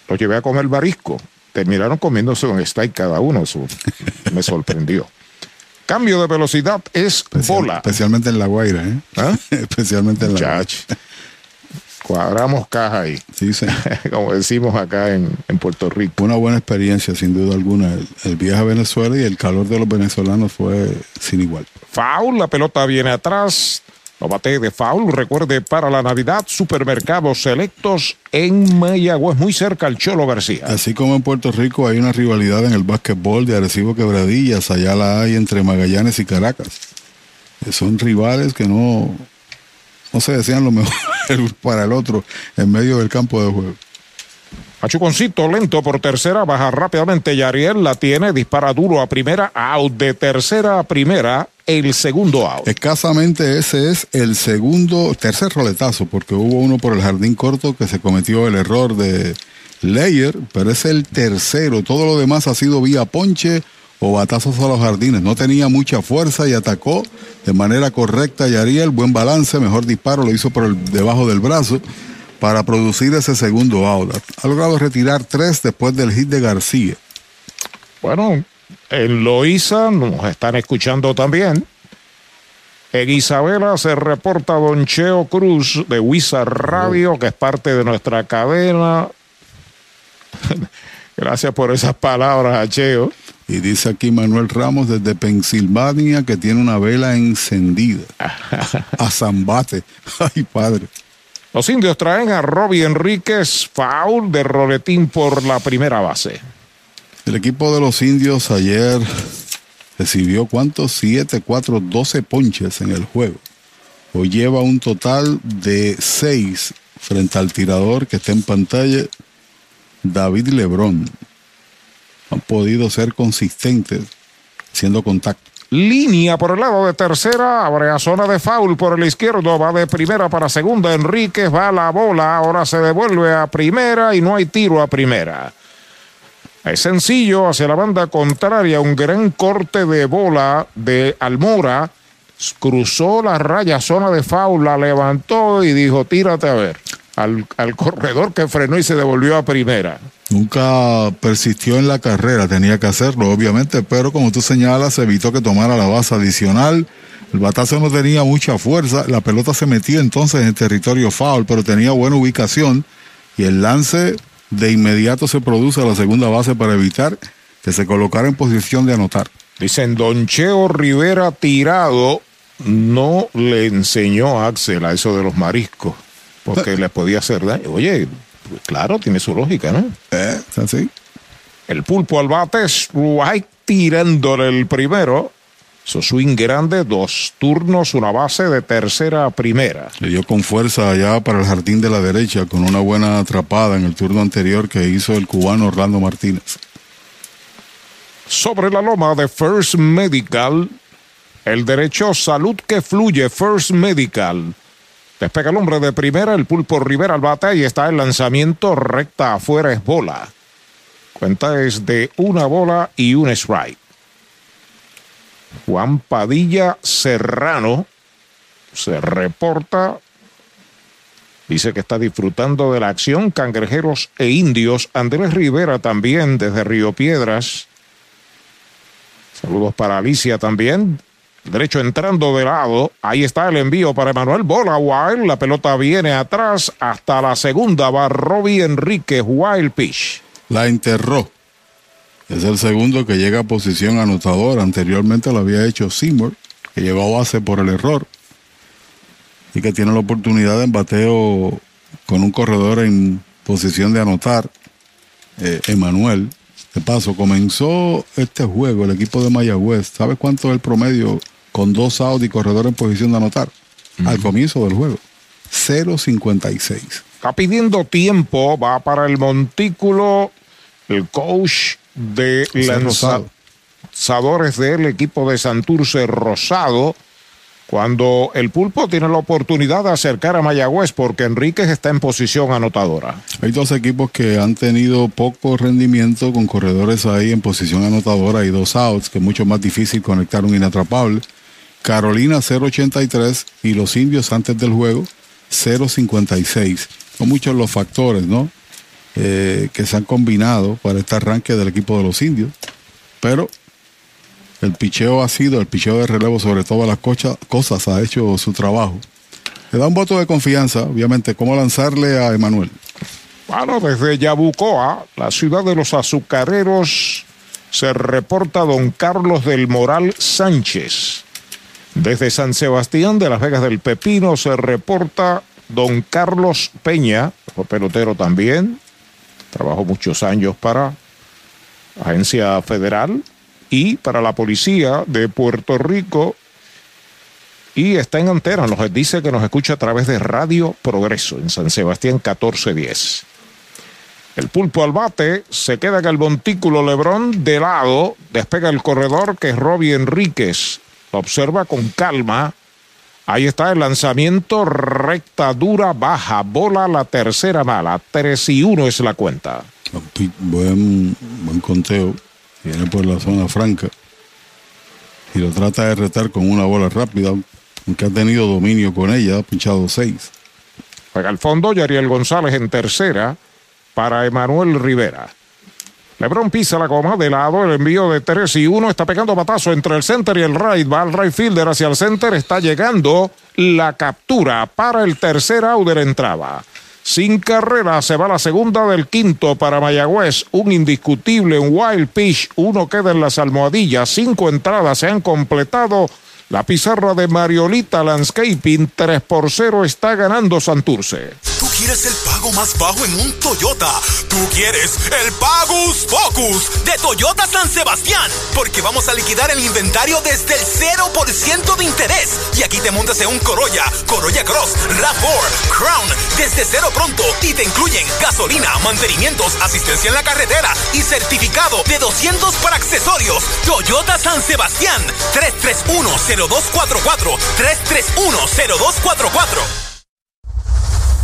los llevé a comer marisco. Terminaron comiéndose un steak cada uno. Eso me sorprendió. Cambio de velocidad es bola. Especialmente en La Guaira, ¿eh? Especialmente en La Guaira. Cuadramos caja ahí. Sí, sí. Como decimos acá en, en Puerto Rico. Una buena experiencia, sin duda alguna. El, el viaje a Venezuela y el calor de los venezolanos fue sin igual. Foul, la pelota viene atrás. No bate de foul. Recuerde, para la Navidad, supermercados selectos en Mayagüez, muy cerca al Cholo García. Así como en Puerto Rico hay una rivalidad en el básquetbol de Arecibo Quebradillas, allá la hay entre Magallanes y Caracas. Eh, Son rivales que no, no se desean lo mejor el uno para el otro en medio del campo de juego. Machuconcito lento por tercera, baja rápidamente Yariel, la tiene, dispara duro a primera, out de tercera a primera, el segundo out. Escasamente ese es el segundo, tercer roletazo, porque hubo uno por el jardín corto que se cometió el error de Leyer, pero es el tercero. Todo lo demás ha sido vía ponche o batazos a los jardines. No tenía mucha fuerza y atacó de manera correcta Yariel, buen balance, mejor disparo, lo hizo por el, debajo del brazo para producir ese segundo out. Ha logrado retirar tres después del hit de García. Bueno, en Loíza nos están escuchando también. En Isabela se reporta Don Cheo Cruz de Huiza Radio, que es parte de nuestra cadena. Gracias por esas palabras, Cheo. Y dice aquí Manuel Ramos desde Pensilvania que tiene una vela encendida. a Zambate. Ay, padre. Los indios traen a Robbie Enríquez, foul de roletín por la primera base. El equipo de los indios ayer recibió cuántos? 7, 4, 12 ponches en el juego. Hoy lleva un total de 6 frente al tirador que está en pantalla, David Lebrón. Han podido ser consistentes haciendo contacto. Línea por el lado de tercera, abre a zona de foul por el izquierdo, va de primera para segunda, Enríquez va a la bola, ahora se devuelve a primera y no hay tiro a primera. Es sencillo hacia la banda contraria, un gran corte de bola de Almora, cruzó la raya, zona de foul, la levantó y dijo, tírate a ver. Al, al corredor que frenó y se devolvió a primera. Nunca persistió en la carrera, tenía que hacerlo, obviamente, pero como tú señalas, evitó que tomara la base adicional. El batazo no tenía mucha fuerza, la pelota se metía entonces en territorio foul, pero tenía buena ubicación y el lance de inmediato se produce a la segunda base para evitar que se colocara en posición de anotar. Dicen, Don Cheo Rivera tirado no le enseñó a Axel a eso de los mariscos. porque le podía hacer daño. Oye, pues claro, tiene su lógica, ¿no? Eh, así. El pulpo al bate, White tirándole el primero. Su swing grande, dos turnos, una base de tercera a primera. Le dio con fuerza allá para el jardín de la derecha con una buena atrapada en el turno anterior que hizo el cubano Orlando Martínez. Sobre la loma de First Medical, el derecho salud que fluye, First Medical. Despega el hombre de primera, el pulpo Rivera al bate y está el lanzamiento recta afuera es bola. Cuenta es de una bola y un strike. Juan Padilla Serrano se reporta. Dice que está disfrutando de la acción. Cangrejeros e indios. Andrés Rivera también desde Río Piedras. Saludos para Alicia también. Derecho entrando de lado. Ahí está el envío para Emanuel Bola Wild. La pelota viene atrás hasta la segunda. Va Robbie Enrique Wild Pitch. La enterró. Es el segundo que llega a posición anotadora. Anteriormente lo había hecho Seymour, que llegó a base por el error. Y que tiene la oportunidad de bateo con un corredor en posición de anotar. Eh, Emanuel. De paso, comenzó este juego el equipo de Mayagüez. ¿Sabes cuánto es el promedio con dos outs y corredor en posición de anotar? Al comienzo del juego. 0.56. Está pidiendo tiempo. Va para el montículo. El coach de lanzadores del equipo de Santurce Rosado. Cuando el pulpo tiene la oportunidad de acercar a Mayagüez porque Enríquez está en posición anotadora. Hay dos equipos que han tenido poco rendimiento con corredores ahí en posición anotadora y dos outs, que es mucho más difícil conectar un inatrapable. Carolina 0.83 y los indios antes del juego 0.56. Son muchos los factores, ¿no? Eh, que se han combinado para este arranque del equipo de los indios. Pero el picheo ha sido, el picheo de relevo sobre todas las cosas, ha hecho su trabajo. Le da un voto de confianza, obviamente, cómo lanzarle a Emanuel. Bueno, desde Yabucoa, la ciudad de los azucareros, se reporta don Carlos del Moral Sánchez. Desde San Sebastián de las Vegas del Pepino se reporta don Carlos Peña, pelotero también, trabajó muchos años para Agencia Federal y para la Policía de Puerto Rico. Y está en antera, nos dice que nos escucha a través de Radio Progreso en San Sebastián 1410. El pulpo al bate se queda en el montículo Lebrón de lado, despega el corredor que es Robbie Enríquez. Lo observa con calma. Ahí está el lanzamiento, recta, dura, baja, bola la tercera mala. 3 y 1 es la cuenta. Buen, buen conteo. Viene por la zona franca. Y lo trata de retar con una bola rápida, aunque ha tenido dominio con ella, ha pinchado 6. Juega al fondo, Yariel González en tercera para Emanuel Rivera. Lebron pisa la goma de lado, el envío de 3 y 1 está pegando batazo entre el center y el right. Va al right fielder hacia el center, está llegando la captura para el tercer out de la entrada. Sin carrera se va la segunda del quinto para Mayagüez. Un indiscutible, wild pitch. Uno queda en las almohadillas. Cinco entradas se han completado. La pizarra de Mariolita Landscaping 3 por 0 está ganando Santurce. Quieres el pago más bajo en un Toyota. Tú quieres el Pagus Focus de Toyota San Sebastián. Porque vamos a liquidar el inventario desde el 0% de interés. Y aquí te montas en un Corolla, Corolla Cross, RAV4, Crown, desde cero pronto. Y te incluyen gasolina, mantenimientos, asistencia en la carretera y certificado de 200 para accesorios. Toyota San Sebastián 331 0244 331 0244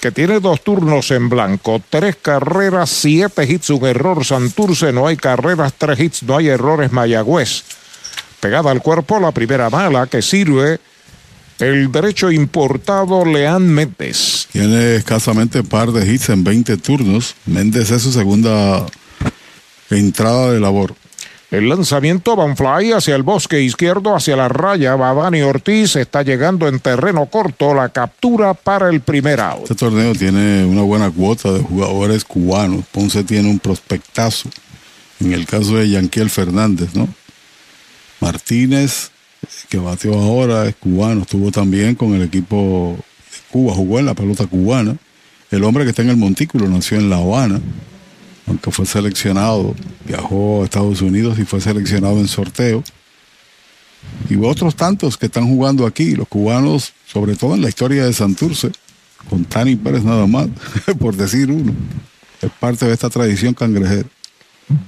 que tiene dos turnos en blanco, tres carreras, siete hits, un error Santurce, no hay carreras, tres hits, no hay errores Mayagüez. Pegada al cuerpo la primera mala que sirve el derecho importado Leán Méndez. Tiene escasamente par de hits en 20 turnos. Méndez es su segunda entrada de labor. El lanzamiento Van Fly hacia el bosque izquierdo, hacia la raya. Va Dani Ortiz, está llegando en terreno corto. La captura para el primer out. Este torneo tiene una buena cuota de jugadores cubanos. Ponce tiene un prospectazo. En el caso de Yanquiel Fernández, ¿no? Martínez, que batió ahora, es cubano. Estuvo también con el equipo de Cuba, jugó en la pelota cubana. El hombre que está en el montículo nació en La Habana aunque fue seleccionado, viajó a Estados Unidos y fue seleccionado en sorteo. Y otros tantos que están jugando aquí, los cubanos, sobre todo en la historia de Santurce, con Tani Pérez nada más, por decir uno. Es parte de esta tradición cangrejera.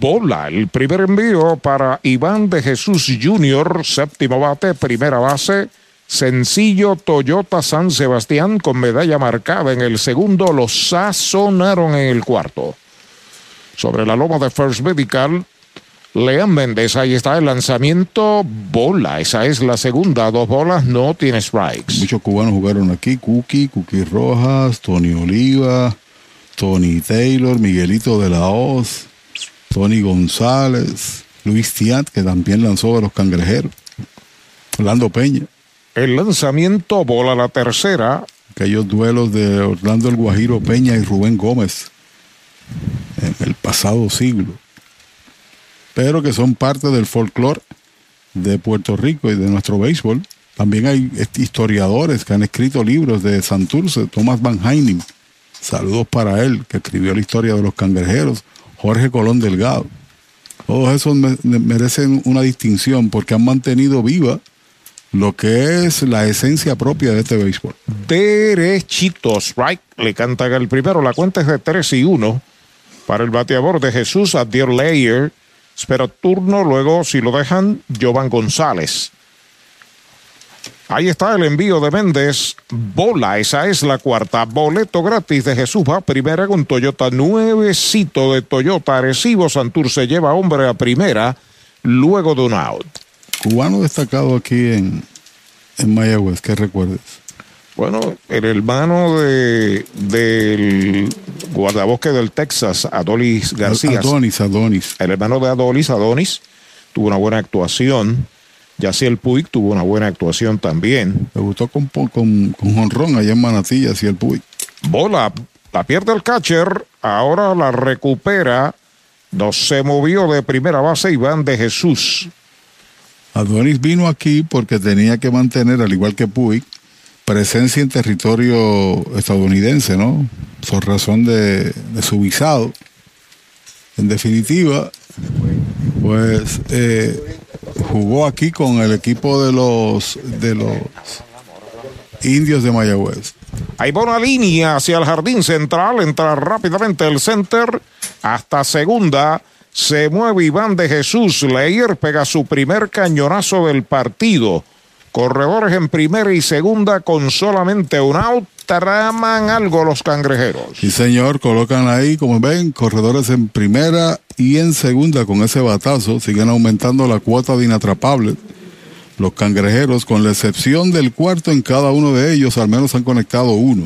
Bola, el primer envío para Iván de Jesús Jr., séptimo bate, primera base. Sencillo Toyota San Sebastián con medalla marcada en el segundo, los sazonaron en el cuarto sobre la loma de First Medical. Lean Méndez, ahí está el lanzamiento, bola, esa es la segunda, dos bolas, no tiene strikes. Muchos cubanos jugaron aquí, Cookie, Cookie Rojas, Tony Oliva, Tony Taylor, Miguelito de la Hoz, Tony González, Luis Tiat, que también lanzó de los cangrejeros, Orlando Peña. El lanzamiento, bola la tercera. Aquellos duelos de Orlando el Guajiro Peña y Rubén Gómez en el pasado siglo, pero que son parte del folclore de Puerto Rico y de nuestro béisbol. También hay historiadores que han escrito libros de Santurce, Thomas Van Heining, saludos para él, que escribió la historia de los cangrejeros, Jorge Colón Delgado. Todos esos merecen una distinción porque han mantenido viva lo que es la esencia propia de este béisbol. Derechitos, right? Le cantan el primero, la cuenta es de 3 y 1 para el bateador de Jesús a Dear Layer. Espera turno, luego si lo dejan, Jovan González. Ahí está el envío de Méndez. Bola, esa es la cuarta. Boleto gratis de Jesús va primera con Toyota. Nuevecito de Toyota. Arecibo Santur se lleva hombre a primera luego de un out. Cubano destacado aquí en, en Mayagüez, que recuerdes. Bueno, el hermano de, del guardabosque del Texas, Adolis García. Adonis, Adonis. El hermano de Adolis, Adonis, tuvo una buena actuación. el Puig tuvo una buena actuación también. Me gustó con, con, con Honrón allá en Manatí, el Puig. Bola, la pierde el catcher, ahora la recupera. No se movió de primera base Iván de Jesús. Adonis vino aquí porque tenía que mantener, al igual que Puig, presencia en territorio estadounidense, ¿no? Por razón de, su visado. En definitiva, pues eh, jugó aquí con el equipo de los de los indios de Mayagüez. Hay buena línea hacia el jardín central, entra rápidamente el center hasta segunda. Se mueve Iván de Jesús. Leir pega su primer cañonazo del partido. Corredores en primera y segunda con solamente un out. Traman algo los cangrejeros. Sí, señor, colocan ahí, como ven, corredores en primera y en segunda con ese batazo. Siguen aumentando la cuota de inatrapables. Los cangrejeros, con la excepción del cuarto en cada uno de ellos, al menos han conectado uno.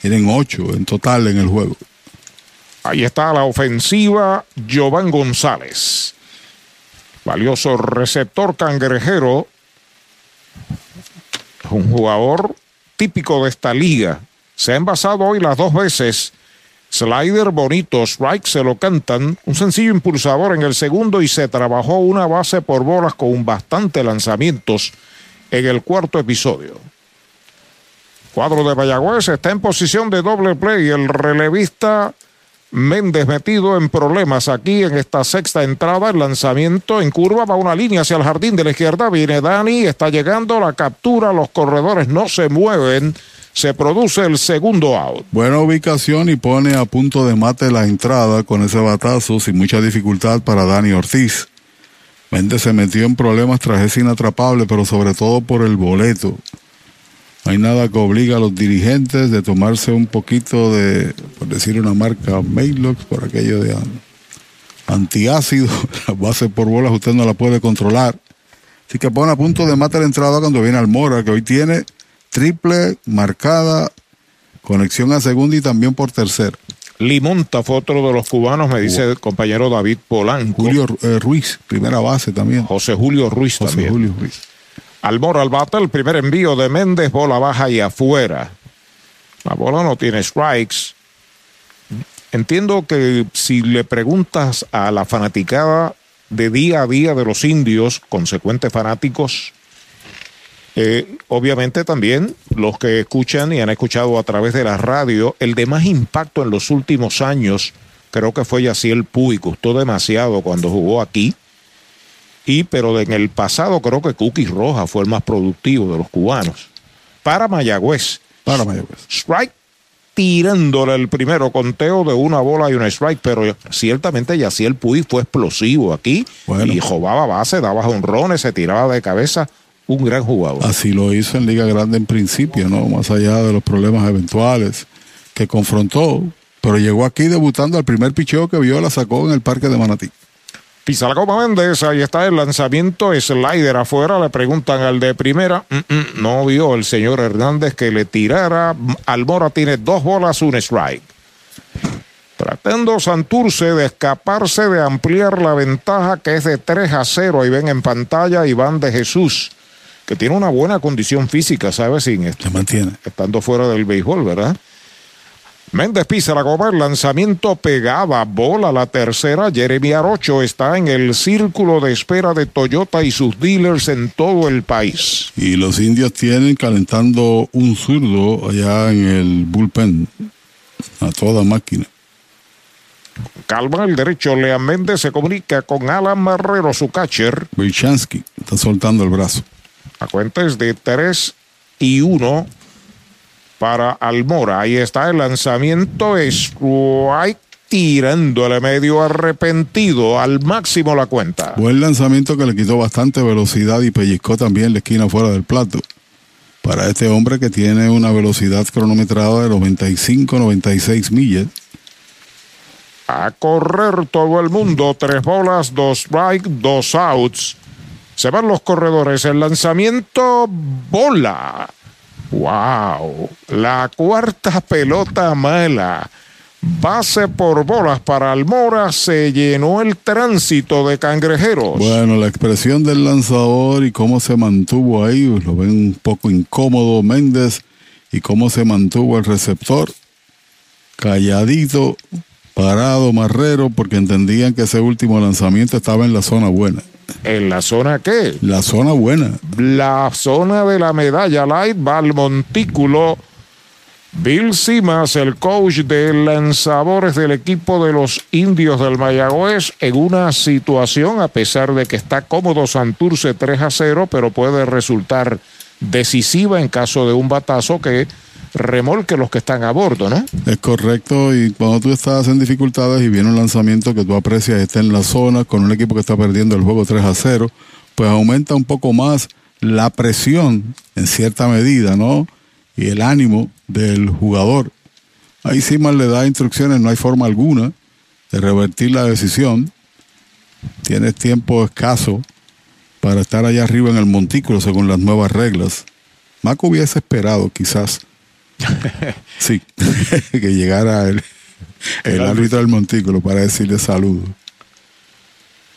Tienen ocho en total en el juego. Ahí está la ofensiva, Giovanni González. Valioso receptor cangrejero. Un jugador típico de esta liga. Se ha envasado hoy las dos veces. Slider bonito, strike se lo cantan. Un sencillo impulsador en el segundo y se trabajó una base por bolas con bastante lanzamientos en el cuarto episodio. Cuadro de Mayagüez está en posición de doble play. El relevista Méndez metido en problemas aquí en esta sexta entrada. El lanzamiento en curva va una línea hacia el jardín de la izquierda. Viene Dani, está llegando la captura. Los corredores no se mueven. Se produce el segundo out. Buena ubicación y pone a punto de mate la entrada con ese batazo sin mucha dificultad para Dani Ortiz. Méndez se metió en problemas tras ese inatrapable, pero sobre todo por el boleto. No hay nada que obliga a los dirigentes de tomarse un poquito de, por decir una marca, Maylox, por aquello de antiácido. La base por bolas usted no la puede controlar. Así que pone a punto de matar la entrada cuando viene Almora, que hoy tiene triple marcada, conexión a segunda y también por tercera. Limonta fue otro de los cubanos, me dice el compañero David Polanco. Julio eh, Ruiz, primera base también. José Julio Ruiz José también. Julio Ruiz. Almora al bate, el primer envío de Méndez, bola baja y afuera. La bola no tiene strikes. Entiendo que si le preguntas a la fanaticada de día a día de los indios, consecuentes fanáticos, eh, obviamente también los que escuchan y han escuchado a través de la radio, el de más impacto en los últimos años, creo que fue Yaciel Puy, gustó demasiado cuando jugó aquí. Y pero en el pasado creo que Cookie Roja fue el más productivo de los cubanos. Para Mayagüez. Para Mayagüez. Strike tirándole el primero conteo de una bola y un strike, pero ciertamente Yaciel Puy fue explosivo aquí y jugaba base, daba honrones, se tiraba de cabeza. Un gran jugador. Así lo hizo en Liga Grande en principio, ¿no? Más allá de los problemas eventuales que confrontó, pero llegó aquí debutando al primer picheo que vio, la sacó en el Parque de Manatí. Pisa la Copa Méndez, ahí está el lanzamiento, slider afuera, le preguntan al de primera, mm, mm, no vio el señor Hernández que le tirara, Almora tiene dos bolas, un strike. Tratando Santurce de escaparse de ampliar la ventaja que es de 3 a 0, ahí ven en pantalla Iván de Jesús, que tiene una buena condición física, ¿sabes? Sin Se mantiene. Estando fuera del béisbol, ¿verdad? Méndez pisa la goma, el lanzamiento pegaba, bola la tercera. Jeremy Arocho está en el círculo de espera de Toyota y sus dealers en todo el país. Y los indios tienen calentando un zurdo allá en el bullpen, a toda máquina. Calma el derecho, Lean Méndez se comunica con Alan Marrero, su catcher. Wilchansky está soltando el brazo. A cuentas de 3 y 1 para Almora. Ahí está el lanzamiento. Strike tirándole medio arrepentido al máximo la cuenta. Buen lanzamiento que le quitó bastante velocidad y pellizcó también la esquina fuera del plato. Para este hombre que tiene una velocidad cronometrada de 95, 96 millas. A correr todo el mundo. Tres bolas, dos strike, dos outs. Se van los corredores. El lanzamiento, bola. ¡Wow! La cuarta pelota mala. Base por bolas para Almora. Se llenó el tránsito de cangrejeros. Bueno, la expresión del lanzador y cómo se mantuvo ahí, lo ven un poco incómodo Méndez y cómo se mantuvo el receptor. Calladito, parado, marrero, porque entendían que ese último lanzamiento estaba en la zona buena. ¿En la zona qué? La zona buena. La zona de la medalla light va al montículo. Bill Simas, el coach de lanzadores del equipo de los indios del Mayagüez, en una situación, a pesar de que está cómodo Santurce 3 a 0, pero puede resultar decisiva en caso de un batazo que remolque los que están a bordo, ¿no? Es correcto, y cuando tú estás en dificultades y viene un lanzamiento que tú aprecias está en la zona con un equipo que está perdiendo el juego 3 a 0, pues aumenta un poco más la presión en cierta medida, ¿no? Y el ánimo del jugador. Ahí más le da instrucciones, no hay forma alguna de revertir la decisión. Tienes tiempo escaso para estar allá arriba en el montículo según las nuevas reglas. Maco hubiese esperado quizás sí, que llegara el, el, árbitro del montículo para decirle saludo.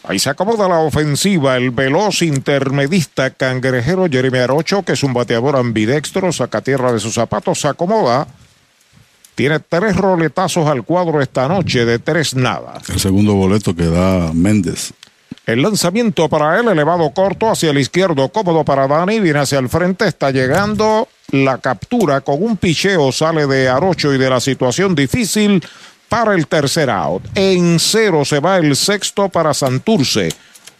Ahí se acomoda la ofensiva, el veloz intermedista cangrejero Jeremy Arocho, que es un bateador ambidextro, saca tierra de sus zapatos, se acomoda. Tiene tres roletazos al cuadro esta noche de tres nada. El segundo boleto que da Méndez. El lanzamiento para él, elevado corto hacia el izquierdo, cómodo para Dani, viene hacia el frente, está llegando la captura con un picheo, sale de Arocho y de la situación difícil para el tercer out. En cero se va el sexto para Santurce.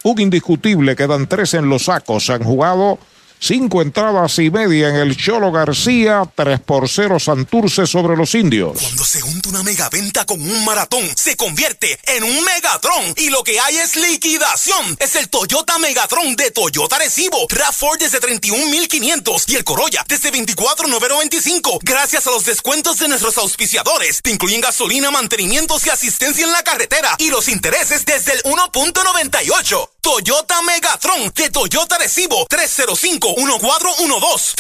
Un indiscutible, quedan tres en los sacos. Han jugado Cinco entradas y media en el Cholo García, 3 por 0 Santurce sobre los indios. Cuando se junta una megaventa con un maratón, se convierte en un megatron y lo que hay es liquidación. Es el Toyota Megatron de Toyota Recibo. RAV4 desde 31,500 y el Corolla desde 24,995. Gracias a los descuentos de nuestros auspiciadores. Te incluyen gasolina, mantenimientos y asistencia en la carretera y los intereses desde el 1.98. Toyota Megatron de Toyota Recibo 305-1412.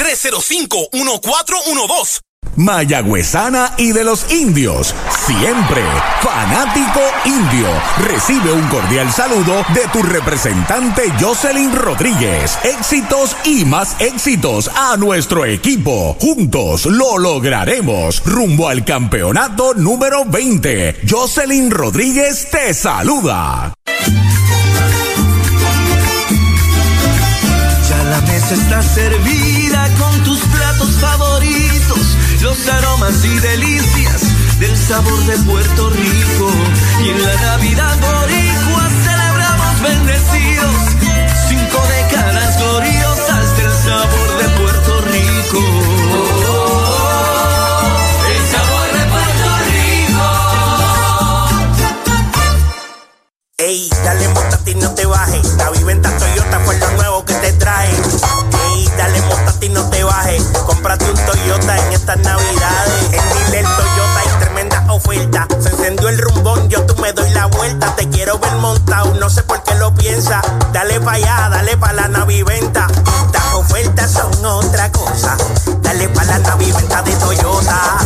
305-1412. Mayagüezana y de los indios. Siempre fanático indio. Recibe un cordial saludo de tu representante Jocelyn Rodríguez. Éxitos y más éxitos a nuestro equipo. Juntos lo lograremos. Rumbo al campeonato número 20. Jocelyn Rodríguez te saluda. Mesa servida con tus platos favoritos, los aromas y delicias del sabor de Puerto Rico. Y en la Navidad boricua celebramos bendecidos, Ey, dale montate y no te bajes, la viventa Toyota fue lo nuevo que te trae. Ey, dale montate y no te bajes, cómprate un Toyota en estas navidades. En Dile Toyota hay tremenda oferta, se encendió el rumbón, yo tú me doy la vuelta. Te quiero ver montado, no sé por qué lo piensa. Dale pa' allá, dale pa' la naviventa. Estas ofertas son otra cosa. Dale pa' la naviventa de Toyota.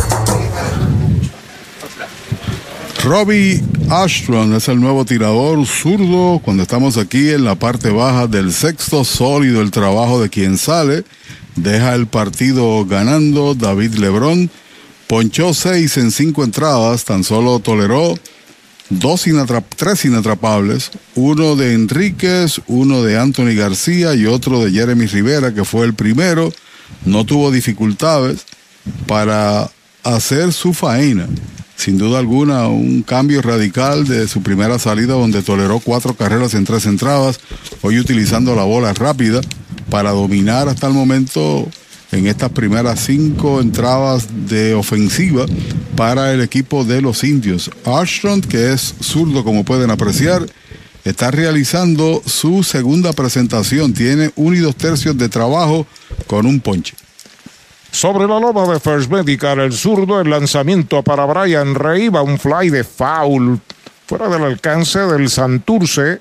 Robbie Ashton es el nuevo tirador zurdo cuando estamos aquí en la parte baja del sexto sólido el trabajo de quien sale. Deja el partido ganando David Lebrón. Ponchó seis en cinco entradas, tan solo toleró dos tres inatrapables, uno de Enríquez, uno de Anthony García y otro de Jeremy Rivera, que fue el primero. No tuvo dificultades para hacer su faena sin duda alguna un cambio radical de su primera salida donde toleró cuatro carreras en tres entradas, hoy utilizando la bola rápida para dominar hasta el momento en estas primeras cinco entradas de ofensiva para el equipo de los indios. Armstrong, que es zurdo como pueden apreciar, está realizando su segunda presentación, tiene un y dos tercios de trabajo con un ponche. Sobre la loma de First Medical, el zurdo, el lanzamiento para Brian Rey, va un fly de foul fuera del alcance del Santurce.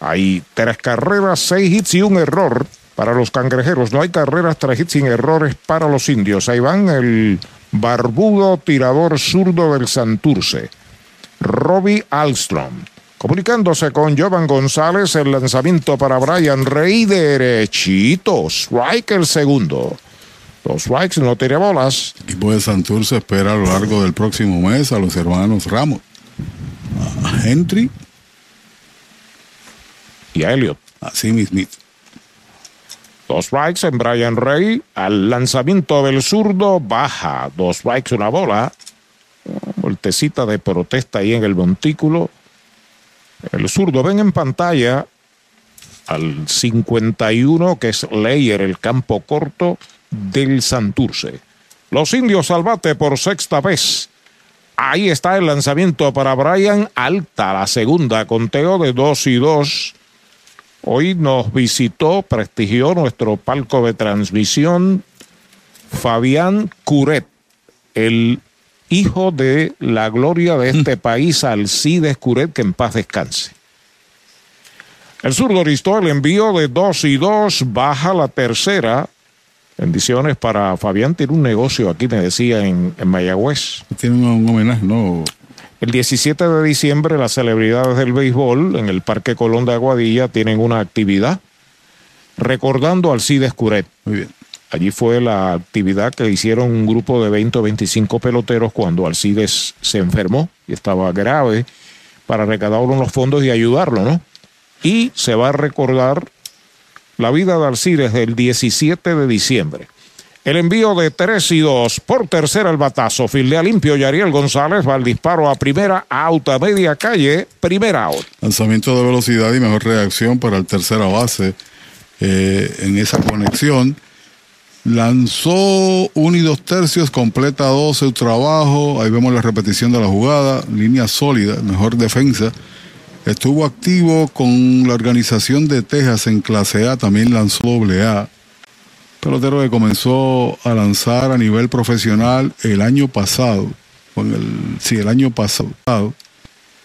Hay tres carreras, seis hits y un error para los cangrejeros. No hay carreras, tres hits sin errores para los indios. Ahí van el barbudo tirador zurdo del Santurce, Robbie Alstrom. Comunicándose con Jovan González, el lanzamiento para Brian Rey derechito. Strike el segundo. Los strikes no tiene bolas. El equipo de Santurce espera a lo largo del próximo mes a los hermanos Ramos, a Henry y a Elliot. Así mismito. Dos strikes en Brian Rey. Al lanzamiento del zurdo baja. Dos strikes, una bola. Voltecita de protesta ahí en el montículo. El zurdo ven en pantalla al 51 que es Leyer, el campo corto del Santurce. Los indios al bate por sexta vez. Ahí está el lanzamiento para Brian Alta, la segunda, conteo de 2 y 2. Hoy nos visitó, prestigió nuestro palco de transmisión Fabián Curet, el hijo de la gloria de este país, Alcides Curet, que en paz descanse. El zurdo listó el envío de 2 y 2, baja la tercera. Bendiciones para Fabián. Tiene un negocio aquí, me decía, en, en Mayagüez. Tiene un, homenaje, ¿no? El 17 de diciembre, las celebridades del béisbol en el Parque Colón de Aguadilla tienen una actividad recordando al Cides Curet. Muy bien. Allí fue la actividad que hicieron un grupo de 20 o 25 peloteros cuando Alcides se enfermó y estaba grave para recaudar unos fondos y ayudarlo, ¿no? Y se va a recordar la vida de Alcides del 17 de diciembre. El envío de 3 y 2 por tercera el batazo. Fildea limpio y Ariel González va al disparo a primera, out a media calle, primera out. Lanzamiento de velocidad y mejor reacción para el tercera base eh, en esa conexión. Lanzó uno y dos tercios, completa 12 su trabajo. Ahí vemos la repetición de la jugada. Línea sólida, mejor defensa. Estuvo activo con la organización de Texas en clase A, también lanzó doble A. Pelotero que comenzó a lanzar a nivel profesional el año pasado. Con el, sí, el año pasado.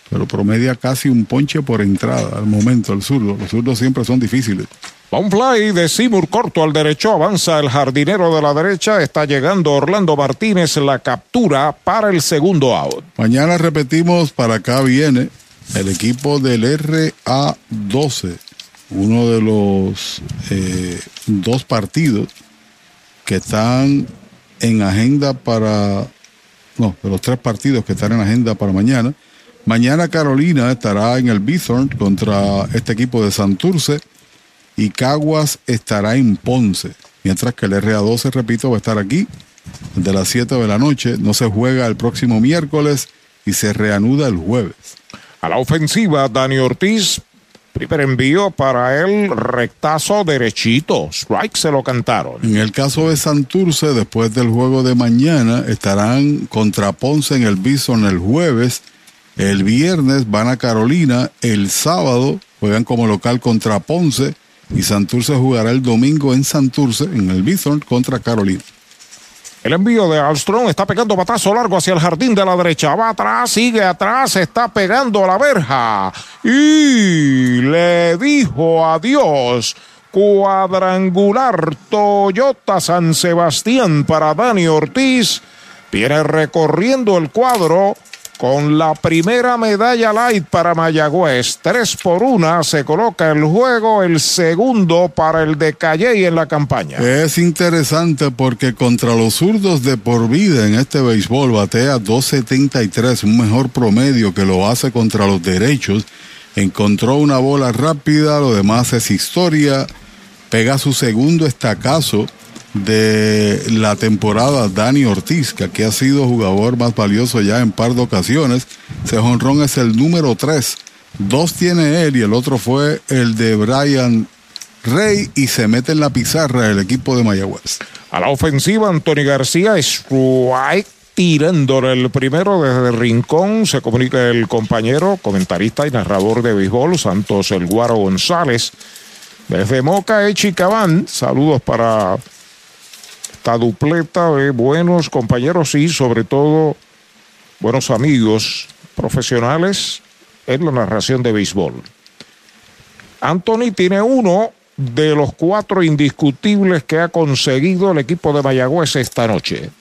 Pero promedia casi un ponche por entrada al momento, el zurdo. Los zurdos siempre son difíciles. Va un fly de Seymour corto al derecho, avanza el jardinero de la derecha, está llegando Orlando Martínez, la captura para el segundo out. Mañana repetimos, para acá viene el equipo del RA12, uno de los eh, dos partidos que están en agenda para, no, de los tres partidos que están en agenda para mañana. Mañana Carolina estará en el Bithorn contra este equipo de Santurce y Caguas estará en Ponce. Mientras que el RA12, repito, va a estar aquí desde las 7 de la noche. No se juega el próximo miércoles y se reanuda el jueves. A la ofensiva, Dani Ortiz. Primer envío para el rectazo derechito. Strike se lo cantaron. En el caso de Santurce, después del juego de mañana, estarán contra Ponce en el Bison el jueves. El viernes van a Carolina. El sábado juegan como local contra Ponce y Santurce jugará el domingo en Santurce, en el Bithorn, contra Carolina. El envío de Armstrong está pegando batazo largo hacia el jardín de la derecha. Va atrás, sigue atrás, está pegando a la verja. Y le dijo adiós. Cuadrangular Toyota San Sebastián para Dani Ortiz. Viene recorriendo el cuadro con la primera medalla light para Mayagüez. Tres por una se coloca el juego, el segundo para el de Calle en la campaña. Es interesante porque contra los zurdos de por vida en este béisbol batea 2.73, un mejor promedio que lo hace contra los derechos. Encontró una bola rápida, lo demás es historia. Pega su segundo estacazo de la temporada Dani Ortiz, que ha sido jugador más valioso ya en par de ocasiones. Ese jonrón es el número 3. Dos tiene él y el otro fue el de Brian Rey y se mete en la pizarra el equipo de Mayagüez. A la ofensiva, Anthony García, strike tirándole el primero desde el rincón. Se comunica el compañero, comentarista y narrador de béisbol, Santos El Guaro González. Desde Moca, Echicabán, saludos para esta dupleta de buenos compañeros y sobre todo buenos amigos profesionales en la narración de béisbol. Anthony tiene uno de los cuatro indiscutibles que ha conseguido el equipo de Mayagüez esta noche.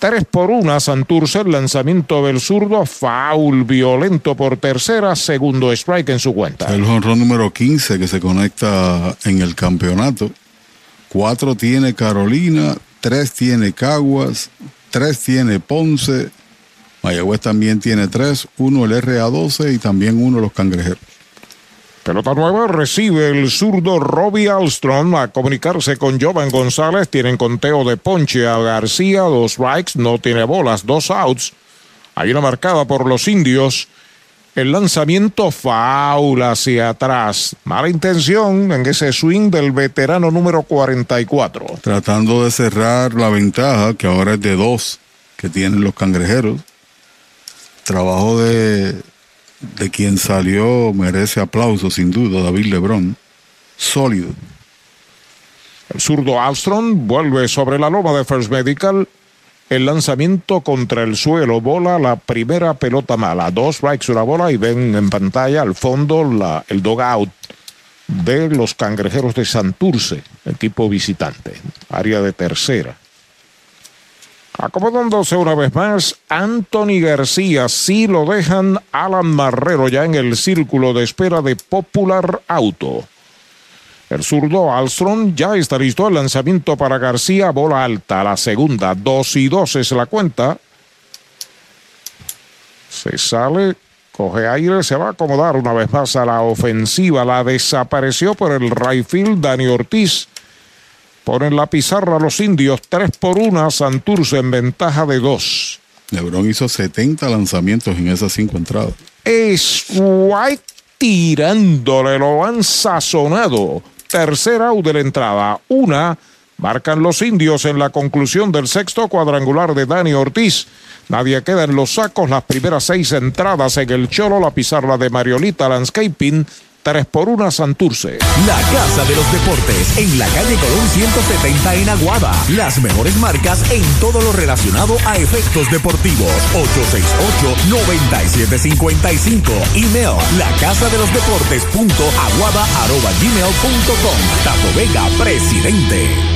Tres por una, Santurce, el lanzamiento del zurdo, foul violento por tercera, segundo strike en su cuenta. El honrón número 15 que se conecta en el campeonato. Cuatro tiene Carolina, tres tiene Caguas, tres tiene Ponce, Mayagüez también tiene tres, uno el RA12 y también uno los Cangrejeros. Pelota nueva recibe el zurdo Robbie Alstrom a comunicarse con Jovan González. Tienen conteo de ponche a García, dos strikes, no tiene bolas, dos outs. Hay una marcada por los indios. El lanzamiento faula hacia atrás. Mala intención en ese swing del veterano número 44. Tratando de cerrar la ventaja, que ahora es de dos, que tienen los cangrejeros. Trabajo de, de quien salió merece aplauso, sin duda, David Lebrón. Sólido. El zurdo Armstrong vuelve sobre la loma de First Medical. El lanzamiento contra el suelo, bola la primera pelota mala. Dos strikes, una bola y ven en pantalla al fondo la, el dog out de los cangrejeros de Santurce, equipo visitante, área de tercera. Acomodándose una vez más, Anthony García, si lo dejan Alan Marrero ya en el círculo de espera de Popular Auto. El zurdo Alstrom ya está listo el lanzamiento para García, bola alta, la segunda, dos y dos es la cuenta. Se sale, coge aire, se va a acomodar una vez más a la ofensiva, la desapareció por el right field Dani Ortiz. Ponen la pizarra los indios, 3 por 1, Santurce en ventaja de 2. Lebron hizo 70 lanzamientos en esas cinco entradas. Es White tirándole, lo han sazonado. Tercera out de la entrada, una. Marcan los indios en la conclusión del sexto cuadrangular de Dani Ortiz. Nadie queda en los sacos. Las primeras seis entradas en el Cholo, la pizarra de Mariolita Landscaping 3 por 1 Santurce. La Casa de los Deportes en la calle Colón 170 en Aguada. Las mejores marcas en todo lo relacionado a efectos deportivos. 868-9755. Email la casa de los deportes punto aguada arroba gmail punto com. Tato Vega, presidente.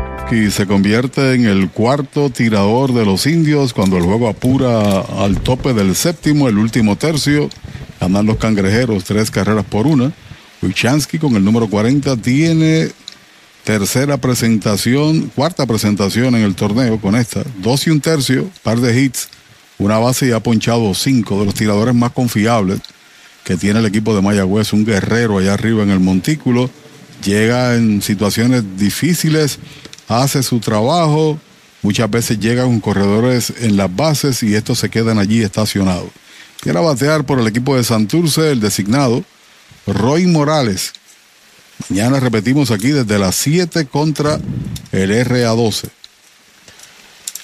y se convierte en el cuarto tirador de los indios cuando el juego apura al tope del séptimo, el último tercio. Ganan los cangrejeros tres carreras por una. Wichansky con el número 40 tiene tercera presentación, cuarta presentación en el torneo con esta. Dos y un tercio, par de hits, una base y ha ponchado cinco de los tiradores más confiables que tiene el equipo de Mayagüez. Un guerrero allá arriba en el montículo. Llega en situaciones difíciles hace su trabajo, muchas veces llega con corredores en las bases y estos se quedan allí estacionados. Quiere batear por el equipo de Santurce, el designado Roy Morales. Mañana repetimos aquí desde las 7 contra el RA12.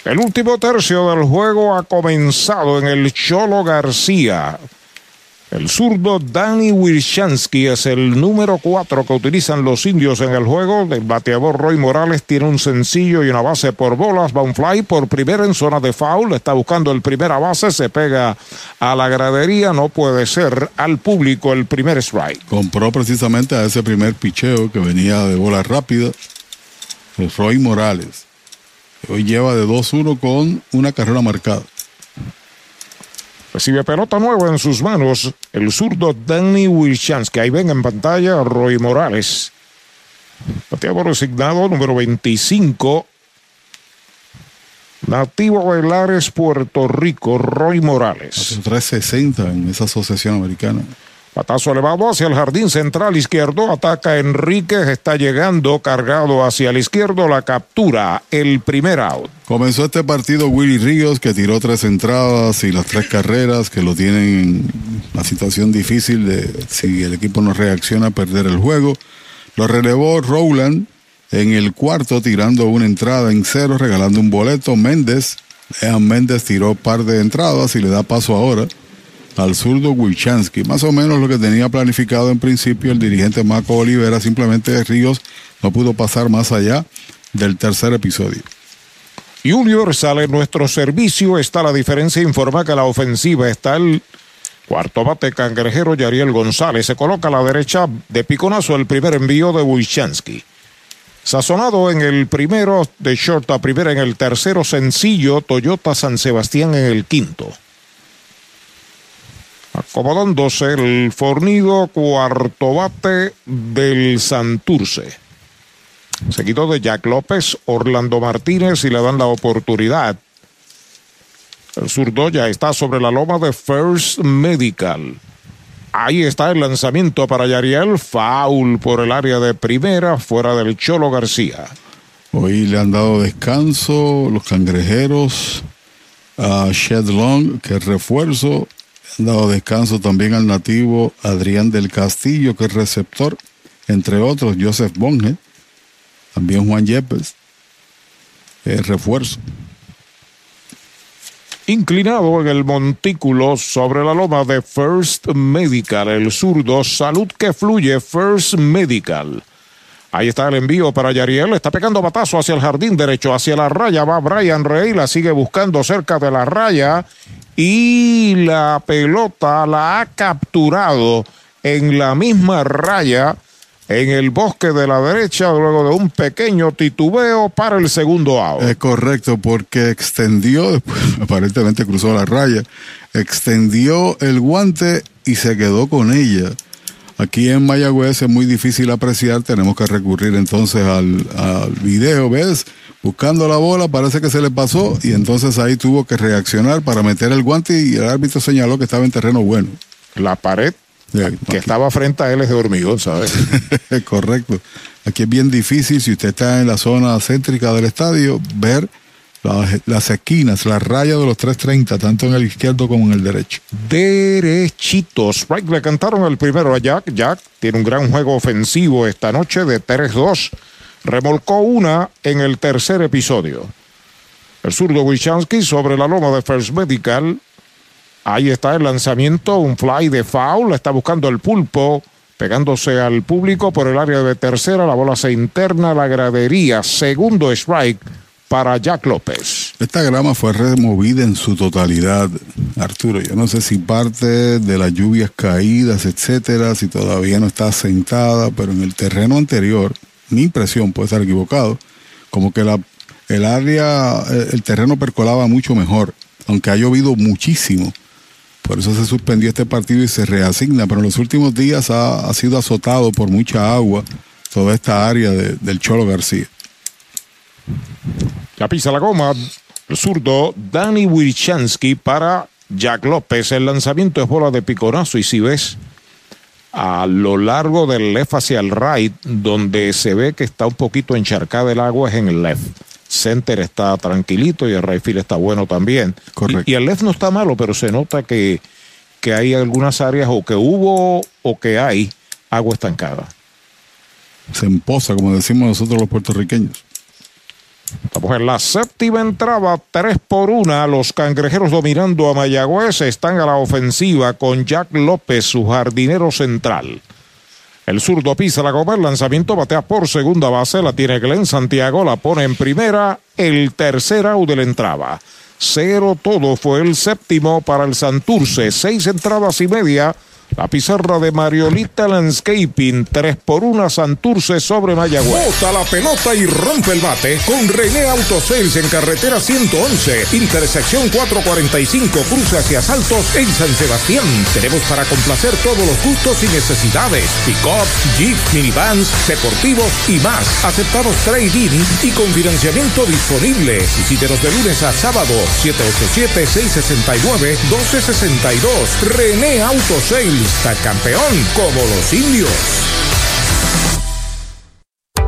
El último tercio del juego ha comenzado en el Cholo García. El zurdo Danny Wilshansky es el número 4 que utilizan los indios en el juego. El bateador Roy Morales tiene un sencillo y una base por bolas. Va un fly por primera en zona de foul. Está buscando el primera base. Se pega a la gradería. No puede ser al público el primer strike. Compró precisamente a ese primer picheo que venía de bola rápida. El Roy Morales. Hoy lleva de 2-1 con una carrera marcada. Recibe pelota nueva en sus manos el zurdo Danny que Ahí ven en pantalla Roy Morales. Bateador resignado número 25. Nativo de Lares, Puerto Rico, Roy Morales. 360 en esa asociación americana. Patazo elevado hacia el jardín central izquierdo. Ataca Enríquez. Está llegando cargado hacia el izquierdo. La captura. El primer out. Comenzó este partido Willy Ríos, que tiró tres entradas y las tres carreras, que lo tienen en una situación difícil de si el equipo no reacciona a perder el juego. Lo relevó Rowland en el cuarto, tirando una entrada en cero, regalando un boleto. Méndez. Méndez tiró par de entradas y le da paso ahora al zurdo Wilchansky. Más o menos lo que tenía planificado en principio el dirigente Marco Olivera, simplemente Ríos no pudo pasar más allá del tercer episodio. Universal en nuestro servicio está la diferencia. Informa que la ofensiva está el cuarto bate cangrejero Yariel González. Se coloca a la derecha de piconazo el primer envío de Wilchansky. Sazonado en el primero de short a primera en el tercero sencillo, Toyota San Sebastián en el quinto. Acomodándose el fornido cuarto bate del Santurce. Seguido de Jack López, Orlando Martínez y le dan la oportunidad. El zurdo ya está sobre la loma de First Medical. Ahí está el lanzamiento para Yariel. Foul por el área de primera, fuera del Cholo García. Hoy le han dado descanso los cangrejeros a Shed que es refuerzo. Dado descanso también al nativo Adrián del Castillo, que es receptor. Entre otros, Joseph Bonge. También Juan Yepes. Es refuerzo inclinado en el montículo sobre la loma de First Medical, el zurdo, salud que fluye First Medical. Ahí está el envío para Yariel, está pegando batazo hacia el jardín derecho, hacia la raya, va Brian Rey, la sigue buscando cerca de la raya y la pelota la ha capturado en la misma raya en el bosque de la derecha luego de un pequeño titubeo para el segundo out. Es correcto, porque extendió, aparentemente cruzó la raya, extendió el guante y se quedó con ella. Aquí en Mayagüez es muy difícil apreciar, tenemos que recurrir entonces al, al video, ¿ves? Buscando la bola, parece que se le pasó y entonces ahí tuvo que reaccionar para meter el guante y el árbitro señaló que estaba en terreno bueno. La pared que estaba frente a él es de hormigón, ¿sabes? Correcto. Aquí es bien difícil, si usted está en la zona céntrica del estadio, ver las, esquinas, las rayas de los 330, tanto en el izquierdo como en el derecho. Derechitos. Right, le cantaron el primero a Jack. Jack tiene un gran juego ofensivo esta noche de 3-2. Remolcó una en el tercer episodio. El zurdo Wichansky sobre la loma de First Medical Ahí está el lanzamiento, un fly de foul, está buscando el pulpo, pegándose al público por el área de tercera, la bola se interna a la gradería, segundo strike para Jack López. Esta grama fue removida en su totalidad, Arturo. Yo no sé si parte de las lluvias caídas, etcétera, si todavía no está sentada, pero en el terreno anterior, mi impresión puede estar equivocado, como que la, el área, el terreno percolaba mucho mejor, aunque ha llovido muchísimo. Por eso se suspendió este partido y se reasigna, pero en los últimos días ha, sido azotado por mucha agua toda esta área del Cholo García. Ya pisa la goma, el zurdo Dani Wilchansky para Jack López. El lanzamiento es bola de piconazo y si ves a lo largo del left hacia el right, donde se ve que está un poquito encharcada el agua es en el left. Center está tranquilito y el right field está bueno también. Y, el left no está malo, pero se nota que, que hay algunas áreas o que hubo o que hay agua estancada. Se empoza, como decimos nosotros los puertorriqueños. Estamos en la séptima entrada, tres por una. Los cangrejeros dominando a Mayagüez están a la ofensiva con Jack López, su jardinero central. El zurdo pisa la goma, el lanzamiento batea por segunda base, la tiene Glenn Santiago, la pone en primera, el tercer out de la entrada. Cero todo fue el séptimo para el Santurce, seis entradas y media la pizarra de Mariolita Landscaping, 3 por 1 Santurce sobre Mayagüez. Bota la pelota y rompe el bate con René Autosales en carretera 111, intersección 445, cruce hacia Saltos en San Sebastián. Tenemos para complacer todos los gustos y necesidades. Pick-up, Jeep, minivans, deportivos y más. Aceptamos trading y con financiamiento disponible. Visítenos de lunes a sábado, 787-669-1262. René Autosales está campeón como los indios.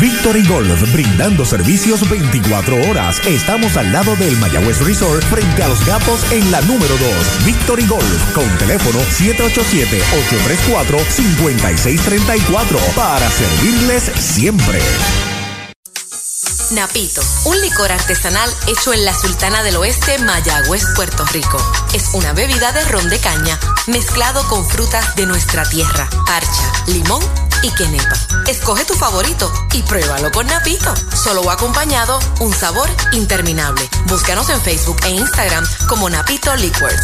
Victory Golf, brindando servicios 24 horas. Estamos al lado del Mayagüez Resort, frente a los gatos en la número 2. Victory Golf, con teléfono 787-834-5634, para servirles siempre. Napito, un licor artesanal hecho en la Sultana del Oeste, Mayagüez, Puerto Rico. Es una bebida de ron de caña mezclado con frutas de nuestra tierra, parcha, limón y quenepa. Escoge tu favorito y pruébalo con Napito. Solo o acompañado, un sabor interminable. Búscanos en Facebook e Instagram como Napito Liquors.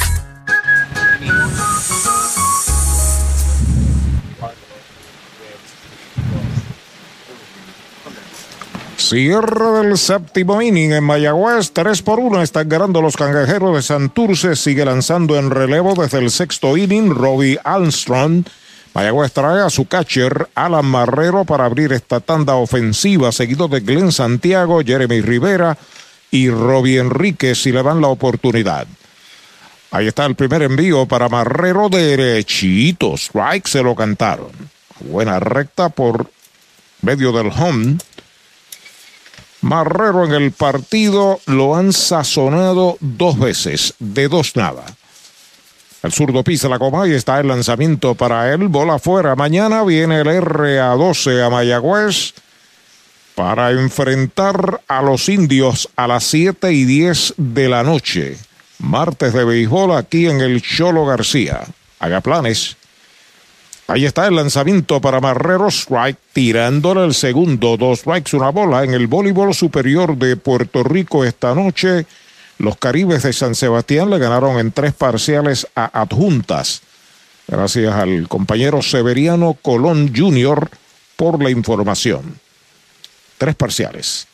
Cierre del séptimo inning en Mayagüez, 3 por 1 están ganando los cangrejeros de Santurce, sigue lanzando en relevo desde el sexto inning Robbie Armstrong. Mayagüez trae a su catcher Alan Marrero para abrir esta tanda ofensiva, seguido de Glenn Santiago, Jeremy Rivera y Robbie Enríquez si le dan la oportunidad. Ahí está el primer envío para Marrero derechito, strike se lo cantaron. Buena recta por medio del home. Marrero en el partido lo han sazonado dos veces, de dos nada. El zurdo pisa la coma y está el lanzamiento para él. Bola afuera. Mañana viene el RA12 a Mayagüez para enfrentar a los indios a las 7 y 10 de la noche. Martes de béisbol aquí en el Cholo García. Haga planes. Ahí está el lanzamiento para Marrero Strike, tirándole el segundo. Dos strikes, una bola en el voleibol superior de Puerto Rico esta noche. Los Caribes de San Sebastián le ganaron en tres parciales a adjuntas. Gracias al compañero Severiano Colón Jr. por la información. Tres parciales.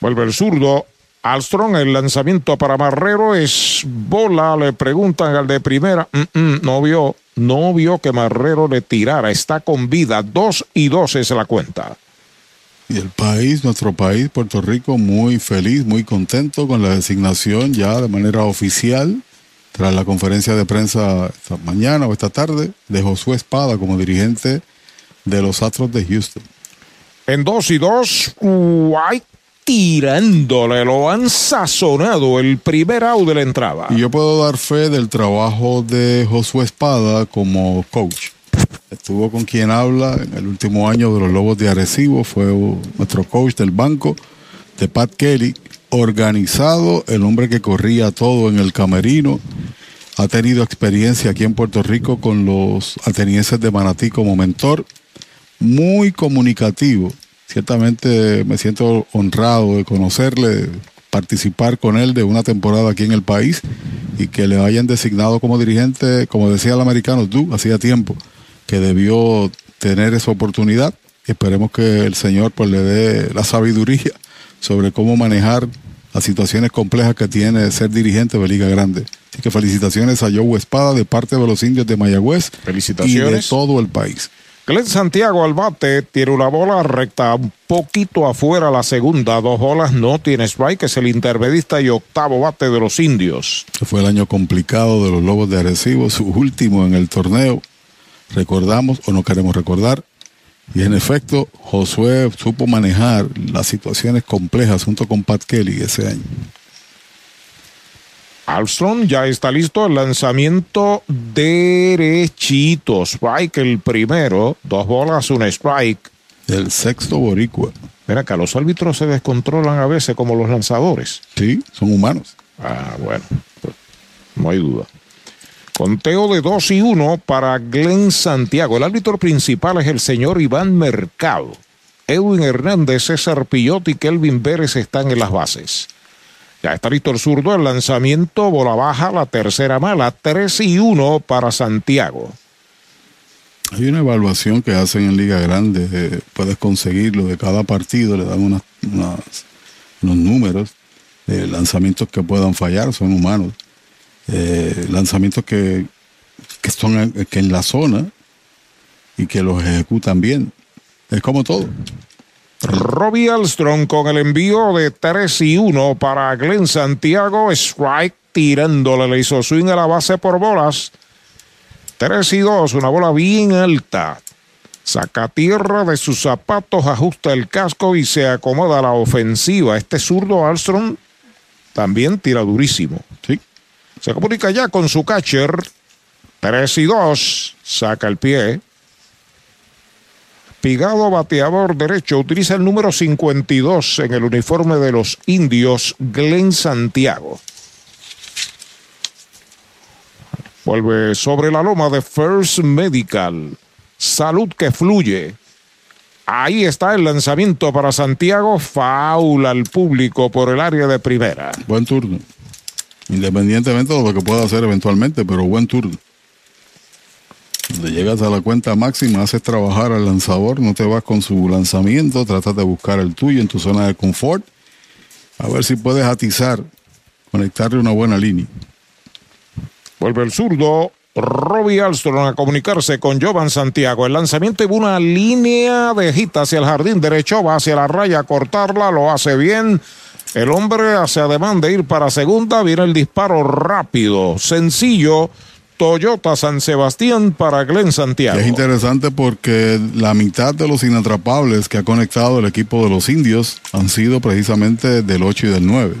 Vuelve el zurdo. Alstrom, el lanzamiento para Marrero es bola. Le preguntan al de primera. Mm, mm, no vio, no vio que Marrero le tirara. Está con vida. Dos y dos es la cuenta. Y el país, nuestro país, Puerto Rico, muy feliz, muy contento con la designación ya de manera oficial, tras la conferencia de prensa esta mañana o esta tarde, de Josué Espada como dirigente de los Astros de Houston. En dos y dos, White tirándole, lo han sazonado el primer out de la entrada. Y yo puedo dar fe del trabajo de Josué Espada como coach. Estuvo con quien habla en el último año de los Lobos de Arecibo, fue nuestro coach del banco, de Pat Kelly, organizado, el hombre que corría todo en el camerino, ha tenido experiencia aquí en Puerto Rico con los atenienses de Manatí como mentor, muy comunicativo. Ciertamente me siento honrado de conocerle, participar con él de una temporada aquí en el país y que le hayan designado como dirigente, como decía el americano, Du, hacía tiempo que debió tener esa oportunidad. Esperemos que el Señor pues le dé la sabiduría sobre cómo manejar las situaciones complejas que tiene ser dirigente de Liga Grande. Así que felicitaciones a Joe Espada de parte de los indios de Mayagüez Felicitaciones. y de todo el país. Glenn Santiago al bate, tiene una bola recta un poquito afuera la segunda, dos bolas, no tiene strike, es el intermedista y octavo bate de los indios. Fue el año complicado de los Lobos de Arecibo, su último en el torneo. Recordamos o no queremos recordar. Y en efecto, Josué supo manejar las situaciones complejas junto con Pat Kelly ese año. Armstrong ya está listo el lanzamiento derechito. Strike el primero, dos bolas, un strike. El sexto boricua. Mira que los árbitros se descontrolan a veces como los lanzadores. Sí, son humanos. Ah, bueno, pues, no hay duda. Conteo de 2 y 1 para Glenn Santiago. El árbitro principal es el señor Iván Mercado. Edwin Hernández, César Pillotti y Kelvin Pérez están en las bases. Ya está listo el zurdo, el lanzamiento, bola baja, la tercera mala, 3 y 1 para Santiago. Hay una evaluación que hacen en Liga Grande, eh, puedes conseguirlo de cada partido, le dan unas, unas- unos números de lanzamientos que puedan fallar, son humanos. Eh, lanzamientos que, que son en, que en la zona y que los ejecutan bien. Es como todo. Robbie Alstrom con el envío de 3 y 1 para Glenn Santiago. Strike tirándole, le hizo swing a la base por bolas. 3 y 2, una bola bien alta. Saca tierra de sus zapatos, ajusta el casco y se acomoda a la ofensiva. Este zurdo Alstrom también tira durísimo. Sí. Se comunica ya con su catcher. 3 y 2, saca el pie. Pigado bateador derecho, utiliza el número 52 en el uniforme de los indios, Glenn Santiago. Vuelve sobre la loma de First Medical. Salud que fluye. Ahí está el lanzamiento para Santiago. Faula al público por el área de primera. Buen turno. Independientemente de lo que pueda hacer eventualmente, pero buen turno. Cuando llegas a la cuenta máxima, haces trabajar al lanzador, no te vas con su lanzamiento, tratas de buscar el tuyo en tu zona de confort, a ver si puedes atizar, conectarle una buena línea. Vuelve el zurdo. Robbie Alstrom a comunicarse con Jovan Santiago. El lanzamiento y una línea de gita hacia el jardín derecho, va hacia la raya a cortarla, lo hace bien. El hombre hace ademán de ir para segunda, viene el disparo rápido, sencillo. Toyota San Sebastián para Glenn Santiago. Es interesante porque la mitad de los inatrapables que ha conectado el equipo de los indios han sido precisamente del 8 y del 9.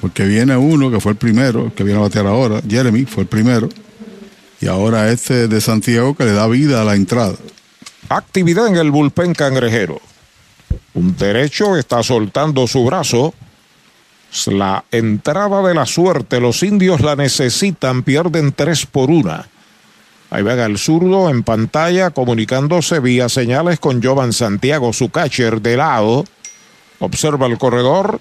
Porque viene uno que fue el primero, que viene a batear ahora, Jeremy fue el primero, y ahora este de Santiago que le da vida a la entrada. Actividad en el bullpen cangrejero. Un derecho está soltando su brazo. La entrada de la suerte, los indios la necesitan, pierden tres por una. Ahí venga el zurdo en pantalla comunicándose vía señales con Jovan Santiago, su catcher de lado. Observa el corredor.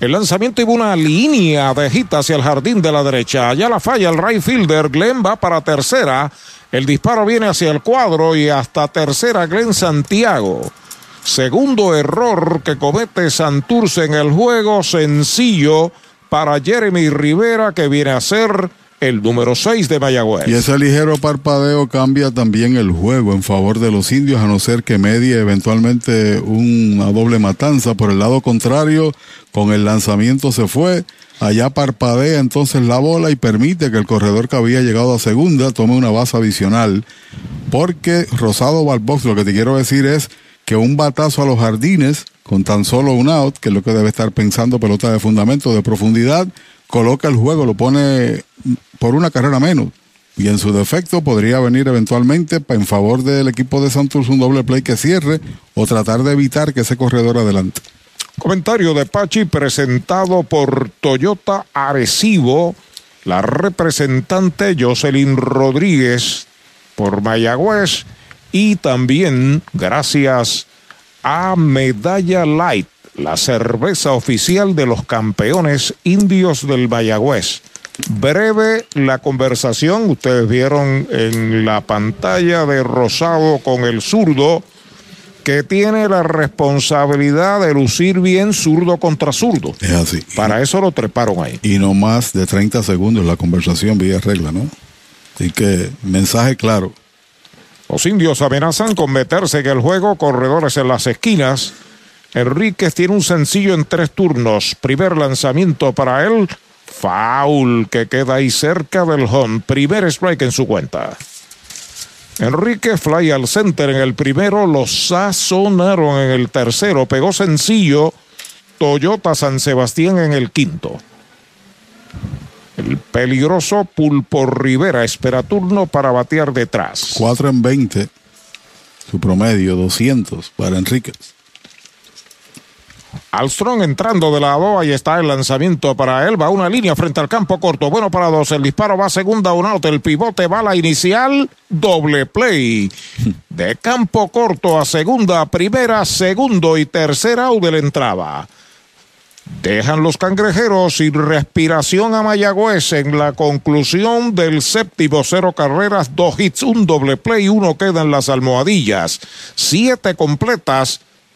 El lanzamiento y una línea de hit hacia el jardín de la derecha. Allá la falla el right fielder. Glenn va para tercera. El disparo viene hacia el cuadro y hasta tercera Glenn Santiago. Segundo error que comete Santurce en el juego, sencillo para Jeremy Rivera, que viene a ser el número 6 de Mayagüez. Y ese ligero parpadeo cambia también el juego en favor de los indios, a no ser que medie eventualmente una doble matanza. Por el lado contrario, con el lanzamiento se fue. Allá parpadea entonces la bola y permite que el corredor que había llegado a segunda tome una base adicional. Porque Rosado Barbox, lo que te quiero decir es que un batazo a los jardines con tan solo un out, que es lo que debe estar pensando pelota de fundamento, de profundidad, coloca el juego, lo pone por una carrera menos. Y en su defecto podría venir eventualmente en favor del equipo de Santos un doble play que cierre o tratar de evitar que ese corredor adelante. Comentario de Pachi presentado por Toyota Arecibo, la representante Jocelyn Rodríguez por Mayagüez y también gracias a Medalla Light, la cerveza oficial de los campeones indios del Mayagüez. Breve la conversación, ustedes vieron en la pantalla de Rosado con el zurdo que tiene la responsabilidad de lucir bien zurdo contra zurdo. Es así. Para eso lo treparon ahí. Y no más de 30 segundos la conversación vía regla, ¿no? Así que mensaje claro. Los indios amenazan con meterse en el juego, corredores en las esquinas. Enríquez tiene un sencillo en tres turnos. Primer lanzamiento para él. Foul que queda ahí cerca del home. Primer strike en su cuenta. Enrique fly al center en el primero, lo sazonaron en el tercero, pegó sencillo Toyota San Sebastián en el quinto. El peligroso Pulpo Rivera espera turno para batear detrás. 4 en 20, su promedio 200 para Enríquez. Alstrong entrando de lado, ahí está el lanzamiento para él, va una línea frente al campo corto, bueno para dos, el disparo va a segunda, un out, el pivote va a la inicial, doble play. De campo corto a segunda, primera, segundo y tercera out de la entrada. Dejan los cangrejeros sin respiración a Mayagüez en la conclusión del séptimo cero carreras, dos hits, un doble play, uno queda en las almohadillas. Siete completas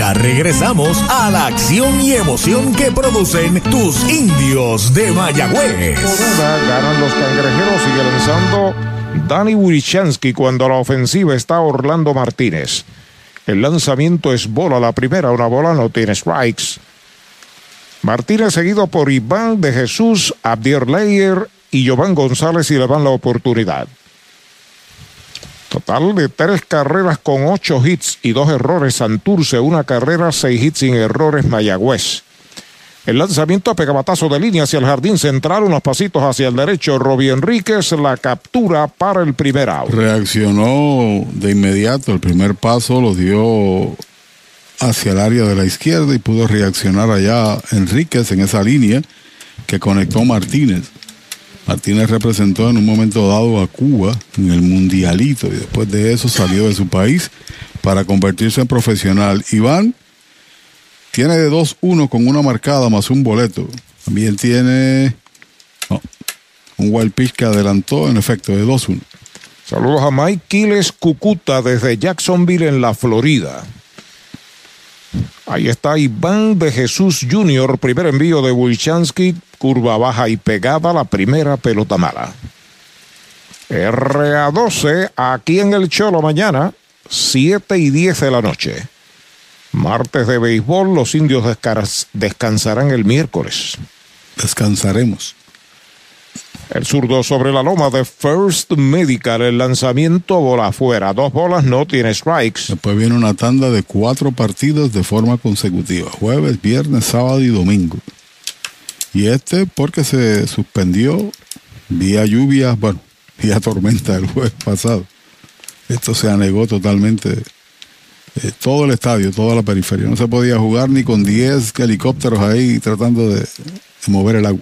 Ya regresamos a la acción y emoción que producen tus indios de Mayagüez. Ganan los cangrejeros, sigue lanzando Dani Wirichansky cuando la ofensiva está Orlando Martínez. El lanzamiento es bola, la primera, una bola no tiene strikes. Martínez seguido por Iván de Jesús, Abdier Leyer y Giovanni González y le dan la oportunidad. Total de tres carreras con ocho hits y dos errores. Santurce, una carrera, seis hits sin errores. Mayagüez. El lanzamiento a pegabatazo de línea hacia el jardín central, unos pasitos hacia el derecho. Robbie Enríquez, la captura para el primer out. Reaccionó de inmediato. El primer paso lo dio hacia el área de la izquierda y pudo reaccionar allá Enríquez en esa línea que conectó Martínez. Martínez representó en un momento dado a Cuba en el Mundialito y después de eso salió de su país para convertirse en profesional. Iván tiene de 2-1 con una marcada más un boleto. También tiene un wild pitch que adelantó en efecto de 2-1. Saludos a Mike Quiles Cucuta desde Jacksonville en la Florida. Ahí está Iván de Jesús Jr., primer envío de Wilchansky, curva baja y pegada, la primera pelota mala. RA12, aquí en el Cholo mañana, 7 y 10 de la noche. Martes de béisbol, los indios descansarán el miércoles. Descansaremos. El zurdo sobre la loma de First Medical, el lanzamiento bola afuera, dos bolas, no tiene strikes. Después viene una tanda de cuatro partidos de forma consecutiva, jueves, viernes, sábado y domingo. Y este porque se suspendió vía lluvia, bueno, vía tormenta el jueves pasado. Esto se anegó totalmente eh, todo el estadio, toda la periferia. No se podía jugar ni con 10 helicópteros ahí tratando de mover el agua.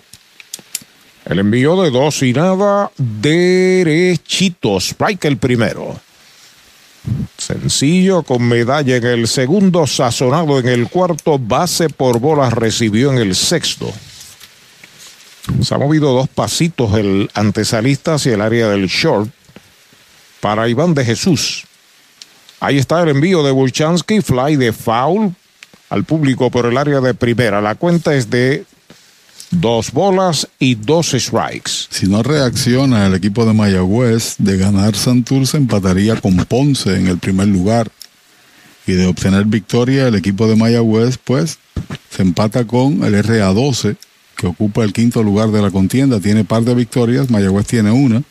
El envío de dos y nada derechito. Strike el primero. Sencillo con medalla en el segundo, sazonado en el cuarto, base por bolas recibió en el sexto. Se ha movido dos pasitos el antesalista hacia el área del short para Iván de Jesús. Ahí está el envío de Bulchansky, fly de foul al público por el área de primera. La cuenta es de Dos bolas y dos strikes. Si no reacciona el equipo de Mayagüez de ganar Santurce, empataría con Ponce en el primer lugar. Y de obtener victoria, el equipo de Mayagüez, pues, se empata con el RA12, que ocupa el quinto lugar de la contienda. Tiene par de victorias, Mayagüez tiene una.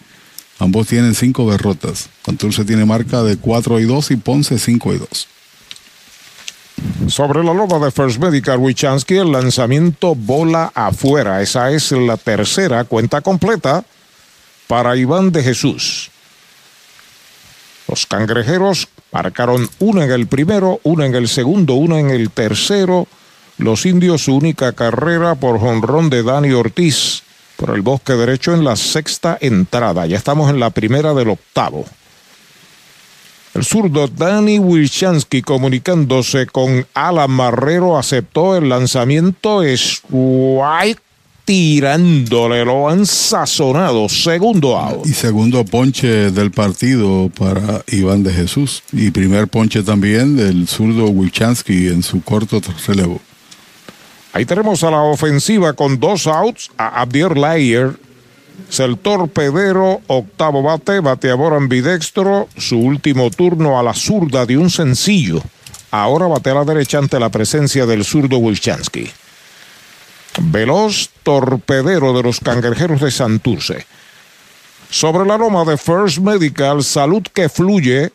Ambos tienen cinco derrotas. Santurce tiene marca de 4 y 2 y Ponce 5 y 2. Sobre la loba de First Medical Wichansky, el lanzamiento bola afuera. Esa es la tercera cuenta completa para Iván de Jesús. Los cangrejeros marcaron una en el primero, una en el segundo, una en el tercero. Los indios su única carrera por jonrón de Dani Ortiz por el bosque derecho en la sexta entrada. Ya estamos en la primera del octavo. El zurdo Danny Wilchansky comunicándose con Alan Marrero aceptó el lanzamiento White tirándole, lo han sazonado. Segundo out. Y segundo ponche del partido para Iván de Jesús. Y primer ponche también del zurdo Wilchansky en su corto relevo. Ahí tenemos a la ofensiva con dos outs a Abdier Layer es el torpedero, octavo bate, bateador ambidextro, su último turno a la zurda de un sencillo. Ahora bate a la derecha ante la presencia del zurdo Wilchansky. Veloz torpedero de los cangrejeros de Santurce. Sobre la loma de First Medical, salud que fluye.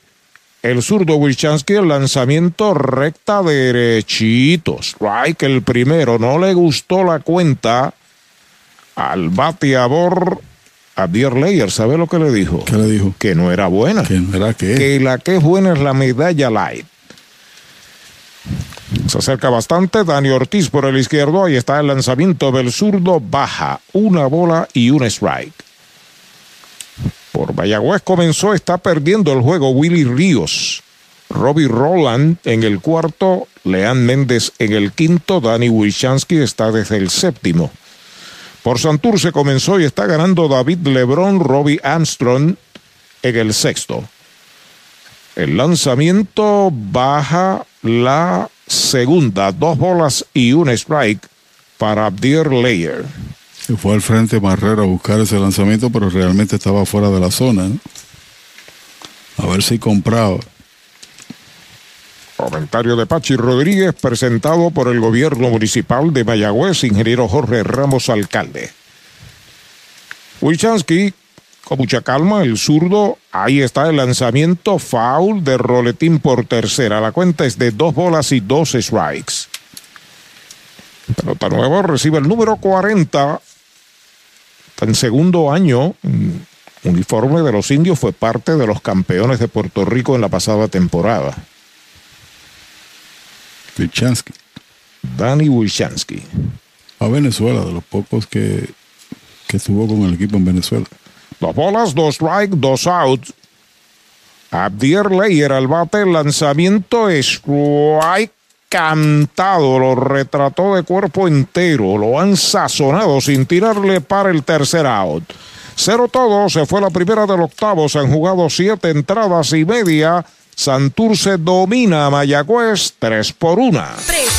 El zurdo Wilchansky, el lanzamiento recta derechito. Strike el primero, no le gustó la cuenta al bateador Abdier Leyer, ¿sabe lo que le dijo? ¿Qué le dijo? Que no era buena. Que no era qué. Que la que es buena es la medalla light. Se acerca bastante Dani Ortiz por el izquierdo. Ahí está el lanzamiento del zurdo. Baja. Una bola y un strike. Por Mayagüez comenzó, está perdiendo el juego Willy Ríos. Robbie Roland en el cuarto. Leán Méndez en el quinto. Dani Wishansky está desde el séptimo. Por Santurce comenzó y está ganando David Lebron, Robbie Armstrong en el sexto. El lanzamiento baja la segunda, dos bolas y un strike para Abdir Layer. Se fue al frente Marrero a buscar ese lanzamiento, pero realmente estaba fuera de la zona. A ver si compraba. Comentario de Pachi Rodríguez presentado por el gobierno municipal de Mayagüez, ingeniero Jorge Ramos, alcalde. Wilchansky, con mucha calma, el zurdo, ahí está el lanzamiento foul de Roletín por tercera. La cuenta es de dos bolas y dos strikes. Pelota nueva recibe el número 40. Está en segundo año. Uniforme de los indios fue parte de los campeones de Puerto Rico en la pasada temporada. Wilchansky. Danny Wilchansky. A Venezuela, de los pocos que, que estuvo con el equipo en Venezuela. Dos bolas, dos strike, dos outs. Abdier Leyer al bate, lanzamiento strike cantado, lo retrató de cuerpo entero, lo han sazonado sin tirarle para el tercer out. Cero todo, se fue la primera del octavo, se han jugado siete entradas y media. Santurce domina a Mayagüez 3 por 1.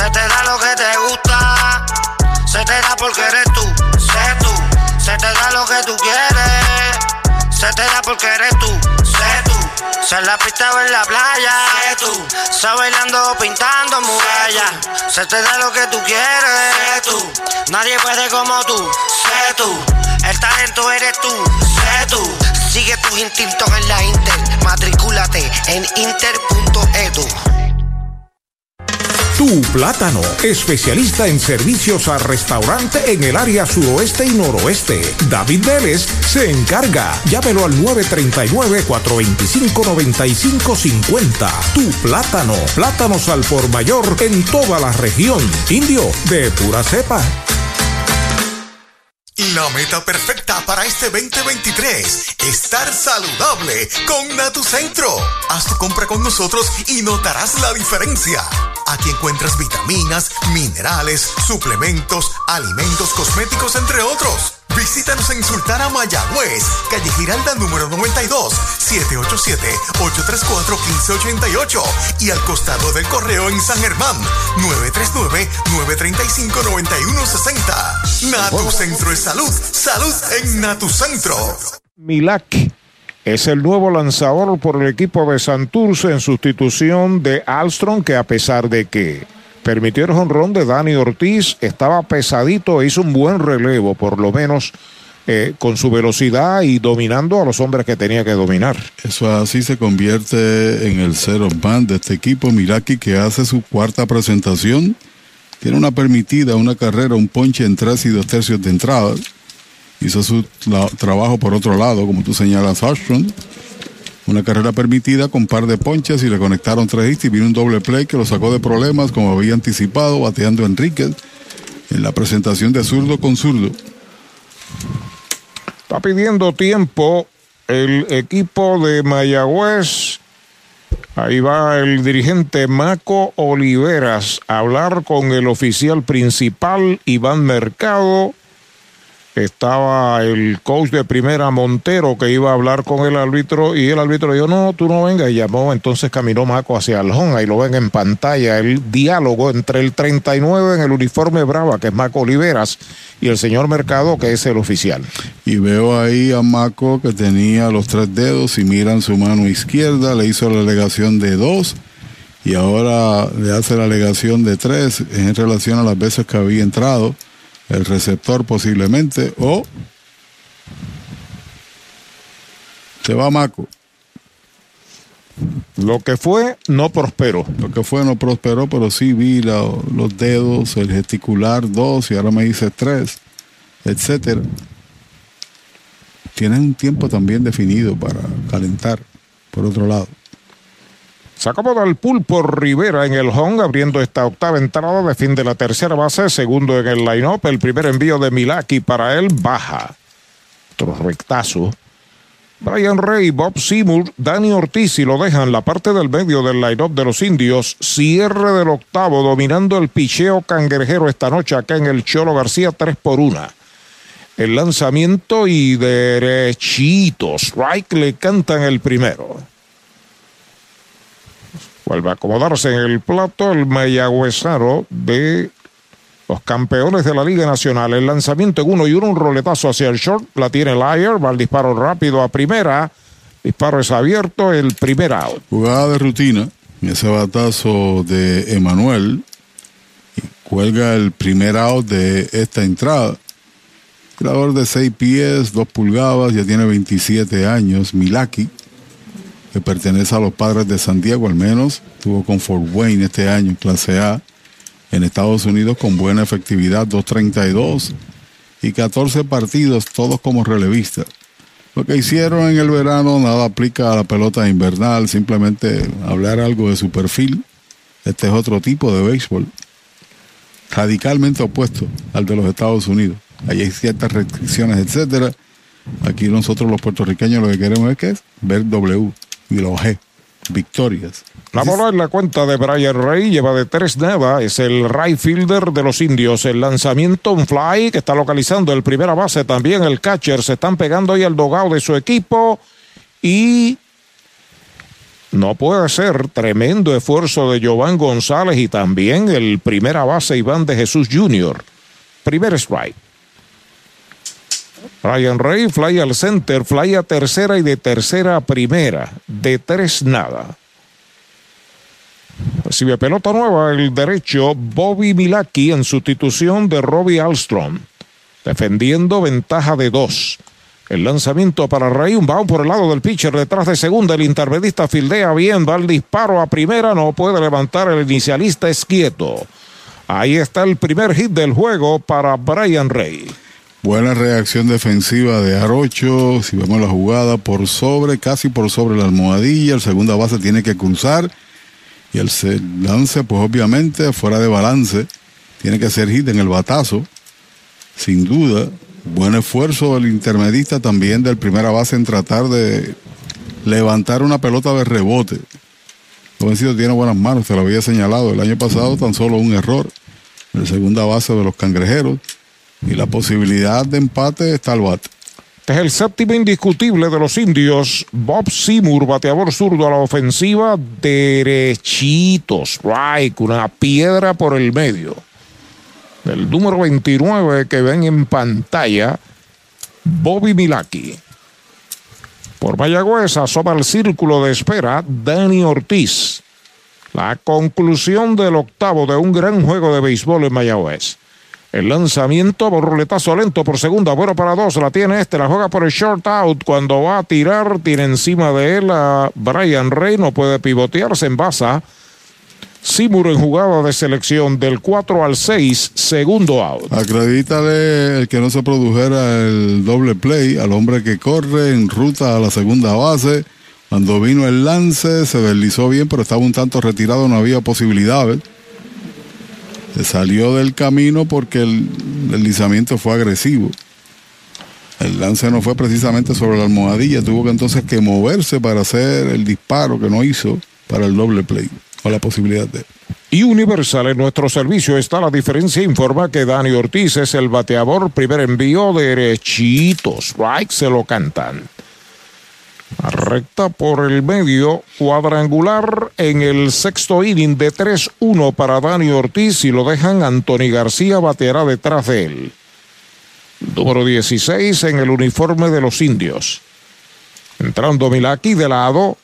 Se te da lo que te gusta, se te da porque eres tú, sé tú. Se te da lo que tú quieres, se te da porque eres tú, sé tú. Se la pista o en la playa, sé tú. Se bailando o pintando muralla, se te da lo que tú quieres, sé tú. Nadie puede como tú, sé tú. El talento eres tú, sé tú. Sigue tus instintos en la Inter. Matricúlate en inter.edu. Tu Plátano, especialista en servicios a restaurante en el área suroeste y noroeste. David Vélez se encarga. Llámelo al 939-425-9550. Tu Plátano, plátanos al por mayor en toda la región. Indio, de pura cepa. La meta perfecta para este 2023, estar saludable con Natucentro. Haz tu compra con nosotros y notarás la diferencia. Aquí encuentras vitaminas, minerales, suplementos, alimentos cosméticos, entre otros. Visítanos en Sultana Mayagüez, calle Giralda número 92, 787-834-1588 y al costado del correo en San Germán, 939-935-9160. Natu Centro de Salud, salud en Natu Centro. Milak es el nuevo lanzador por el equipo de Santurce en sustitución de Alstrom, que a pesar de que permitió el jonrón de Dani Ortiz, estaba pesadito e hizo un buen relevo, por lo menos eh, con su velocidad y dominando a los hombres que tenía que dominar. Eso así se convierte en el cero man de este equipo Miraki que hace su cuarta presentación. Tiene una permitida, una carrera, un ponche en tres y dos tercios de entrada. Hizo su trabajo por otro lado, como tú señalas, Armstrong. Una carrera permitida con par de ponches y le conectaron tres hits y vino un doble play que lo sacó de problemas, como había anticipado, bateando Enríquez en la presentación de zurdo con zurdo. Está pidiendo tiempo el equipo de Mayagüez. Ahí va el dirigente Maco Oliveras a hablar con el oficial principal Iván Mercado estaba el coach de primera Montero que iba a hablar con el árbitro y el árbitro dijo, no, tú no vengas y llamó, entonces caminó Maco hacia home, ahí lo ven en pantalla, el diálogo entre el 39 en el uniforme Brava, que es Maco Oliveras, y el señor Mercado, que es el oficial. Y veo ahí a Maco que tenía los tres dedos y miran su mano izquierda, le hizo la alegación de dos y ahora le hace la alegación de tres en relación a las veces que había entrado el receptor posiblemente, o se va Maco. Lo que fue no prosperó. Lo que fue no prosperó, pero sí vi los dedos, el gesticular dos y ahora me dice tres, etcétera. Tienen un tiempo también definido para calentar, por otro lado. Se acomoda el pulpo Rivera en el home, abriendo esta octava entrada de fin de la tercera base, segundo en el line-up. El primer envío de Milaki para él baja. Otro rectazo. Brian Rey, Bob Seymour, Danny Ortiz y lo dejan la parte del medio del line-up de los indios. Cierre del octavo, dominando el picheo cangrejero esta noche acá en el Cholo García, 3 por 1. El lanzamiento y derechitos. Strike le cantan el primero. Vuelve a acomodarse en el plato el mayagüezaro de los campeones de la Liga Nacional. El lanzamiento en uno y uno, un roletazo hacia el short. La tiene Lyer, va el disparo rápido a primera. Disparo es abierto, el primer out. Jugada de rutina. Ese batazo de Emanuel. Cuelga el primer out de esta entrada. Creador de 6 pies, 2 pulgadas, ya tiene 27 años. Milaki que pertenece a los padres de Santiago, al menos tuvo con Fort Wayne este año, clase A, en Estados Unidos con buena efectividad, 232 y 14 partidos, todos como relevistas. Lo que hicieron en el verano nada aplica a la pelota invernal, simplemente hablar algo de su perfil. Este es otro tipo de béisbol, radicalmente opuesto al de los Estados Unidos. Ahí hay ciertas restricciones, etcétera. Aquí nosotros los puertorriqueños lo que queremos es que es ver W y G. Victorias. La bola en la cuenta de Brian Rey lleva de tres nada. Es el right fielder de los indios. El lanzamiento, un fly que está localizando el primera base. También el catcher. Se están pegando ahí al dogado de su equipo. Y no puede ser tremendo esfuerzo de Giovanni González y también el primera base Iván de Jesús Jr. Primer strike. Ryan Rey, fly al center, fly a tercera y de tercera a primera. De tres nada. Recibe pelota nueva el derecho Bobby Milaki en sustitución de Robbie Alstrom. Defendiendo ventaja de dos. El lanzamiento para Rey, un bound por el lado del pitcher detrás de segunda. El intermedista fildea bien, va el disparo a primera, no puede levantar. El inicialista es quieto. Ahí está el primer hit del juego para Brian Rey. Buena reacción defensiva de Arocho. Si vemos la jugada por sobre, casi por sobre la almohadilla. El segunda base tiene que cruzar. Y el lance, pues obviamente, fuera de balance. Tiene que ser hit en el batazo. Sin duda. Buen esfuerzo del intermedista también del primera base en tratar de levantar una pelota de rebote. vencido tiene buenas manos, se lo había señalado. El año pasado tan solo un error. En la segunda base de los cangrejeros Y la posibilidad de empate está al bate. Este es el séptimo indiscutible de los indios. Bob Seymour, bateador zurdo a la ofensiva, derechitos. Strike, una piedra por el medio. El número 29 que ven en pantalla, Bobby Milaki. Por Mayagüez asoma el círculo de espera Dani Ortiz. La conclusión del octavo de un gran juego de béisbol en Mayagüez. El lanzamiento, borroletazo lento por segunda, bueno para dos, la tiene este, la juega por el short out. Cuando va a tirar, tiene encima de él a Brian Rey, no puede pivotearse en basa. Seymour en jugada de selección del 4 al 6, segundo out. Acredítale el que no se produjera el doble play al hombre que corre en ruta a la segunda base. Cuando vino el lance, se deslizó bien, pero estaba un tanto retirado, no había posibilidades. Se salió del camino porque el deslizamiento fue agresivo. El lance no fue precisamente sobre la almohadilla, tuvo que entonces que moverse para hacer el disparo que no hizo para el doble play, o la posibilidad de. Y Universal en nuestro servicio está la diferencia. Informa que Dani Ortiz es el bateador. Primer envío derechitos. Strike se lo cantan. Recta por el medio, cuadrangular en el sexto inning de 3-1 para Dani Ortiz y lo dejan Anthony García bateará detrás de él. Número 16 en el uniforme de los indios. Entrando Milaki de lado.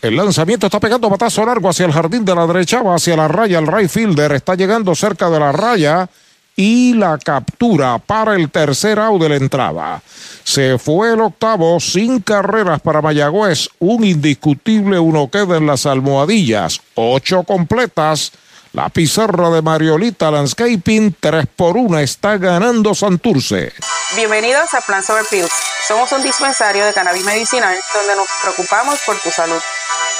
El lanzamiento está pegando batazo largo hacia el jardín de la derecha, va hacia la raya. El right fielder está llegando cerca de la raya y la captura para el tercer out de la entrada. Se fue el octavo sin carreras para Mayagüez. Un indiscutible, uno queda en las almohadillas. Ocho completas. La pizarra de Mariolita Landscaping, 3 por 1 está ganando Santurce. Bienvenidos a Plan Sober Pills. Somos un dispensario de cannabis medicinal donde nos preocupamos por tu salud.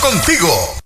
contigo.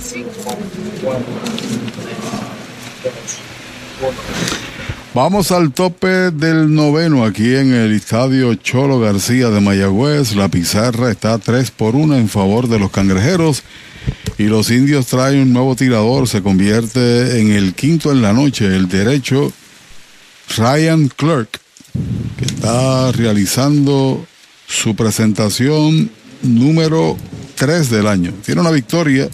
787-520-7080. Vamos al tope del noveno aquí en el estadio Cholo García de Mayagüez. La pizarra está 3 por 1 en favor de los cangrejeros. Y los indios traen un nuevo tirador. Se convierte en el quinto en la noche. El derecho Ryan Clark, que está realizando su presentación número 3 del año. Tiene una victoria,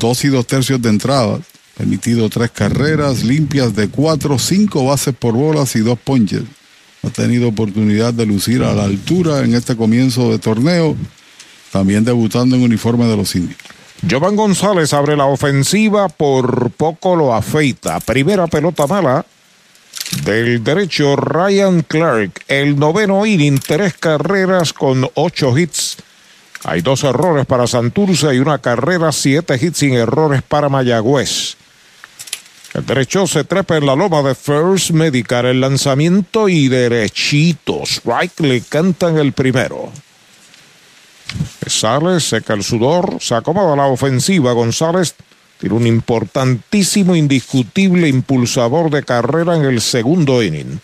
dos y dos tercios de entrada permitido tres carreras limpias de cuatro, cinco bases por bolas y dos ponches. Ha tenido oportunidad de lucir a la altura en este comienzo de torneo, también debutando en uniforme de los indios. Jovan González abre la ofensiva, por poco lo afeita. Primera pelota mala del derecho Ryan Clark. El noveno inning, tres carreras con ocho hits. Hay dos errores para Santurce y una carrera, siete hits sin errores para Mayagüez. El derecho se trepa en la loma de First Medical. El lanzamiento y derechito. Strike le cantan el primero. Sale, seca el sudor, se acomoda la ofensiva. González tiene un importantísimo, indiscutible impulsador de carrera en el segundo inning.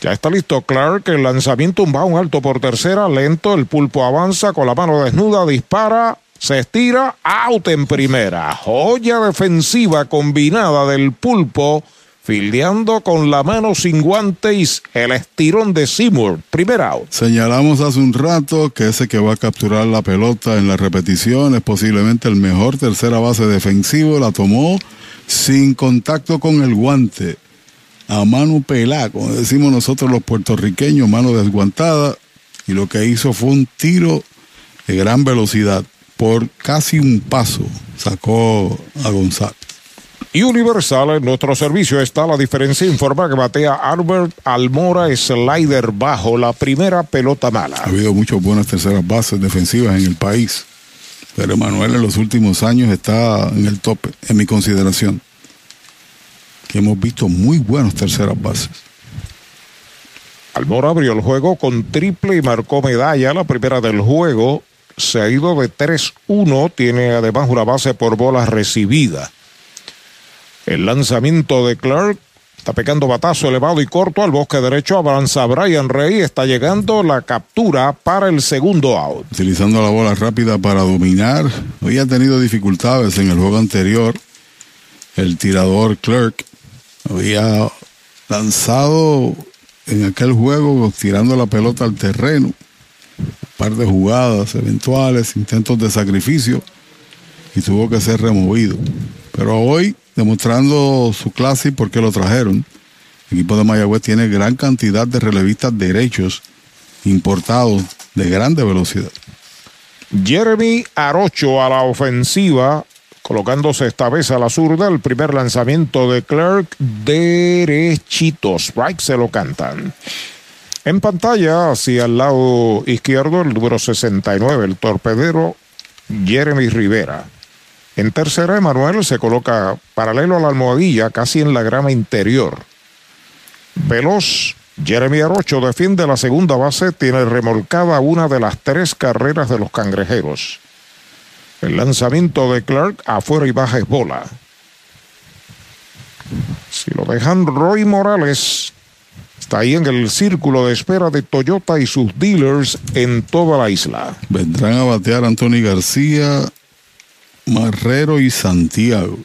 Ya está listo Clark, el lanzamiento un un alto por tercera, lento, el pulpo avanza con la mano desnuda, dispara, Se estira out en primera. Joya defensiva combinada del pulpo. Fildeando con la mano sin guantes el estirón de Seymour. Primer out. Señalamos hace un rato que ese que va a capturar la pelota en la repetición es posiblemente el mejor tercera base defensivo. La tomó sin contacto con el guante. A mano pelada, como decimos nosotros los puertorriqueños, mano desguantada. Y lo que hizo fue un tiro de gran velocidad por casi un paso sacó a González. Y Universal, en nuestro servicio está la diferencia. Informa que batea Albert Almora, slider bajo, la primera pelota mala. Ha habido muchas buenas terceras bases defensivas en el país. Pero Emanuel en los últimos años está en el tope, en mi consideración. Que hemos visto muy buenas terceras bases. Almora abrió el juego con triple y marcó medalla, la primera del juego se ha ido de 3-1, tiene además una base por bolas recibida. El lanzamiento de Clark está pegando batazo elevado y corto al bosque derecho, avanza Brian Rey, está llegando la captura para el segundo out. Utilizando la bola rápida para dominar, hoy ha tenido dificultades en el juego anterior. El tirador Clark había lanzado en aquel juego tirando la pelota al terreno par de jugadas eventuales, intentos de sacrificio y tuvo que ser removido. Pero hoy, demostrando su clase y por qué lo trajeron, el equipo de Mayagüez tiene gran cantidad de relevistas derechos importados de grande velocidad. Jeremy Arocho a la ofensiva, colocándose esta vez a la zurda. El primer lanzamiento de Clark, derechitos. Strike se lo cantan. En pantalla, hacia el lado izquierdo, el número 69, el torpedero Jeremy Rivera. En tercera, Emanuel se coloca paralelo a la almohadilla, casi en la grama interior. Veloz, Jeremy Arocho defiende la segunda base, tiene remolcada una de las tres carreras de los cangrejeros. El lanzamiento de Clark afuera y baja es bola. Si lo dejan Roy Morales, Está ahí en el círculo de espera de Toyota y sus dealers en toda la isla. Vendrán a batear Anthony García, Marrero y Santiago.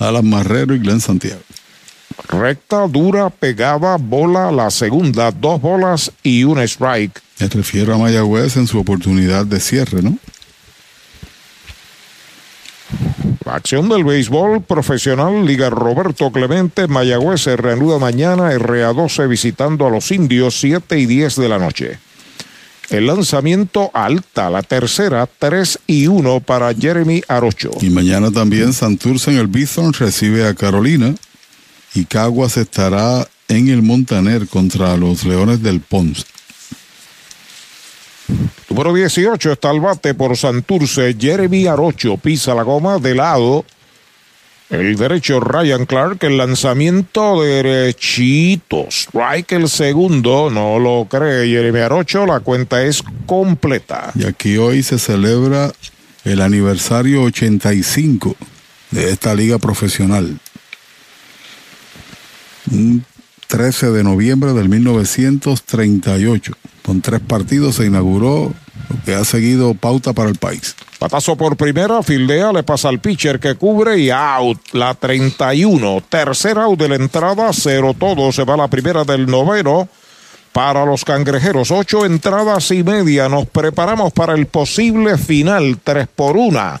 Alan Marrero y Glenn Santiago. Recta, dura, pegada, bola, la segunda, dos bolas y un strike. Me refiero a Mayagüez en su oportunidad de cierre, ¿no? La acción del béisbol profesional, Liga Roberto Clemente, Mayagüez se reanuda mañana, RA12 visitando a los indios 7 y 10 de la noche. El lanzamiento alta, la tercera, 3 y 1 para Jeremy Arocho. Y mañana también Santurce en el Bison recibe a Carolina y Caguas estará en el Montaner contra los Leones del Ponce. Número 18 está al bate por Santurce. Jeremy Arocho pisa la goma de lado. El derecho Ryan Clark, el lanzamiento derechito. Strike el segundo, no lo cree Jeremy Arocho, la cuenta es completa. Y aquí hoy se celebra el aniversario 85 de esta liga profesional. 13 de noviembre del 1938. Con tres partidos se inauguró lo que ha seguido pauta para el país. Patazo por primera, fildea, le pasa al pitcher que cubre y out. La 31. Tercer out de la entrada, cero todo. Se va la primera del noveno. Para los cangrejeros, ocho entradas y media. Nos preparamos para el posible final, tres por una.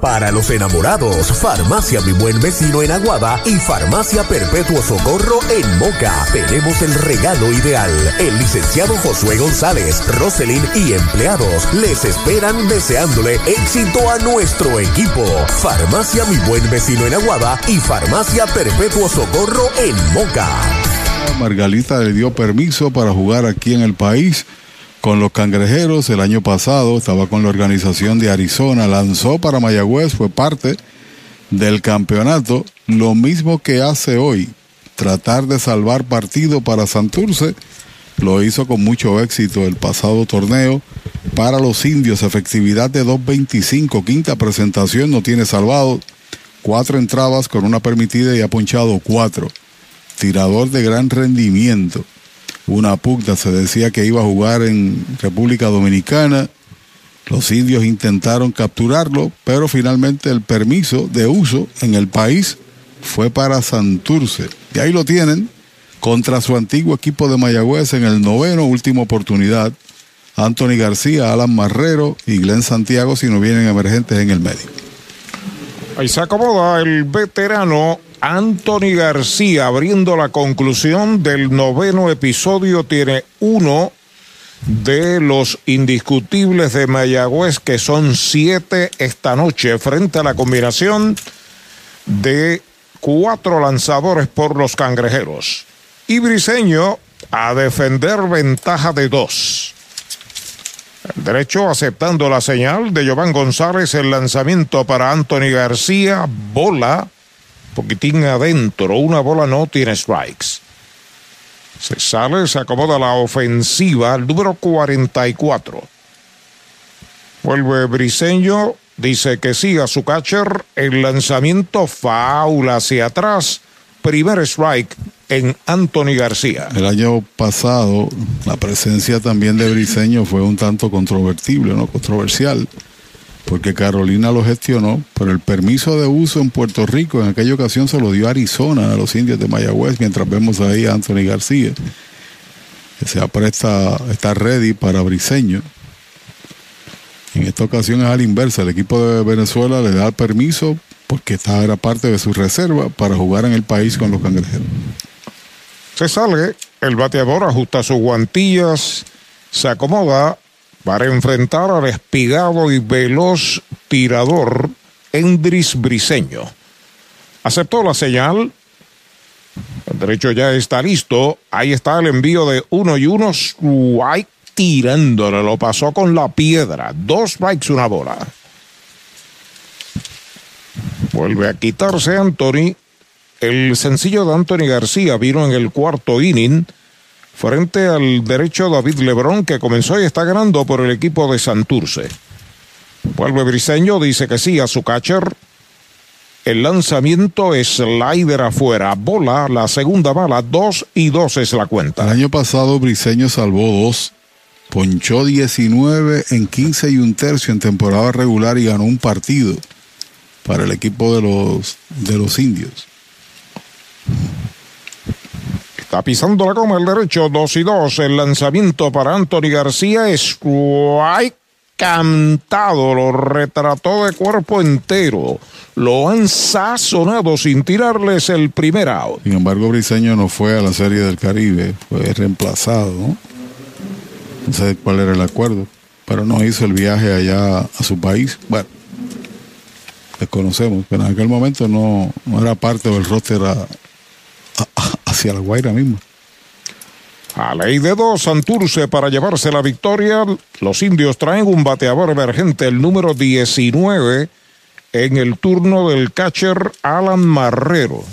Para los enamorados, Farmacia Mi Buen Vecino en Aguada y Farmacia Perpetuo Socorro en Moca. Tenemos el regalo ideal. El licenciado Josué González, Roselyn y empleados les esperan deseándole éxito a nuestro equipo. Farmacia Mi Buen Vecino en Aguada y Farmacia Perpetuo Socorro en Moca. Margalita le dio permiso para jugar aquí en el país con los cangrejeros el año pasado, estaba con la organización de Arizona, lanzó para Mayagüez, fue parte del campeonato, lo mismo que hace hoy, tratar de salvar partido para Santurce, lo hizo con mucho éxito el pasado torneo. Para los indios, efectividad de 2.25, quinta presentación, no tiene salvado, cuatro entradas con una permitida y ha ponchado cuatro, tirador de gran rendimiento una pugna, se decía que iba a jugar en República Dominicana. Los indios intentaron capturarlo, pero finalmente el permiso de uso en el país fue para Santurce. Y ahí lo tienen, contra su antiguo equipo de Mayagüez en el noveno, última oportunidad. Anthony García, Alan Marrero y Glenn Santiago si no vienen emergentes en el medio. Ahí se acomoda el veterano Anthony García abriendo la conclusión del noveno episodio tiene uno de los indiscutibles de Mayagüez que son siete esta noche frente a la combinación de cuatro lanzadores por los cangrejeros. Y Briseño a defender ventaja de dos. El derecho aceptando la señal de Giovanni González, el lanzamiento para Anthony García, bola poquitín adentro, una bola no tiene strikes. Se sale, se acomoda la ofensiva, el número 44. Vuelve Briseño, dice que siga su catcher, el lanzamiento faula hacia atrás, primer strike en Anthony García. El año pasado la presencia también de Briseño fue un tanto controvertible, no controversial porque Carolina lo gestionó, pero el permiso de uso en Puerto Rico en aquella ocasión se lo dio Arizona a los indios de Mayagüez, mientras vemos ahí a Anthony García, que se apresta, está ready para Briseño. En esta ocasión es a la inversa, el equipo de Venezuela le da el permiso porque esta era parte de su reserva para jugar en el país con los cangrejeros. Se sale, el bateador ajusta sus guantillas, se acomoda para enfrentar al espigado y veloz tirador Endris Briseño. Aceptó la señal. El derecho ya está listo. Ahí está el envío de uno y uno. Strike tirándole. Lo pasó con la piedra. Dos strikes, una bola. Vuelve a quitarse Anthony. El sencillo de Anthony García vino en el cuarto inning frente al derecho David Lebrón que comenzó y está ganando por el equipo de Santurce. Vuelve Briseño, dice que sí a su catcher. El lanzamiento es slider afuera, bola, la segunda bala, dos y dos es la cuenta. El año pasado Briseño salvó dos, ponchó 19 en 15 y un tercio en temporada regular y ganó un partido para el equipo de los, de los indios. Está pisando la coma el derecho, 2 y 2. El lanzamiento para Anthony García es cantado, lo retrató de cuerpo entero. Lo han sazonado sin tirarles el primer out. Sin embargo, Briseño no fue a la Serie del Caribe, fue reemplazado. ¿no? sé cuál era el acuerdo, pero no hizo el viaje allá a su país. Bueno, desconocemos, pero en aquel momento no, no era parte del roster hacia la Guaira mismo. A ley de dos, Santurce para llevarse la victoria. Los indios traen un bateador emergente, el número 19, en el turno del catcher Alan Marrero.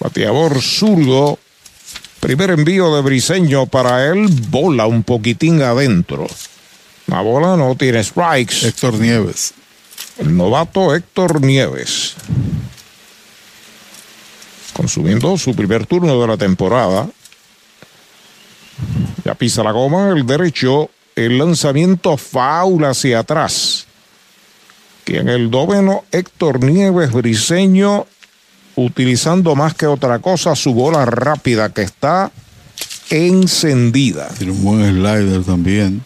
Bateador zurdo. Primer envío de Briseño para él, bola un poquitín adentro. La bola no tiene strikes. Héctor Nieves. El novato Héctor Nieves consumiendo su primer turno de la temporada. Ya pisa la goma, el derecho El lanzamiento faula hacia atrás. Que en el noveno Héctor Nieves Briseño, utilizando más que otra cosa su bola rápida que está encendida. Tiene un buen slider también.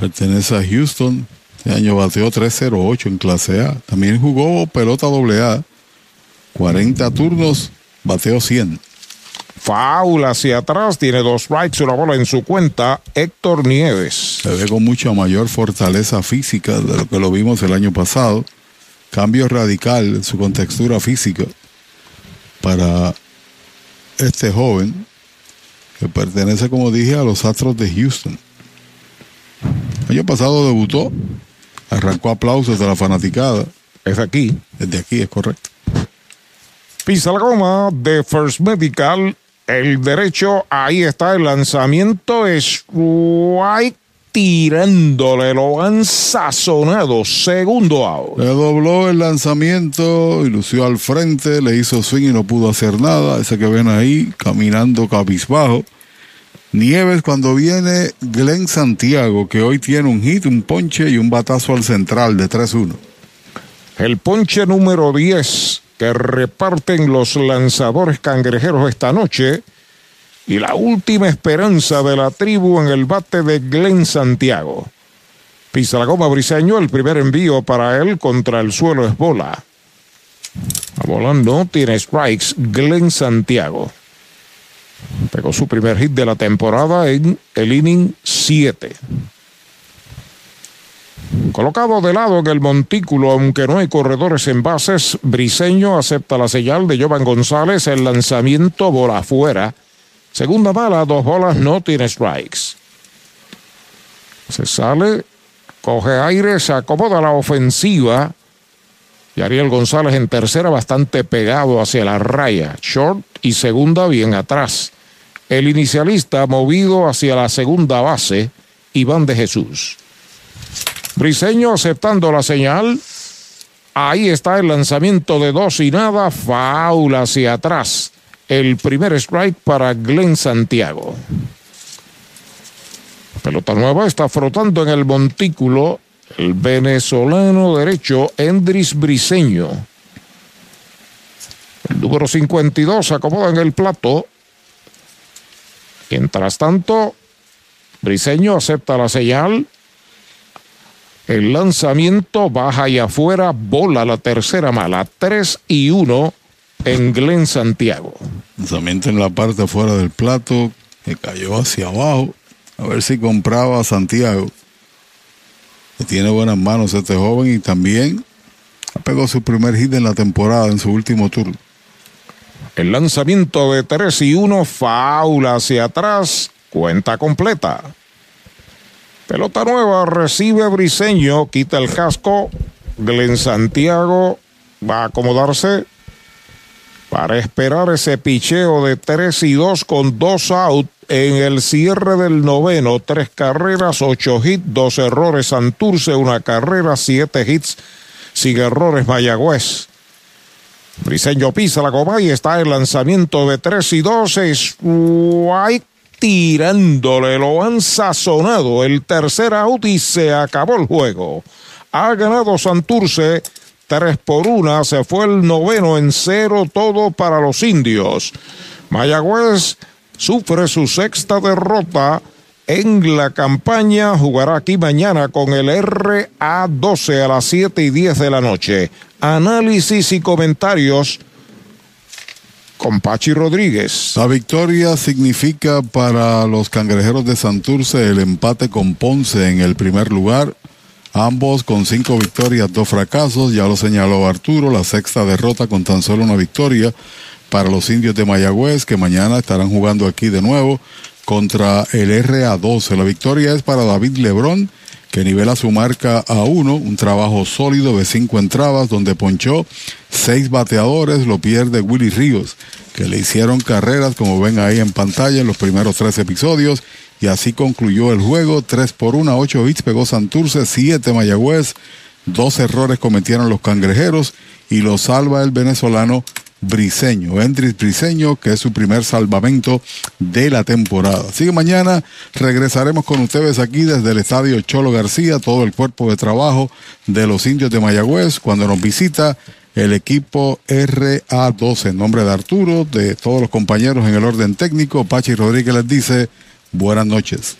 Pertenece a Houston. Este año bateó 308 en clase A. También jugó pelota doble A. 40 turnos, bateó 100. Faula hacia atrás, tiene dos strikes, una bola en su cuenta, Héctor Nieves. Se ve con mucha mayor fortaleza física de lo que lo vimos el año pasado. Cambio radical en su contextura física para este joven que pertenece, como dije, a los Astros de Houston. El año pasado debutó, arrancó aplausos de la fanaticada. Es aquí. Desde aquí, es correcto. Pisa la goma de First Medical. El derecho, ahí está el lanzamiento. Es White tirándole, lo han sazonado. Segundo out. Le dobló el lanzamiento y lució al frente, le hizo swing y no pudo hacer nada. Ese que ven ahí, caminando cabizbajo. Nieves cuando viene Glenn Santiago, que hoy tiene un hit, un ponche y un batazo al central de 3-1. El ponche número 10 que reparten los lanzadores cangrejeros esta noche y la última esperanza de la tribu en el bate de Glenn Santiago. Pisa la goma Briseño, el primer envío para él contra el suelo es bola. A volando, tiene strikes Glenn Santiago. Pegó su primer hit de la temporada en el inning 7. Colocado de lado en el montículo, aunque no hay corredores en bases, Briseño acepta la señal de Jovan González, el lanzamiento bola afuera. Segunda bala, dos bolas, no tiene strikes. Se sale, coge aire, se acomoda la ofensiva. Y Ariel González en tercera, bastante pegado hacia la raya. Short y segunda bien atrás. El inicialista movido hacia la segunda base, Iván de Jesús. Briseño aceptando la señal. Ahí está el lanzamiento de dos y nada. Faula hacia atrás. El primer strike para Glenn Santiago. Pelota nueva está frotando en el montículo el venezolano derecho Endris Briseño. El número 52 se acomoda en el plato. Mientras tanto, Briseño acepta la señal. El lanzamiento baja y afuera, bola la tercera mala, 3 y 1 en Glen Santiago. Lanzamiento en la parte afuera del plato, que cayó hacia abajo. A ver si compraba a Santiago. Que tiene buenas manos este joven y también pegó su primer hit en la temporada en su último turno. El lanzamiento de 3 y 1, faula hacia atrás, cuenta completa. Pelota nueva, recibe Briseño, quita el casco. Glen Santiago va a acomodarse para esperar ese picheo de 3 y 2 con 2 out en el cierre del noveno. Tres carreras, 8 hits, dos errores Santurce, una carrera, 7 hits, sin errores Mayagüez. Briseño pisa la copa y está el lanzamiento de 3 y 2. Es White tirándole, lo han sazonado. El tercer out y se acabó el juego. Ha ganado Santurce 3 por 1. Se fue el noveno en cero, todo para los indios. Mayagüez sufre su sexta derrota en la campaña. Jugará aquí mañana con el RA12 a las 7 y 10 de la noche. Análisis y comentarios con Pachi Rodríguez. La victoria significa para los cangrejeros de Santurce el empate con Ponce en el primer lugar. Ambos con cinco victorias, dos fracasos, ya lo señaló Arturo, la sexta derrota con tan solo una victoria para los indios de Mayagüez, que mañana estarán jugando aquí de nuevo contra el RA12. La victoria es para David Lebrón, que nivela su marca a uno, un trabajo sólido de cinco entradas, donde ponchó seis bateadores, lo pierde Willy Ríos, que le hicieron carreras, como ven ahí en pantalla, en los primeros tres episodios, y así concluyó el juego, tres por una, ocho hits pegó Santurce, siete Mayagüez, dos errores cometieron los cangrejeros, y lo salva el venezolano Briseño, Endris Briseño, que es su primer salvamento de la temporada. Así que mañana regresaremos con ustedes aquí desde el Estadio Cholo García, todo el cuerpo de trabajo de los indios de Mayagüez, cuando nos visita el equipo RA12, en nombre de Arturo, de todos los compañeros en el orden técnico, Pachi Rodríguez les dice buenas noches.